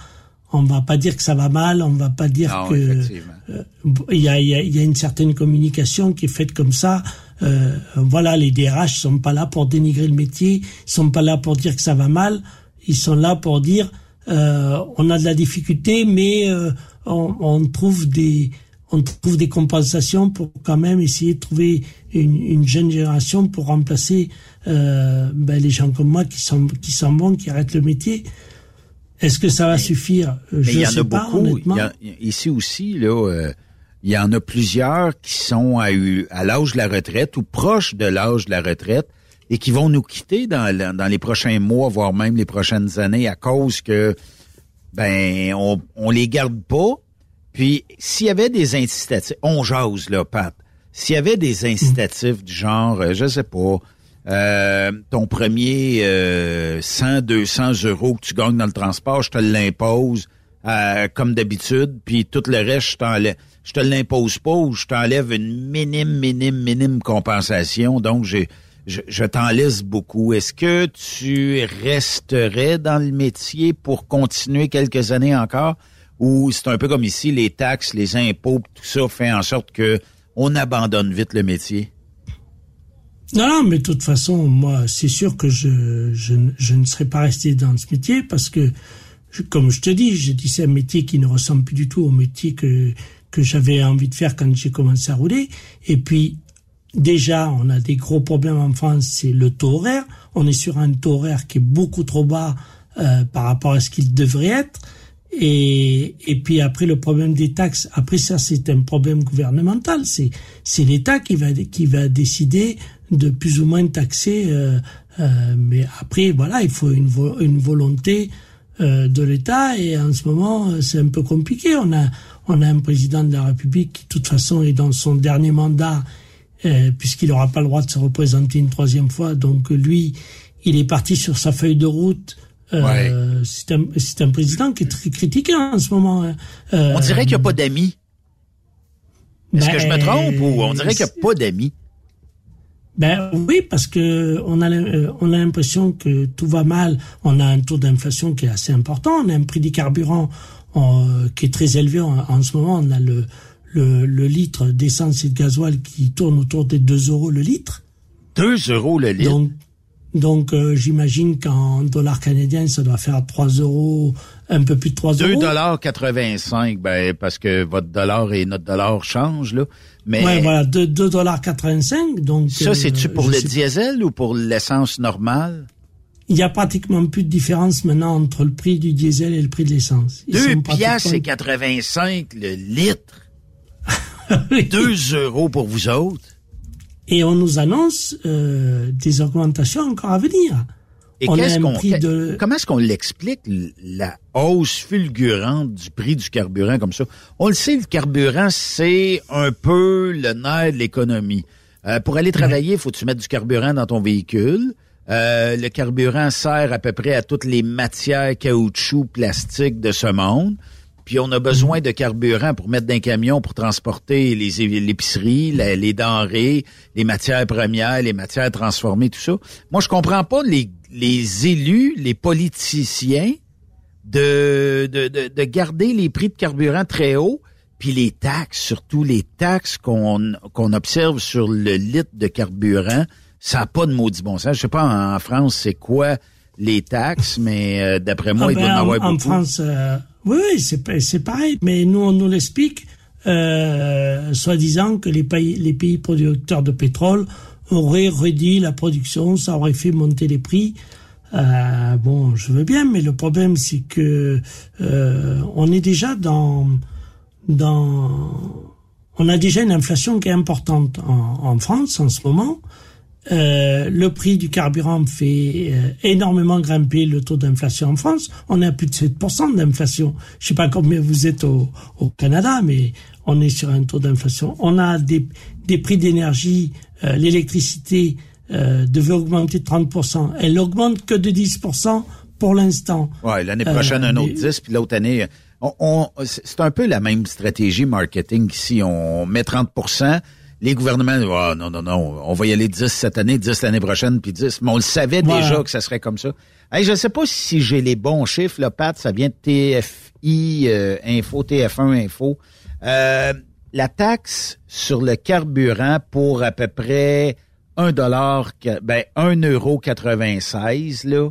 on va pas dire que ça va mal, on va pas dire que euh, il y, a, y, a, une certaine communication qui est faite comme ça. Euh, voilà, les DRH sont pas là pour dénigrer le métier, ils sont pas là pour dire que ça va mal, ils sont là pour dire euh, on a de la difficulté, mais euh, on, on, trouve des on trouve des compensations pour quand même essayer de trouver une, une jeune génération pour remplacer euh, ben, les gens comme moi qui sont qui sont bons, qui arrêtent le métier. Est-ce que ça va suffire? Je il y en a beaucoup. ici aussi, là, euh, il y en a plusieurs qui sont à, à l'âge de la retraite ou proches de l'âge de la retraite et qui vont nous quitter dans, dans les prochains mois, voire même les prochaines années, à cause que ben on, on les garde pas. Puis s'il y avait des incitatifs, on jase là, Pat. S'il y avait des incitatifs du genre, euh, je sais pas, euh, ton premier euh, 100, 200 euros que tu gagnes dans le transport, je te l'impose euh, comme d'habitude, puis tout le reste, je t'enlève. Je te l'impose pas ou je t'enlève une minime, minime, minime compensation. Donc, j'ai, je, je t'en laisse beaucoup. Est-ce que tu resterais dans le métier pour continuer quelques années encore? Ou c'est un peu comme ici, les taxes, les impôts, tout ça fait en sorte que on abandonne vite le métier? Non, mais de toute façon, moi, c'est sûr que je, je, ne serais pas resté dans ce métier parce que, comme je te dis, je dis c'est un métier qui ne ressemble plus du tout au métier que, que j'avais envie de faire quand j'ai commencé à rouler. Et puis, déjà, on a des gros problèmes en France, c'est le taux horaire. On est sur un taux horaire qui est beaucoup trop bas euh, par rapport à ce qu'il devrait être. Et, et puis après le problème des taxes, après ça c'est un problème gouvernemental, c'est c'est l'État qui va qui va décider de plus ou moins taxer. Euh, euh, mais après, voilà, il faut une, une volonté euh, de l'État et en ce moment, euh, c'est un peu compliqué. On a, on a un président de la République qui, de toute façon, est dans son dernier mandat euh, puisqu'il n'aura pas le droit de se représenter une troisième fois. Donc lui, il est parti sur sa feuille de route. Euh, c'est un, un, président qui est très critiqué en ce moment. Hein. on dirait qu'il n'y a pas d'amis. Est-ce que je me ben, trompe ou on dirait qu'il n'y a pas d'amis? Ben oui, parce que on a euh, on a l'impression que tout va mal. On a un taux d'inflation qui est assez important. On a un prix des carburants euh, qui est très élevé en, ce moment. On a le le, le litre d'essence et de gasoil qui tourne autour des 2 euros le litre. 2 euros le litre? Donc donc euh, j'imagine qu'en dollars canadiens ça doit faire 3 euros, un peu plus de 3 euros. 2 dollars 85, ben parce que votre dollar et notre dollar changent là. Mais ouais, voilà, 2 dollars 85. Donc ça, c'est-tu euh, pour le diesel ou pour l'essence normale? Il y a pratiquement plus de différence maintenant entre le prix du diesel et le prix de l'essence. 2 piastres et 85 le litre. 2 euros pour vous autres. Et on nous annonce euh, des augmentations encore à venir. Et de... comment est-ce qu'on l'explique, la hausse fulgurante du prix du carburant comme ça? On le sait, le carburant, c'est un peu le nerf de l'économie. Euh, pour aller travailler, il faut que tu mettes du carburant dans ton véhicule. Euh, le carburant sert à peu près à toutes les matières caoutchouc, plastique de ce monde. Puis on a besoin de carburant pour mettre dans un camion pour transporter les l'épicerie, les denrées, les matières premières, les matières transformées, tout ça. Moi, je comprends pas les les élus, les politiciens, de, de, de, garder les prix de carburant très hauts, puis les taxes, surtout les taxes qu'on qu'on observe sur le litre de carburant, ça n'a pas de maudit bon sens. Je sais pas en, France c'est quoi les taxes, mais euh, d'après moi, ah il doit en ben, avoir en beaucoup. France, euh, Oui, c'est c'est pareil. Mais nous, on nous l'explique, euh, soi-disant que les pays, les pays producteurs de pétrole auraient réduit la production, ça aurait fait monter les prix. Euh, bon, je veux bien, mais le problème c'est que euh, on est déjà dans dans on a déjà une inflation qui est importante en France en ce moment. Euh, le prix du carburant fait euh, énormément grimper le taux d'inflation en France. On est à plus de 7% d'inflation. Je sais pas combien vous êtes au, au, Canada, mais on est sur un taux d'inflation. On a des, des prix d'énergie, euh, l'électricité devait augmenter de 30%. Elle augmente que de 10% pour l'instant. Ouais, l'année prochaine un autre 10, puis l'autre année, on, on c'est un peu la même stratégie marketing ici. On met 30 les gouvernements, oh, non, non, non, on va y aller 10 cette année, 10 l'année prochaine, puis 10. Mais on le savait déjà que ça serait comme ça. Hey, je ne sais pas si j'ai les bons chiffres, là, Pat, ça vient de TFI euh, Info, TF1 Info. Euh, la taxe sur le carburant pour à peu près 1 dollar, ben 1 euro 96 là,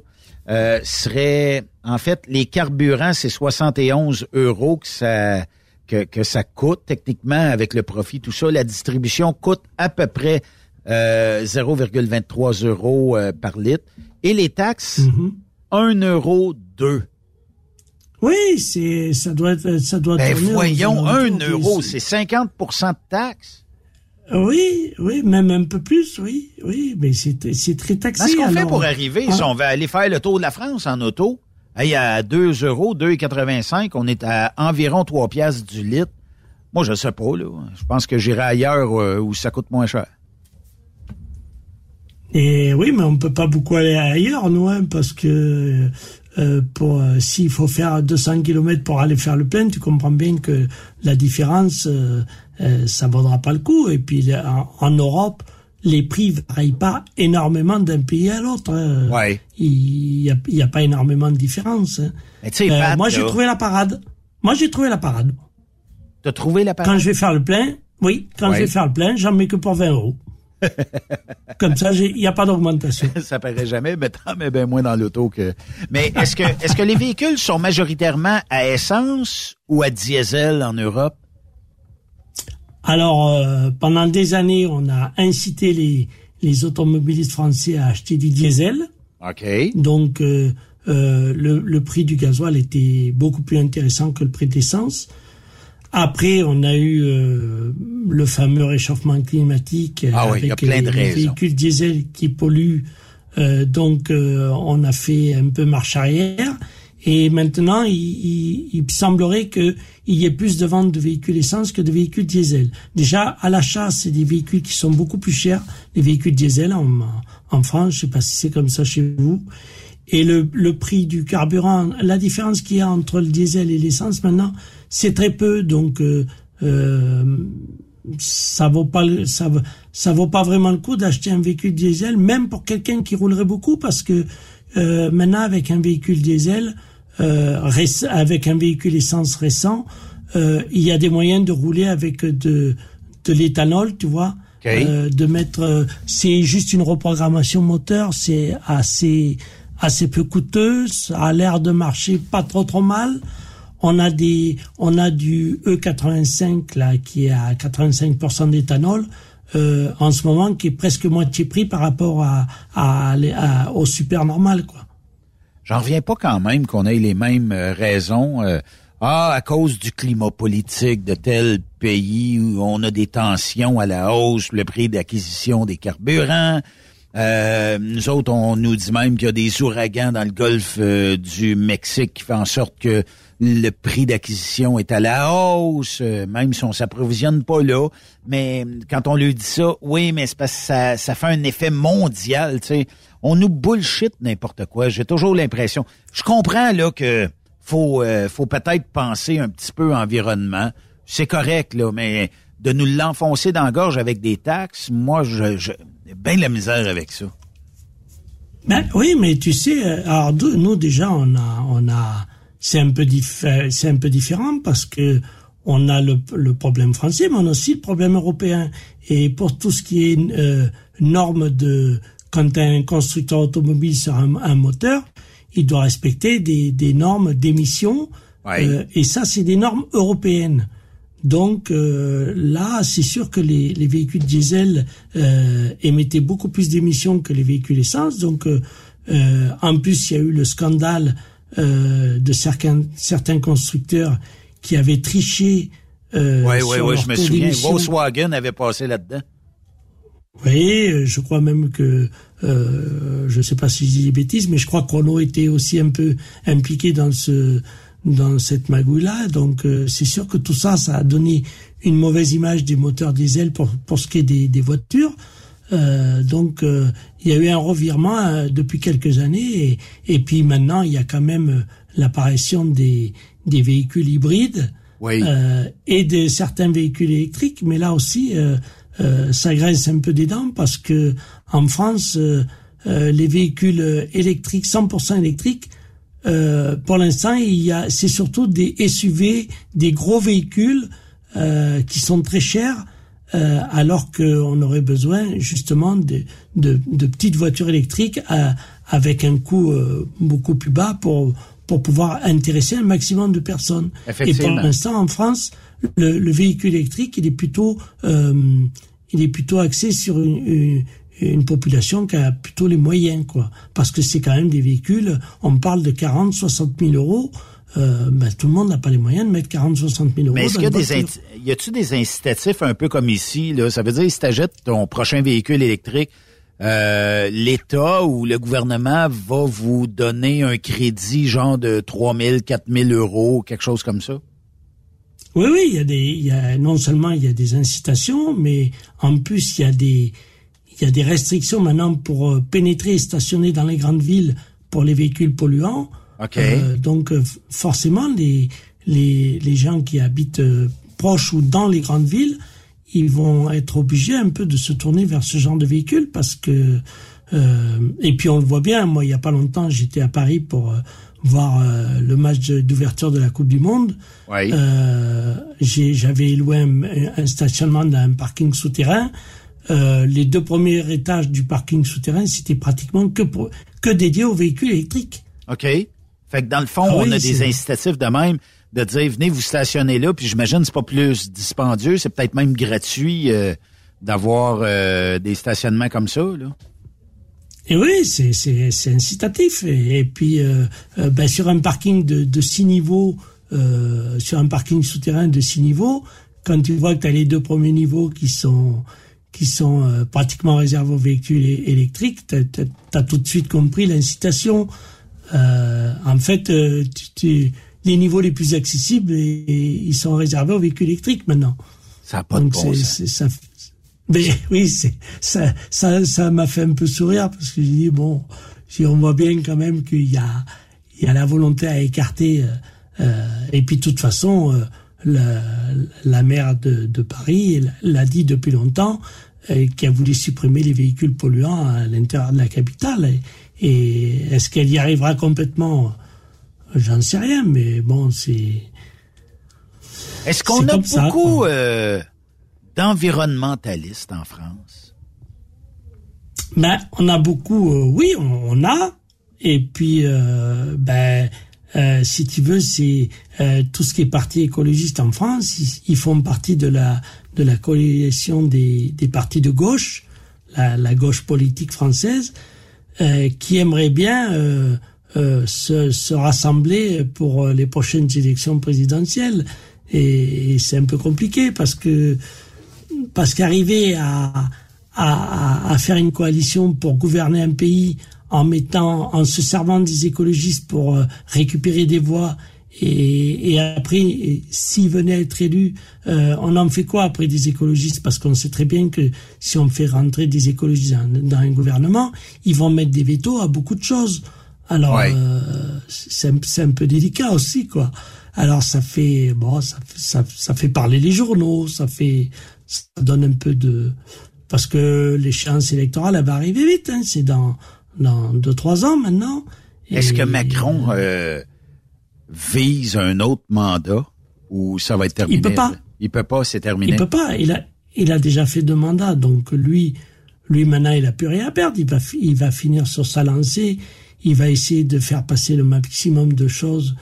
euh, serait en fait les carburants c'est 71 euros que ça que, que ça coûte techniquement avec le profit, tout ça. La distribution coûte à peu près euh, 0,23 euros euh, par litre. Et les taxes, 1 euro 2. Oui, c'est ça doit être ça doit ben voyons, 1 euro, c'est 50% de taxes. Oui, oui, même un peu plus, oui, oui, mais c'est très taxé. Qu'est-ce qu'on fait pour arriver si on va aller faire le tour de la France en auto? Hey, à 2 euros, 2,85, on est à environ 3 piastres du litre. Moi, je sais pas, là. Je pense que j'irai ailleurs euh, où ça coûte moins cher. Et oui, mais on peut pas beaucoup aller ailleurs, nous, hein, parce que euh, pour euh, s'il faut faire 200 km pour aller faire le plein, tu comprends bien que la différence, euh, ça vaudra pas le coup. Et puis en Europe, les prix varient pas énormément d'un pays à l'autre. Hein. Ouais. Il y a, y a, pas énormément de différence. Hein. Mais euh, Pat, moi, j'ai trouvé la parade. Moi, j'ai trouvé la parade. T'as trouvé la parade? Quand je vais faire le plein, oui, quand je vais faire le plein, j'en mets que pour 20 euros. Comme ça, il n'y a pas d'augmentation. ça paraît jamais, mais t'en mets bien moins dans l'auto que. Mais est-ce que est-ce que les véhicules sont majoritairement à essence ou à diesel en Europe? Alors, euh, pendant des années, on a incité les, les automobilistes français à acheter du diesel. OK. Donc, euh, euh, le, le, prix du gasoil était beaucoup plus intéressant que le prix d'essence. Après, on a eu euh, le fameux réchauffement climatique ah avec oui, les, les véhicules diesel qui polluent. Euh, donc, on a fait un peu marche arrière. Et maintenant, il, il, il semblerait qu'il y ait plus de ventes de véhicules essence que de véhicules diesel. Déjà, à l'achat, c'est des véhicules qui sont beaucoup plus chers, les véhicules diesel en, en France. Je sais pas si c'est comme ça chez vous. Et le, le prix du carburant, la différence qu'il y a entre le diesel et l'essence maintenant, c'est très peu. Donc, euh, euh, ça vaut pas ça, ça vaut pas vraiment le coup d'acheter un véhicule diesel, même pour quelqu'un qui roulerait beaucoup, parce que euh, maintenant avec un véhicule diesel, avec un véhicule essence récent, euh, il y a des moyens de rouler avec de, de l'éthanol, tu vois. Euh, de mettre, euh, c'est juste une reprogrammation moteur, c'est assez assez peu coûteux, ça a l'air de marcher pas trop trop mal. On a des, on a du E85 là qui est à 85% d'éthanol. Euh, en ce moment qui est presque moitié prix par rapport à, à, à au super normal quoi. J'en reviens pas quand même qu'on ait les mêmes euh, raisons. Euh, ah, à cause du climat politique de tel pays où on a des tensions à la hausse, le prix d'acquisition des carburants. Euh, nous autres, on nous dit même qu'il y a des ouragans dans le golfe du Mexique qui fait en sorte que le prix d'acquisition est à la hausse, même si on s'approvisionne pas là. Mais quand on lui dit ça, oui, mais c'est parce que ça, ça fait un effet mondial, tu sais on nous bullshit n'importe quoi. J'ai toujours l'impression. Je comprends là que faut euh, faut peut-être penser un petit peu environnement. C'est correct là, mais de nous l'enfoncer dans la gorge avec des taxes, moi je, je bien la misère avec ça. Ben oui, mais tu sais, euh, alors nous déjà on a on a c'est un peu c'est un peu différent parce que on a le, le, problème français, mais on a aussi le problème européen. Et pour tout ce qui est euh, normes de quand un constructeur automobile sur un, moteur, il doit respecter des, des normes d'émission Euh, et ça, c'est des normes européennes. Donc euh, là, c'est sûr que les, les véhicules diesel euh, émettaient beaucoup plus d'émissions que les véhicules essence. Donc euh, en plus, il y a eu le scandale de certains, certains constructeurs qui avaient triché. oui, oui, oui, je me souviens. Volkswagen avait passé là-dedans. Oui, je crois même que, euh, je ne sais pas si je dis des bêtises, mais je crois qu'on était aussi un peu impliqué dans ce dans cette magouille-là. Donc euh, c'est sûr que tout ça, ça a donné une mauvaise image des moteurs diesel pour, pour ce qui est des, des voitures. Euh, donc euh, il y a eu un revirement euh, depuis quelques années et, et, puis maintenant il y a quand même l'apparition des, des véhicules hybrides oui. et de certains véhicules électriques. Mais là aussi, ça graisse un peu des dents parce que en France, les véhicules électriques, 100% électriques, euh, pour l'instant, il y a, c'est surtout des SUV, des gros véhicules euh, qui sont très chers, euh, alors qu'on aurait besoin justement de, de, de petites voitures électriques euh, avec un coût euh, beaucoup plus bas pour pour pouvoir intéresser un maximum de personnes. Et pour l'instant, en France, le, le, véhicule électrique, il est plutôt il est plutôt axé sur une, une une population qui a plutôt les moyens, quoi. Parce que c'est quand même des véhicules, on parle de 40, 60 000 euros. Euh, ben, tout le monde n'a pas les moyens de mettre 40, 60 000 euros. Mais est-ce qu'il y a des, y a-tu des incitatifs un peu comme ici, là? Ça veut dire, si tu achètes ton prochain véhicule électrique, euh, l'État ou le gouvernement va vous donner un crédit genre de 3 000, 4 000 euros, quelque chose comme ça? Oui, oui, il y a des, il y a, non seulement il y a des incitations, mais en plus il y a des, il y a des restrictions maintenant pour euh, pénétrer et stationner dans les grandes villes pour les véhicules polluants. Euh, donc euh, forcément, les, les, les gens qui habitent euh, proches ou dans les grandes villes, ils vont être obligés un peu de se tourner vers ce genre de véhicules parce que et puis on le voit bien. Moi, il y a pas longtemps, j'étais à Paris pour voir le match d'ouverture de la Coupe du Monde. Oui. J'avais loué un, un, stationnement dans un parking souterrain. Euh, les deux premiers étages du parking souterrain, c'était pratiquement que pour, que dédié aux véhicules électriques. OK. Fait que dans le fond, ah on a des incitatifs de même de dire venez vous stationner là, puis j'imagine c'est pas plus dispendieux, c'est peut-être même gratuit euh, d'avoir euh, des stationnements comme ça là. Et oui, c'est c'est incitatif. Et, puis ben, sur un parking de, de six niveaux, sur un parking souterrain de six niveaux, quand tu vois que tu as les deux premiers niveaux qui sont qui sont euh, pratiquement réservés aux véhicules électriques, tu as, tout de suite compris l'incitation. Euh, en fait, euh, tu, les niveaux les plus accessibles, et, ils sont réservés aux véhicules électriques maintenant. Ça n'a pas de bon ça. Mais oui, ça, ça, ça m'a fait un peu sourire parce que j'ai dit bon, si on voit bien quand même qu'il y a, il y a la volonté à écarter. Euh, et puis de toute façon, la, la maire de, de Paris l'a dit depuis longtemps, euh, qui a voulu supprimer les véhicules polluants à l'intérieur de la capitale. Et, est-ce qu'elle y arrivera complètement? J'en sais rien, mais bon, c'est. Est-ce qu'on a beaucoup euh, d'environnementalistes en France? Ben, on a beaucoup. Euh, oui, on, a. Et puis, euh, ben, euh, si tu veux, c'est tout ce qui est parti écologiste en France. Ils, font partie de la de la coalition des, des partis de gauche, la, gauche politique française, qui aimerait bien se, se, rassembler pour les prochaines élections présidentielles. Et c'est un peu compliqué parce que parce qu'arriver à, à, à faire une coalition pour gouverner un pays en mettant, en se servant des écologistes pour euh, récupérer des voix. Et, et après, s'ils venaient à être élus, euh, on en fait quoi après des écologistes? Parce qu'on sait très bien que si on fait rentrer des écologistes dans, un gouvernement, ils vont mettre des vétos à beaucoup de choses. Alors, euh, c'est un, un, peu délicat aussi, quoi. Alors, ça fait bon, ça, ça, ça fait parler les journaux, ça fait, ça donne un peu de, parce que l'échéance électorale elle va arriver vite. Hein, c'est dans dans deux, trois ans maintenant. Est-ce que Macron euh, vise un autre mandat ou ça va être terminé? Il peut pas. Il peut pas, c'est terminé. Il peut pas. Il a, il a déjà fait deux mandats, donc lui, lui maintenant, il a plus rien à perdre. Il va, il va finir sur sa lancée. Il va essayer de faire passer le maximum de choses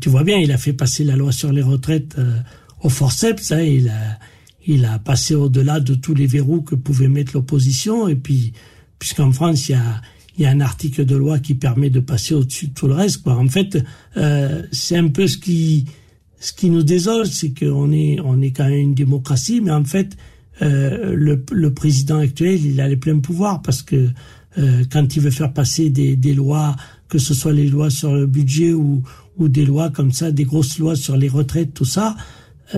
tu vois bien, il a fait passer la loi sur les retraites au forceps. Hein, il a il a passé au-delà de tous les verrous que pouvait mettre l'opposition. Et puis, puisqu'en France, il y a, il y a un article de loi qui permet de passer au-dessus de tout le reste. Quoi. En fait, euh, c'est un peu ce qui, ce qui nous désole, c'est qu'on est, on est quand même une démocratie, mais en fait, euh, le, le, président actuel, il a les pleins pouvoirs parce que euh, quand il veut faire passer des, des, lois, que ce soit les lois sur le budget ou, ou des lois comme ça, des grosses lois sur les retraites, tout ça,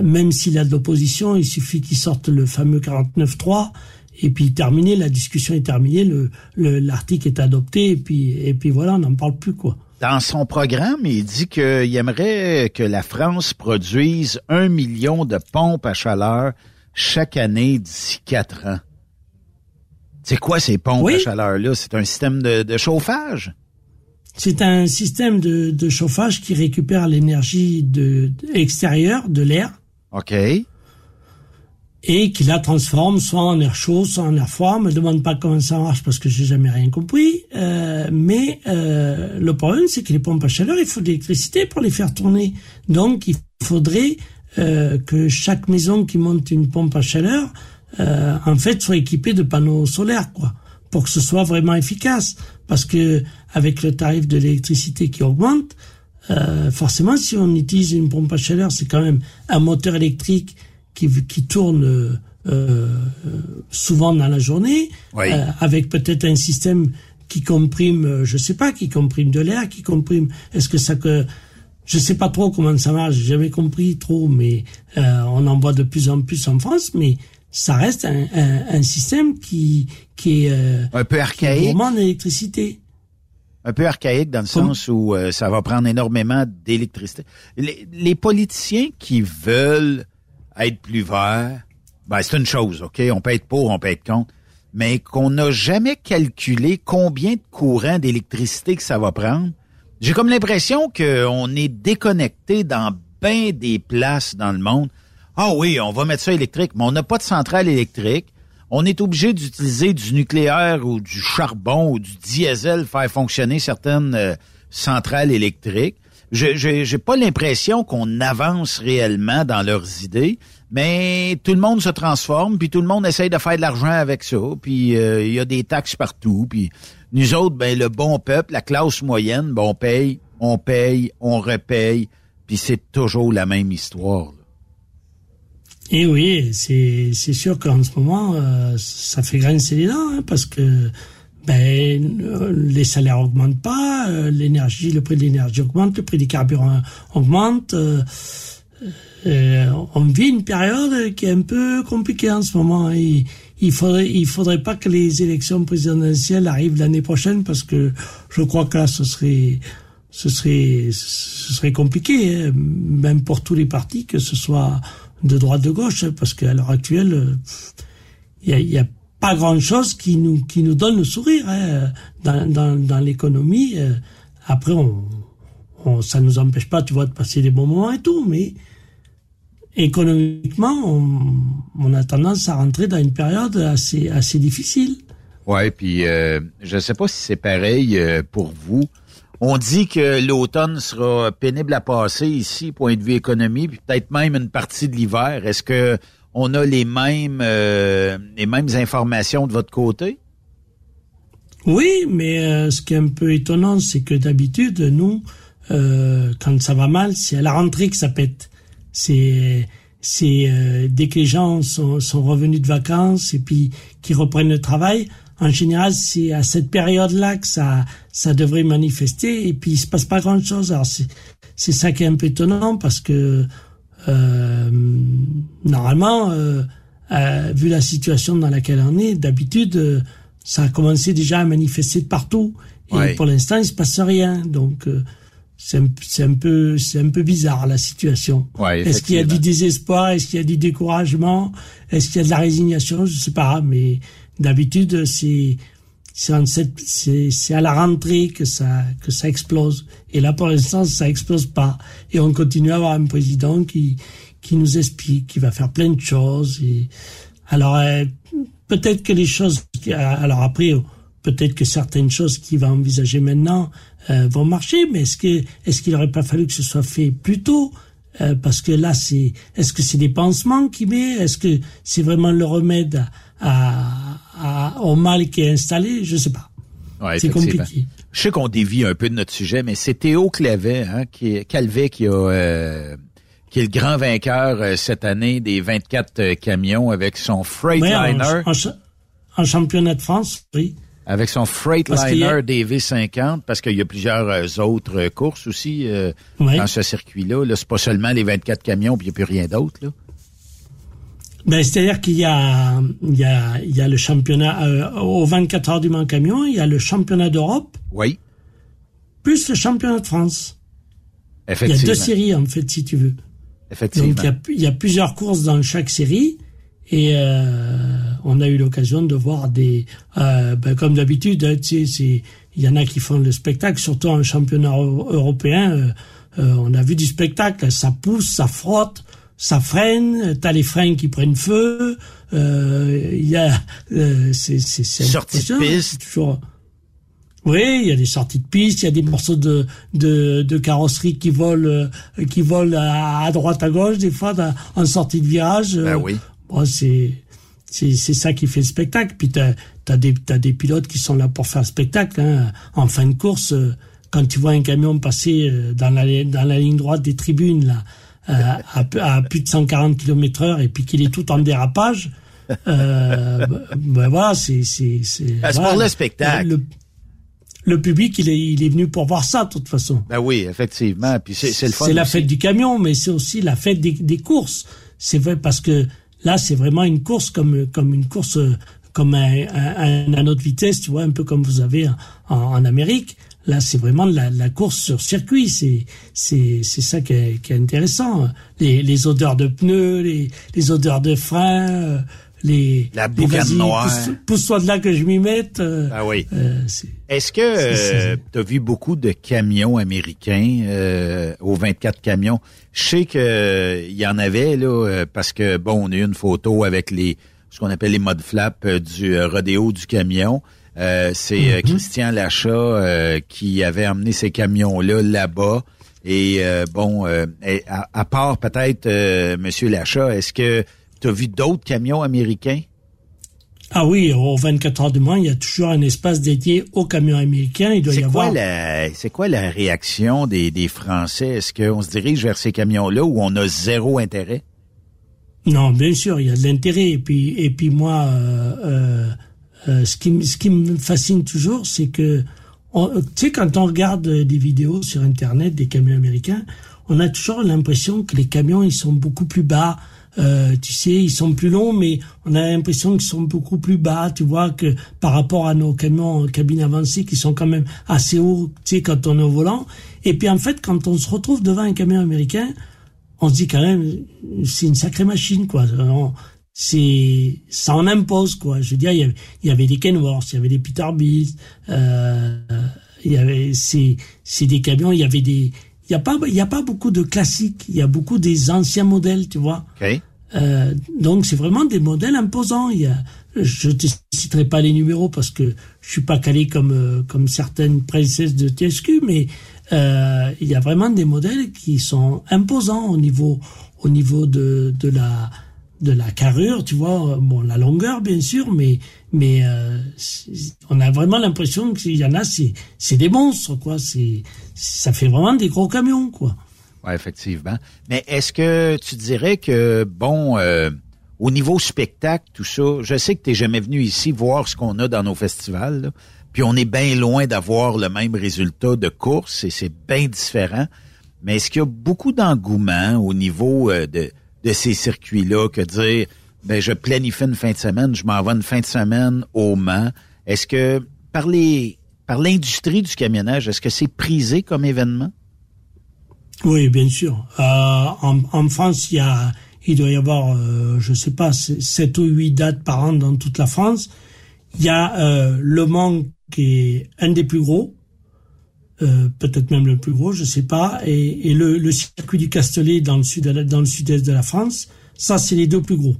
même s'il a de l'opposition, il suffit qu'il sorte le fameux 49.3 et puis terminé, la discussion est terminée, le l'article est adopté et puis et puis voilà, on n'en parle plus quoi. Dans son programme, il dit qu'il aimerait que la France produise un million de pompes à chaleur chaque année d'ici quatre ans. C'est quoi ces pompes à chaleur-là? C'est un système de chauffage? C'est un système de, de, chauffage qui récupère l'énergie de, extérieure de l'air. OK. Et qui la transforme soit en air chaud, soit en air froid. Me demande pas comment ça marche parce que j'ai jamais rien compris. Euh, mais euh, le problème, c'est que les pompes à chaleur, il faut de l'électricité pour les faire tourner. Donc, il faudrait euh, que chaque maison qui monte une pompe à chaleur, euh, en fait, soit équipée de panneaux solaires, quoi, pour que ce soit vraiment efficace. Parce que avec le tarif de l'électricité qui augmente, euh, forcément, si on utilise une pompe à chaleur, c'est quand même un moteur électrique qui, qui tourne euh, souvent dans la journée, euh, avec peut-être un système qui comprime, euh, je sais pas, qui comprime de l'air, qui comprime. Est-ce que ça que je sais pas trop comment ça marche, j'ai jamais compris trop, mais euh, on en voit de plus en plus en France, mais ça reste un, un, un système qui qui est euh, un peu archaïque, d'électricité un peu archaïque dans le sens où euh, ça va prendre énormément d'électricité. Les, politiciens qui veulent être plus verts, ben c'est une chose, OK? On peut être pour, on peut être contre, mais qu'on n'a jamais calculé combien de courant d'électricité que ça va prendre. J'ai comme l'impression qu'on est déconnecté dans bien des places dans le monde. Ah oui, on va mettre ça électrique, mais on n'a pas de centrale électrique on est obligé d'utiliser du nucléaire ou du charbon ou du diesel pour faire fonctionner certaines euh, centrales électriques. Je n'ai pas l'impression qu'on avance réellement dans leurs idées, mais tout le monde se transforme, puis tout le monde essaye de faire de l'argent avec ça, puis euh, il y a des taxes partout, puis nous autres, ben le bon peuple, la classe moyenne, ben, on paye, on paye, on repaye, puis c'est toujours la même histoire. Et oui, c'est sûr qu'en ce moment, euh, ça fait grincer les dents, hein, parce que ben euh, les salaires augmentent pas, euh, l'énergie, le prix de l'énergie augmente, le prix des carburants augmente. on vit une période qui est un peu compliquée en ce moment. Et, il faudrait il faudrait pas que les élections présidentielles arrivent l'année prochaine parce que je crois que là ce serait ce serait ce serait compliqué hein, même pour tous les partis que ce soit de droite de gauche, hein, parce qu'à l'heure actuelle, il euh, y a, pas grand-chose qui nous qui nous donne le sourire hein, dans, dans, l'économie. Euh, après, on, ça nous empêche pas, tu vois, de passer des bons moments et tout, mais économiquement, on, a tendance à rentrer dans une période assez assez difficile. Ouais, puis euh, je sais pas si c'est pareil pour vous. On dit que l'automne sera pénible à passer ici, point de vue économie, puis peut-être même une partie de l'hiver. Est-ce que on a les mêmes euh, les mêmes informations de votre côté? Oui, mais euh, ce qui est un peu étonnant, c'est que d'habitude, nous, euh, quand ça va mal, c'est à la rentrée que ça pète. C'est c'est dès que les gens sont, sont revenus de vacances et puis qu'ils reprennent le travail, en général, c'est à cette période-là que ça, ça devrait manifester et puis il se passe pas grand-chose. Alors c'est, c'est ça qui est un peu étonnant parce que euh, normalement, euh, euh, vu la situation dans laquelle on est, d'habitude, euh, ça a commencé déjà à manifester de partout et pour l'instant, il se passe rien. Donc euh, c'est un, c'est un peu c'est un peu bizarre la situation. Est-ce qu'il y a du désespoir? Est-ce qu'il y a du découragement? Est-ce qu'il y a de la résignation? Je sais pas, mais D'habitude, c'est c'est à la rentrée que ça que ça explose. Et là, pour l'instant, ça explose pas. Et on continue à avoir un président qui qui nous explique, qui va faire plein de choses. Et alors euh, peut-être que les choses. Alors après, peut-être que certaines choses qu'il va envisager maintenant euh, vont marcher, mais est-ce que est-ce qu'il n'aurait pas fallu que ce soit fait plus tôt? Euh, Parce que là, c'est est-ce que c'est des pansements qu'il met? Est-ce que c'est vraiment le remède à, à, au mal qui est installé Je sais pas. Ouais, c'est compliqué. Je sais qu'on dévie un peu de notre sujet, mais c'est Théo Clavet, hein, qui, Calvet qui a euh, qui est le grand vainqueur euh, cette année des 24 euh, camions avec son Freightliner. En, championnat de France, oui. Avec son Freightliner DV50, parce qu'il y a plusieurs autres courses aussi dans ce circuit-là. Là, c'est pas seulement les 24 camions, puis il n'y a plus rien d'autre. Ben, c'est-à-dire qu'il y a, il y a, il y a le championnat euh, au 24 heures du Mans camion, il y a le championnat d'Europe. Oui. Plus le championnat de France. Effectivement. Il y a deux séries en fait, si tu veux. Effectivement. Donc il y a, il y a plusieurs courses dans chaque série et euh, on a eu l'occasion de voir des, euh, ben, comme d'habitude, tu sais, il y en a qui font le spectacle, surtout en championnat européen. Euh, euh, on a vu du spectacle, ça pousse, ça frotte ça freine, t'as les freins qui prennent feu, euh, il y a euh, c'est c'est sortie de piste toujours. Oui, il y a des sorties de piste, il y a des morceaux de de, de carrosserie qui volent euh, qui volent à, droite à gauche des fois en sortie de virage. Ben oui. Bon, c'est c'est c'est ça qui fait le spectacle. Puis t'as t'as des t'as des pilotes qui sont là pour faire le spectacle. Hein. En fin de course, quand tu vois un camion passer dans la dans la ligne droite des tribunes là à, à, plus de 140 km heure et puis qu'il est tout en dérapage, euh, ben voilà, c'est c'est c'est. Ah, pour le spectacle. Le, le, public, il est il est venu pour voir ça de toute façon. Ben oui, effectivement. Puis c'est c'est le C'est la fête du camion, mais c'est aussi la fête des, des courses. C'est vrai parce que là, c'est vraiment une course comme comme une course comme un, un, un, autre vitesse, tu vois, un peu comme vous avez en, en Amérique. Là, c'est vraiment la, la, course sur circuit. C'est c'est c'est ça qui est, qui est, intéressant. Les, les odeurs de pneus, les, les odeurs de frein, euh, les la boucane noire. Pousse-toi de là que je m'y mette. Euh, ah oui. Euh, Est-ce que euh, tu as vu beaucoup de camions américains euh, aux 24 camions? Je sais que il y en avait là parce que bon, on a eu une photo avec les ce qu'on appelle les mode flaps du rodéo du camion. Euh, c'est euh, mhm. Christian Lachat euh, qui avait emmené ces camions-là là-bas. Et bon, à, part peut-être Monsieur Lachat, est-ce que tu as vu d'autres camions américains? Ah oui, au 24 heures du Mans, il y a toujours un espace dédié aux camions américains. Il doit y avoir. C'est quoi la réaction des, des Français? Est-ce qu'on se dirige vers ces camions-là où on a zéro intérêt? Non, bien sûr, il y a de l'intérêt. Et puis, et puis moi, euh, euh, ce, qui, ce qui me fascine toujours, c'est que, tu sais, quand on regarde des vidéos sur Internet des camions américains, on a toujours l'impression que les camions, ils sont beaucoup plus bas. Euh, tu sais, ils sont plus longs, mais on a l'impression qu'ils sont beaucoup plus bas. Tu vois que par rapport à nos camions en cabine avancée, qui sont quand même assez hauts, tu sais, quand on est au volant. Et puis en fait, quand on se retrouve devant un camion américain, on se dit quand même, c'est une sacrée machine, quoi c'est ça en impose quoi. Je veux dire, il y avait, il y avait des Kenworth, il y avait des Peterbilt, euh, il y avait c'est c'est des camions, il y avait des il y a pas il y a pas beaucoup de classiques, il y a beaucoup des anciens modèles, tu vois. Euh, donc c'est vraiment des modèles imposants. Il y a, je te citerai pas les numéros parce que je suis pas calé comme euh, comme certaines princesses de TSQ, mais euh, il y a vraiment des modèles qui sont imposants au niveau au niveau de de la de la carrure, tu vois, bon, la longueur bien sûr, mais mais euh, on a vraiment l'impression qu'il y en a, c'est des monstres, quoi. Ça fait vraiment des gros camions, quoi. Ouais, effectivement. Mais est-ce que tu dirais que bon, euh, au niveau spectacle, tout ça, je sais que tu jamais venu ici voir ce qu'on a dans nos festivals, puis on est bien loin d'avoir le même résultat de course et c'est bien différent. Mais est-ce qu'il y a beaucoup d'engouement au niveau euh, de de ces circuits-là que dire, ben, je planifie une fin de semaine, je m'en vais une fin de semaine au Mans. Est-ce que, par les, par l'industrie du camionnage, est-ce que c'est prisé comme événement? Oui, bien sûr. Euh, en, en, France, il y a, il doit y avoir, euh, je sais pas, sept ou huit dates par an dans toute la France. Il y a euh, Le Mans qui est un des plus gros, euh, peut-être même le plus gros, je sais pas, et, et le, le, circuit du Castellet dans le sud dans le sud-est de la France, ça c'est les deux plus gros.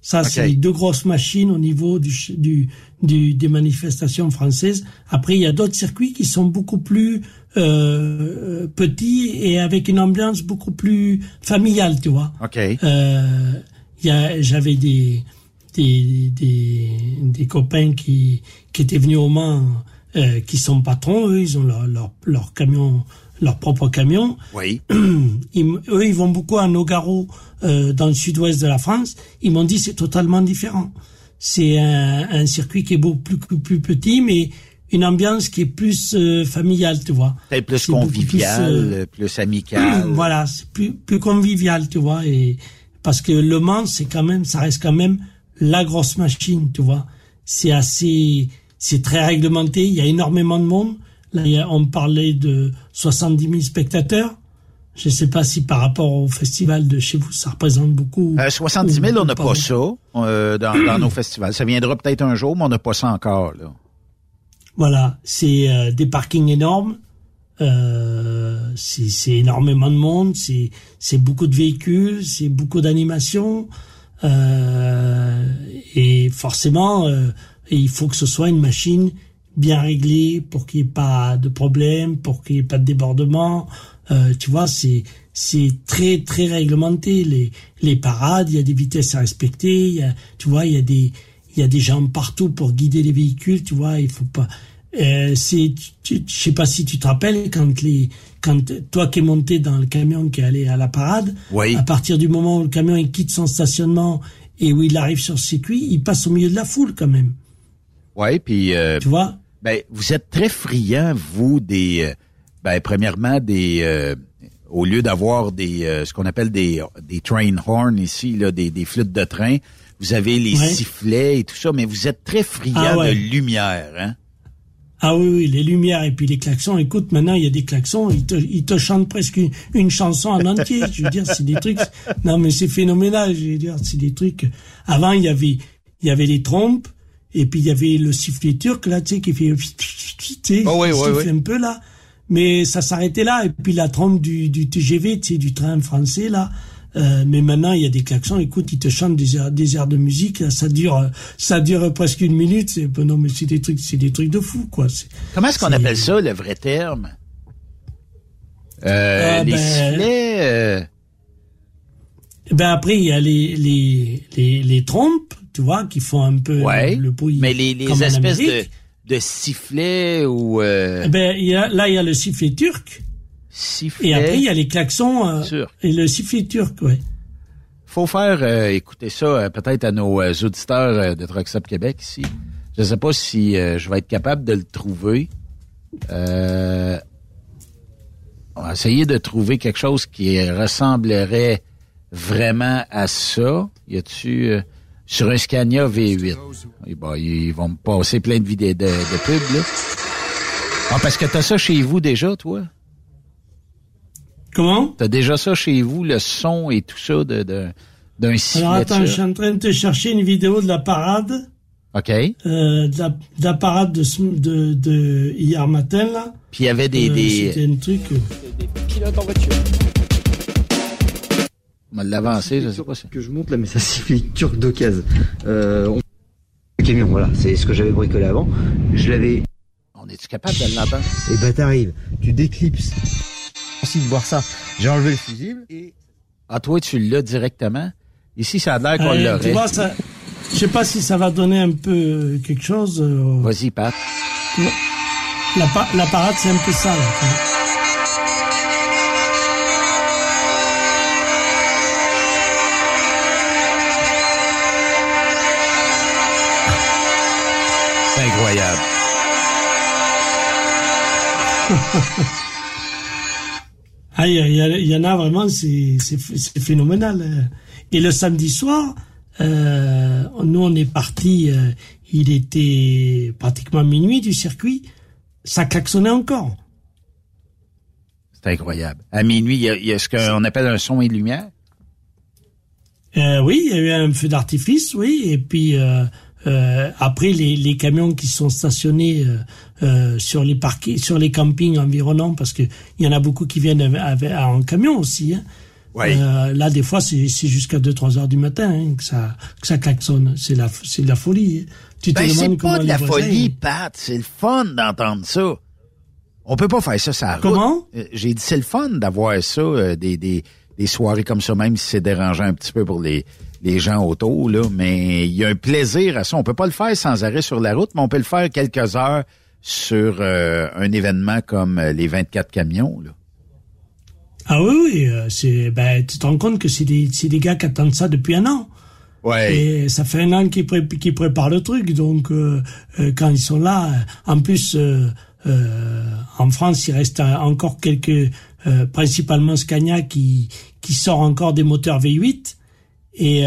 Ça, c'est les deux grosses machines au niveau du, du, du, des manifestations françaises. Après, il y a d'autres circuits qui sont beaucoup plus euh, petits et avec une ambiance beaucoup plus familiale, tu vois. OK. Euh, il y a, j'avais des, des, des, des copains qui, qui étaient venus au Mans, euh, qui sont patrons, eux, ils ont leur, leur, leur camion, leur propre camion. Oui. Ils, eux, ils vont beaucoup à Nogaro, euh, dans le sud-ouest de la France. Ils m'ont dit c'est totalement différent. C'est un, un, circuit qui est beaucoup plus, plus petit, mais une ambiance qui est plus euh, familiale, tu vois. C'est plus convivial, plus, plus, amical. voilà, c'est plus, plus convivial, tu vois. Et parce que Le Mans, c'est quand même, ça reste quand même la grosse machine, tu vois. C'est assez, c'est très réglementé. Il y a énormément de monde. Là, on parlait de 70 000 spectateurs. Je ne sais pas si par rapport au festival de chez vous, ça représente beaucoup. Euh, 70 000, on n'a pas, pas ça euh, dans, dans nos festivals. Ça viendra peut-être un jour, mais on n'a pas ça encore. Là. Voilà, c'est euh, des parkings énormes. Euh, c'est énormément de monde, c'est beaucoup de véhicules, c'est beaucoup d'animation. Euh, et forcément, euh, il faut que ce soit une machine bien réglée pour qu'il n'y ait pas de problème, pour qu'il n'y ait pas de débordement. Euh, tu vois, c'est c'est très très réglementé. Les les parades, il y a des vitesses à respecter. Il y a, tu vois, il y a des il y a des gens partout pour guider les véhicules. Tu vois, il faut pas. Euh, c'est, je sais pas si tu te rappelles quand les, quand toi qui es monté dans le camion qui est allé à la parade, oui. à partir du moment où le camion il quitte son stationnement et où il arrive sur le circuit, il passe au milieu de la foule quand même. Oui, puis euh, tu vois? Ben, vous êtes très friand vous des, euh, ben premièrement des, euh, au lieu d'avoir des, euh, ce qu'on appelle des, des train horns ici là, des, des flûtes de train, vous avez les Ouais. sifflets et tout ça, mais vous êtes très friand Ah ouais. de lumière, hein? Ah oui, oui, les lumières et puis les klaxons. Écoute, maintenant, il y a des klaxons, ils te, ils te chantent presque une, une chanson en entier. Je veux dire, c'est des trucs... Non, mais c'est phénoménal, je veux dire, c'est des trucs... Avant, il y avait, il y avait les trompes, et puis il y avait le sifflet turc, là, tu sais, qui fait... Tu sais, Oh oui, qui oui, siffle oui. un peu, là. Mais ça s'arrêtait là. Et puis la trompe du, du TGV, tu sais, du train français, là... Euh, mais maintenant, il y a des klaxons. Écoute, ils te chantent des airs, des airs de musique. là, ça dure, euh, ça dure presque une minute. C'est, ben non, mais c'est des trucs, c'est des trucs de fou, quoi. C'est- Comment est-ce qu'on c'est- appelle ça, le vrai terme? Euh, Ah, les ben- sifflets, euh, Ben après, il y a les, les, les, les trompes, tu vois, qui font un peu ouais, le bruit. mais les, les comme en espèces de, de sifflets ou euh, Eh Ben, il y a, là, il y a le sifflet turc. sifflets. Et après, il y a les klaxons. euh, Turc. et le sifflet turc, ouais. faut faire euh, écouter ça peut-être à nos auditeurs de Truck Stop Québec ici. Je sais pas si je vais être capable de le trouver. On va essayer de trouver quelque chose qui ressemblerait vraiment à ça. Y a-tu sur un Scania V8 Eh ben, ils vont me passer plein de vidéos de, de pubs là. Ah parce que t'as ça chez vous déjà toi? Comment? T'as déjà ça chez vous le son et tout ça de de- d'un. Alors attends, je suis en train de te chercher une vidéo de la parade, OK. euh, de, la, de la parade de, de, de hier matin là. Puis il y avait des... Euh, des... C'était un truc. euh, Pilote en voiture. On va l'avancer, je sais pas. Que je monte là, mais ça siffle turc d'occasion. Euh, on... Le camion, voilà, c'est ce que j'avais bricolé avant. Je l'avais. On est-tu capable de l'entendre? Et bah t'arrives, tu déclipses. Merci de voir ça. J'ai enlevé le fusible et. Ah, toi, tu l'as directement? Ici, ça a l'air qu'on euh, tu vois, ça, je sais pas si ça va donner un peu euh, quelque chose. euh, Vas-y, Pat. la, pa- la parade, c'est un peu ça. Là, incroyable. Ah, il y, en a vraiment, c'est c'est- c'est phénoménal. euh. Et le samedi soir, euh, nous on est parti, euh, il était pratiquement minuit du circuit, ça klaxonnait encore. C'est incroyable. À minuit, il y a, il y a ce qu'on appelle un son et lumière? Euh, oui, il y a eu un feu d'artifice, oui, et puis euh, après les, les camions qui sont stationnés euh, euh, sur les parquets, sur les campings environnants, parce que il y en a beaucoup qui viennent avec, en camion aussi. Hein. Euh, là, des fois, c'est jusqu'à 2-3 heures du matin hein, que ça que ça klaxonne. C'est la de la folie. Tu ben, c'est pas de la folie, Pat. C'est le fun d'entendre ça. On peut pas faire ça, ça Comment? J'ai dit c'est le fun d'avoir ça, des, des, des soirées comme ça, même si c'est dérangeant un petit peu pour les, les gens autour, là. Mais il y a un plaisir à ça. On peut pas le faire sans arrêt sur la route, mais on peut le faire quelques heures sur un événement comme les 24 camions, là. Ah oui, oui, euh, c'est, ben, tu te rends compte que c'est des, c'est des gars qui attendent ça depuis un an. Ouais. Et ça fait un an qu'ils, pré qu'ils préparent le truc, donc euh, euh, quand ils sont là, en plus, en France, il reste encore quelques, principalement Scania qui qui sort encore des moteurs V8 et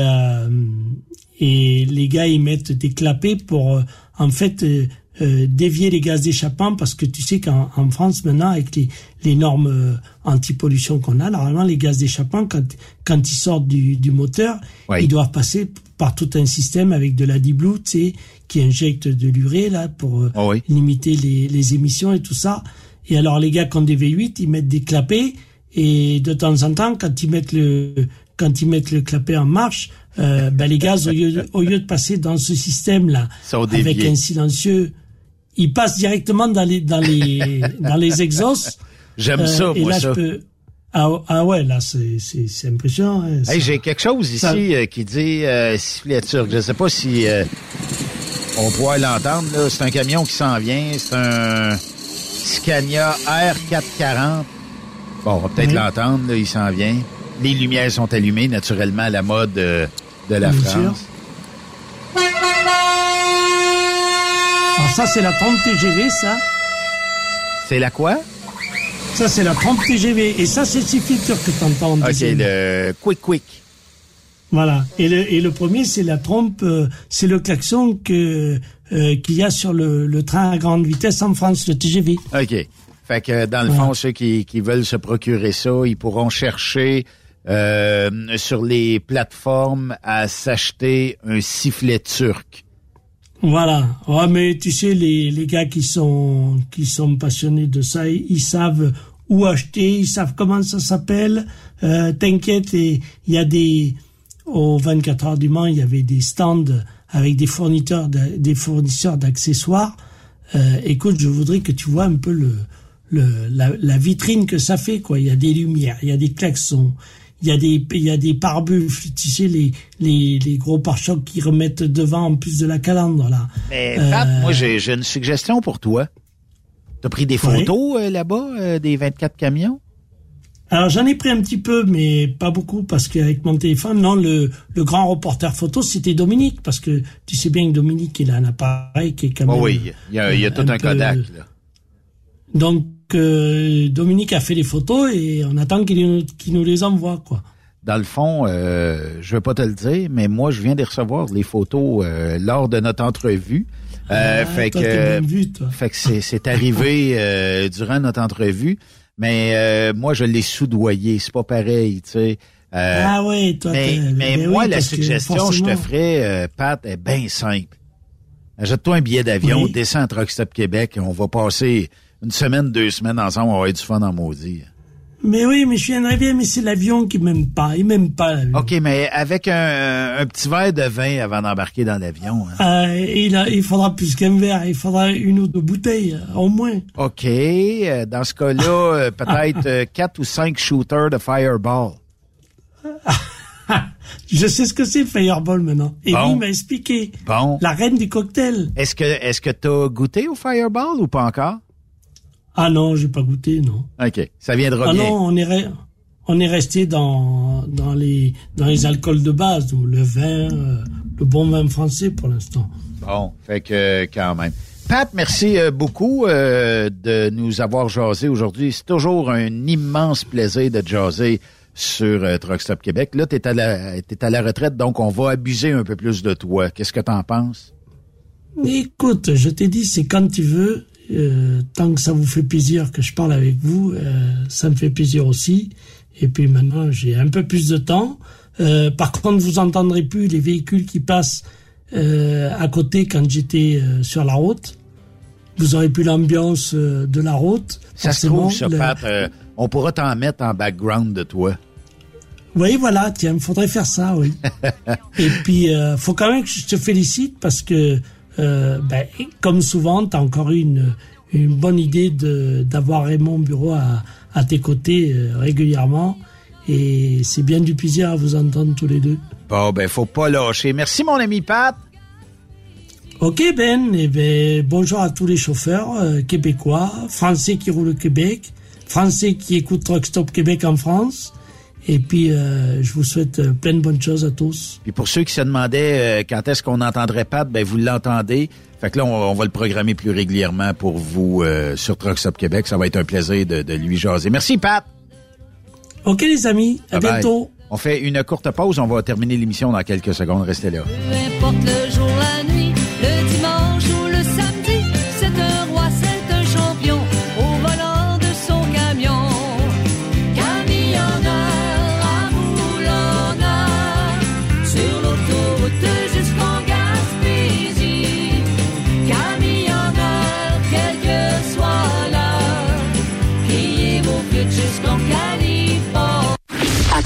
et les gars ils mettent des clapets pour en fait euh, dévier les gaz d'échappement parce que tu sais qu'en en France maintenant avec les, les normes euh, anti-pollution qu'on a, normalement les gaz d'échappement quand quand ils sortent du, du moteur, ils doivent passer par tout un système avec de la D-Blue, tu sais, qui injecte de l'urée là pour euh, oh limiter les, les émissions et tout ça. Et alors les gars qui ont des V8, ils mettent des clapets. Et de temps en temps quand ils mettent le quand ils mettent le clapet en marche, euh, ben les gaz au lieu, de, au lieu de passer dans ce système là avec un silencieux il passe directement dans les dans les dans les exhausts. J'aime ça, euh, moi ça. Ah, ah, ouais, là c'est impressionnant. Hein, hey, j'ai quelque chose ici euh, qui dit euh, sifflet turc. Je sais pas si euh, on pourrait l'entendre. Là, c'est un camion qui s'en vient. C'est un Scania R440. Bon, on va peut-être l'entendre. Là, il s'en vient. Les lumières sont allumées, naturellement, à la mode de la France. ça, c'est la trompe TGV, ça. C'est la quoi? Ça, c'est la trompe TGV. Et ça, c'est le filtre que tu entends. OK, le quick quick. Voilà. Et le, et le premier, c'est la trompe, euh, c'est le klaxon que euh, qu'il y a sur le, le, train à grande vitesse en France, le TGV. OK. Fait que dans le fond, ceux qui, qui veulent se procurer ça, ils pourront chercher euh, sur les plateformes à s'acheter un sifflet turc. Voilà. Ouais, mais tu sais, les, les gars qui sont, qui sont passionnés de ça, ils, savent où acheter, ils savent comment ça s'appelle. Euh, T'inquiète, il y a des, au 24 heures du Mans, il y avait des stands avec des fournisseurs, des fournisseurs d'accessoires. Euh, écoute, je voudrais que tu vois un peu le, le la, la, vitrine que ça fait, quoi. Il y a des lumières, il y a des klaxons, il y a des il y a des pare-buffs, tu sais les les, les gros pare-chocs qui remettent devant en plus de la calandre là. Mais Pat, euh, moi j'ai j'ai une suggestion pour toi. T'as pris des photos euh, là-bas euh, des 24 camions? Alors j'en ai pris un petit peu, mais pas beaucoup, parce qu'avec mon téléphone, non, le, le grand reporter photo, c'était Dominique, parce que tu sais bien que Dominique, il a un appareil qui est quand oh même... oui, il y a, il y a tout un, Kodak. Là. Donc Dominique a fait les photos et on attend qu'il nous les envoie, quoi. Dans le fond, euh, je vais pas te le dire, mais moi, je viens de recevoir les photos euh, lors de notre entrevue. Euh, ah, fait, que, fait que c'est arrivé euh, durant notre entrevue, mais moi, je l'ai soudoyé. C'est pas pareil, tu sais. ah oui, toi. Mais, mais ben moi, la suggestion que je te ferais, Pat, est bien simple. Achète-toi un billet d'avion, descends à Truck Stop Québec, on va passer une semaine, deux semaines ensemble, on va avoir du fun en maudit. Mais oui, mais je viendrais bien, mais c'est l'avion qui m'aime pas. Il m'aime pas l'avion. OK, mais avec un, un, petit verre de vin avant d'embarquer dans l'avion. Hein. Euh, il, il faudra plus qu'un verre, il faudra une ou deux bouteilles, au moins. OK. Euh, dans ce cas-là, euh, peut-être quatre ou cinq shooters de Fireball. Je sais ce que c'est Fireball maintenant. Et lui m'a expliqué. Bon. La reine du cocktail. Est-ce que est-ce que t'as goûté au Fireball ou pas encore? Ah non, j'ai pas goûté, non. OK, ça viendra ah bien. Ah non, on est, on est resté dans, dans, les, dans les alcools de base, le vin, euh, le bon vin français pour l'instant. Bon, fait que quand même. Pat, merci euh, beaucoup euh, de nous avoir jasé aujourd'hui. C'est toujours un immense plaisir de jaser sur euh, Truck Stop Québec. Là, tu es, à la, à la retraite, donc on va abuser un peu plus de toi. Qu'est-ce que tu en penses? Écoute, je t'ai dit, c'est quand tu veux. Euh, tant que ça vous fait plaisir que je parle avec vous, euh, ça me fait plaisir aussi. Et puis maintenant, j'ai un peu plus de temps. Euh, par contre, vous entendrez plus les véhicules qui passent à côté quand j'étais sur la route. Vous aurez plus l'ambiance de la route. Ça se trouve, ça, Pat, on pourra t'en mettre en background de toi. Oui, voilà, tiens, il faudrait faire ça, oui. Et puis, faut quand même que je te félicite parce que, euh, ben, comme souvent, tu as encore une, une bonne idée d'avoir Raymond Bureau à, à tes côtés euh, régulièrement. Et c'est bien du plaisir à vous entendre tous les deux. Bon, ben, faut pas lâcher. Merci, mon ami Pat. Ok Ben, et ben bonjour à tous les chauffeurs euh, québécois, français qui roulent au Québec, français qui écoutent Truck Stop Québec en France. Et puis euh, je vous souhaite euh, plein de bonnes choses à tous. Puis pour ceux qui se demandaient euh, quand est-ce qu'on entendrait Pat, ben vous l'entendez. Fait que là, on, on va le programmer plus régulièrement pour vous euh, sur Truck Stop Québec. Ça va être un plaisir de, de lui jaser. Merci Pat. Ok les amis, à Bye bye. bientôt. On fait une courte pause. On va terminer l'émission dans quelques secondes. Restez là. Peu importe le jour, la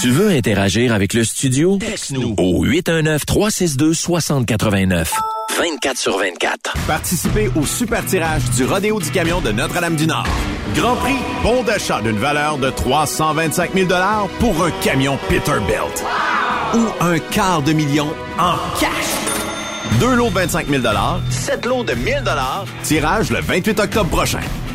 Tu veux interagir avec le studio? Texte-nous au 819-362-6089. 24 sur 24. Participez au super tirage du Rodéo du Camion de Notre-Dame-du-Nord. Grand prix, bon d'achat d'une valeur de 325 000 pour un camion Peterbilt. Ou un quart de million en cash. Deux lots de 25 000 sept lots de 1000 tirage le 28 octobre prochain.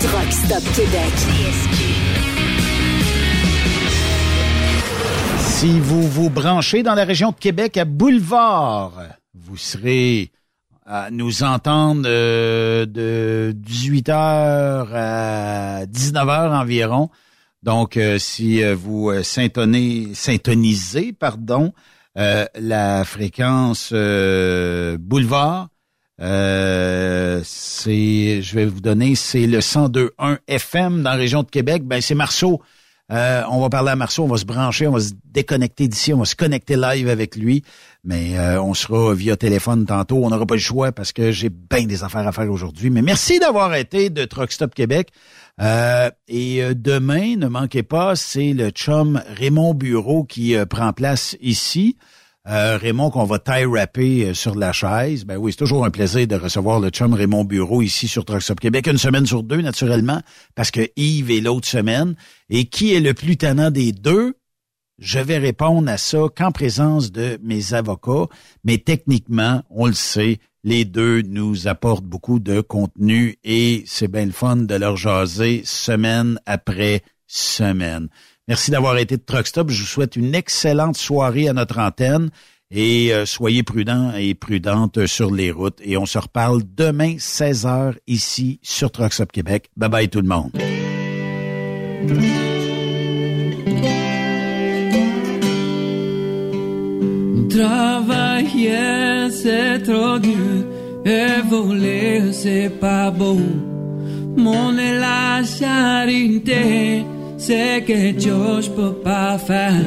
Stop Québec. Si vous vous branchez dans la région de Québec à Boulevard, vous serez à nous entendre euh, de 18h à 19h environ. Donc, euh, si euh, vous syntonnez- syntonisez, pardon, la fréquence boulevard. Euh, c'est, je vais vous donner, c'est le 102.1 FM dans la région de Québec. Ben c'est Marceau. Euh, on va parler à Marceau, on va se brancher, on va se déconnecter d'ici, on va se connecter live avec lui. Mais euh, on sera via téléphone tantôt. On n'aura pas le choix parce que j'ai bien des affaires à faire aujourd'hui. Mais merci d'avoir été de Truck Stop Québec. Euh, et demain, ne manquez pas, c'est le chum Raymond Bureau qui prend place ici. Euh, Raymond qu'on va tie rapper sur la chaise. Ben oui, c'est toujours un plaisir de recevoir le chum Raymond Bureau ici sur Truck Stop Québec, une semaine sur deux naturellement, parce que Yves est l'autre semaine. Et qui est le plus tannant des deux? Je vais répondre à ça qu'en présence de mes avocats, mais techniquement, on le sait, les deux nous apportent beaucoup de contenu et c'est bien le fun de leur jaser semaine après semaine. Merci d'avoir été de Truck Stop. Je vous souhaite une excellente soirée à notre antenne et euh, soyez prudents et prudentes sur les routes. Et on se reparle demain 16h ici sur Truck Stop Québec. Bye bye tout le monde. Travailler, c'est trop dur. Et voler, c'est pas beau. Mon est la charité c'est quelque chose je peux pas faire.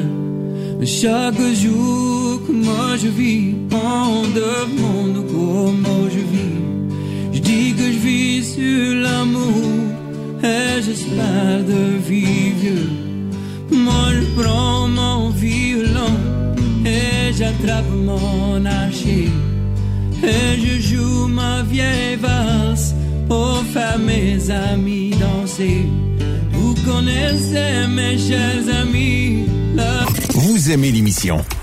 Chaque jour que moi je vis, on demande comment je vis. Je dis que je vis sur l'amour et j'espère de vivre. Moi je prends mon violon et j'attrape mon archer. Et je joue ma vieille valse pour faire mes amis danser. Vous connaissez mes chers amis. Vous aimez l'émission?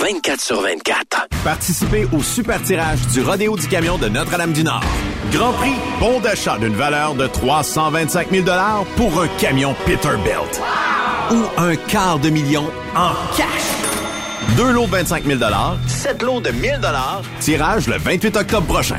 24 sur 24. Participez au super tirage du Rodéo du Camion de Notre-Dame-du-Nord. Grand prix, bon d'achat d'une valeur de 325 000 pour un camion Peterbilt. Ou un quart de million en cash. Deux lots de 25 000 sept lots de 1000 Tirage le 28 octobre prochain.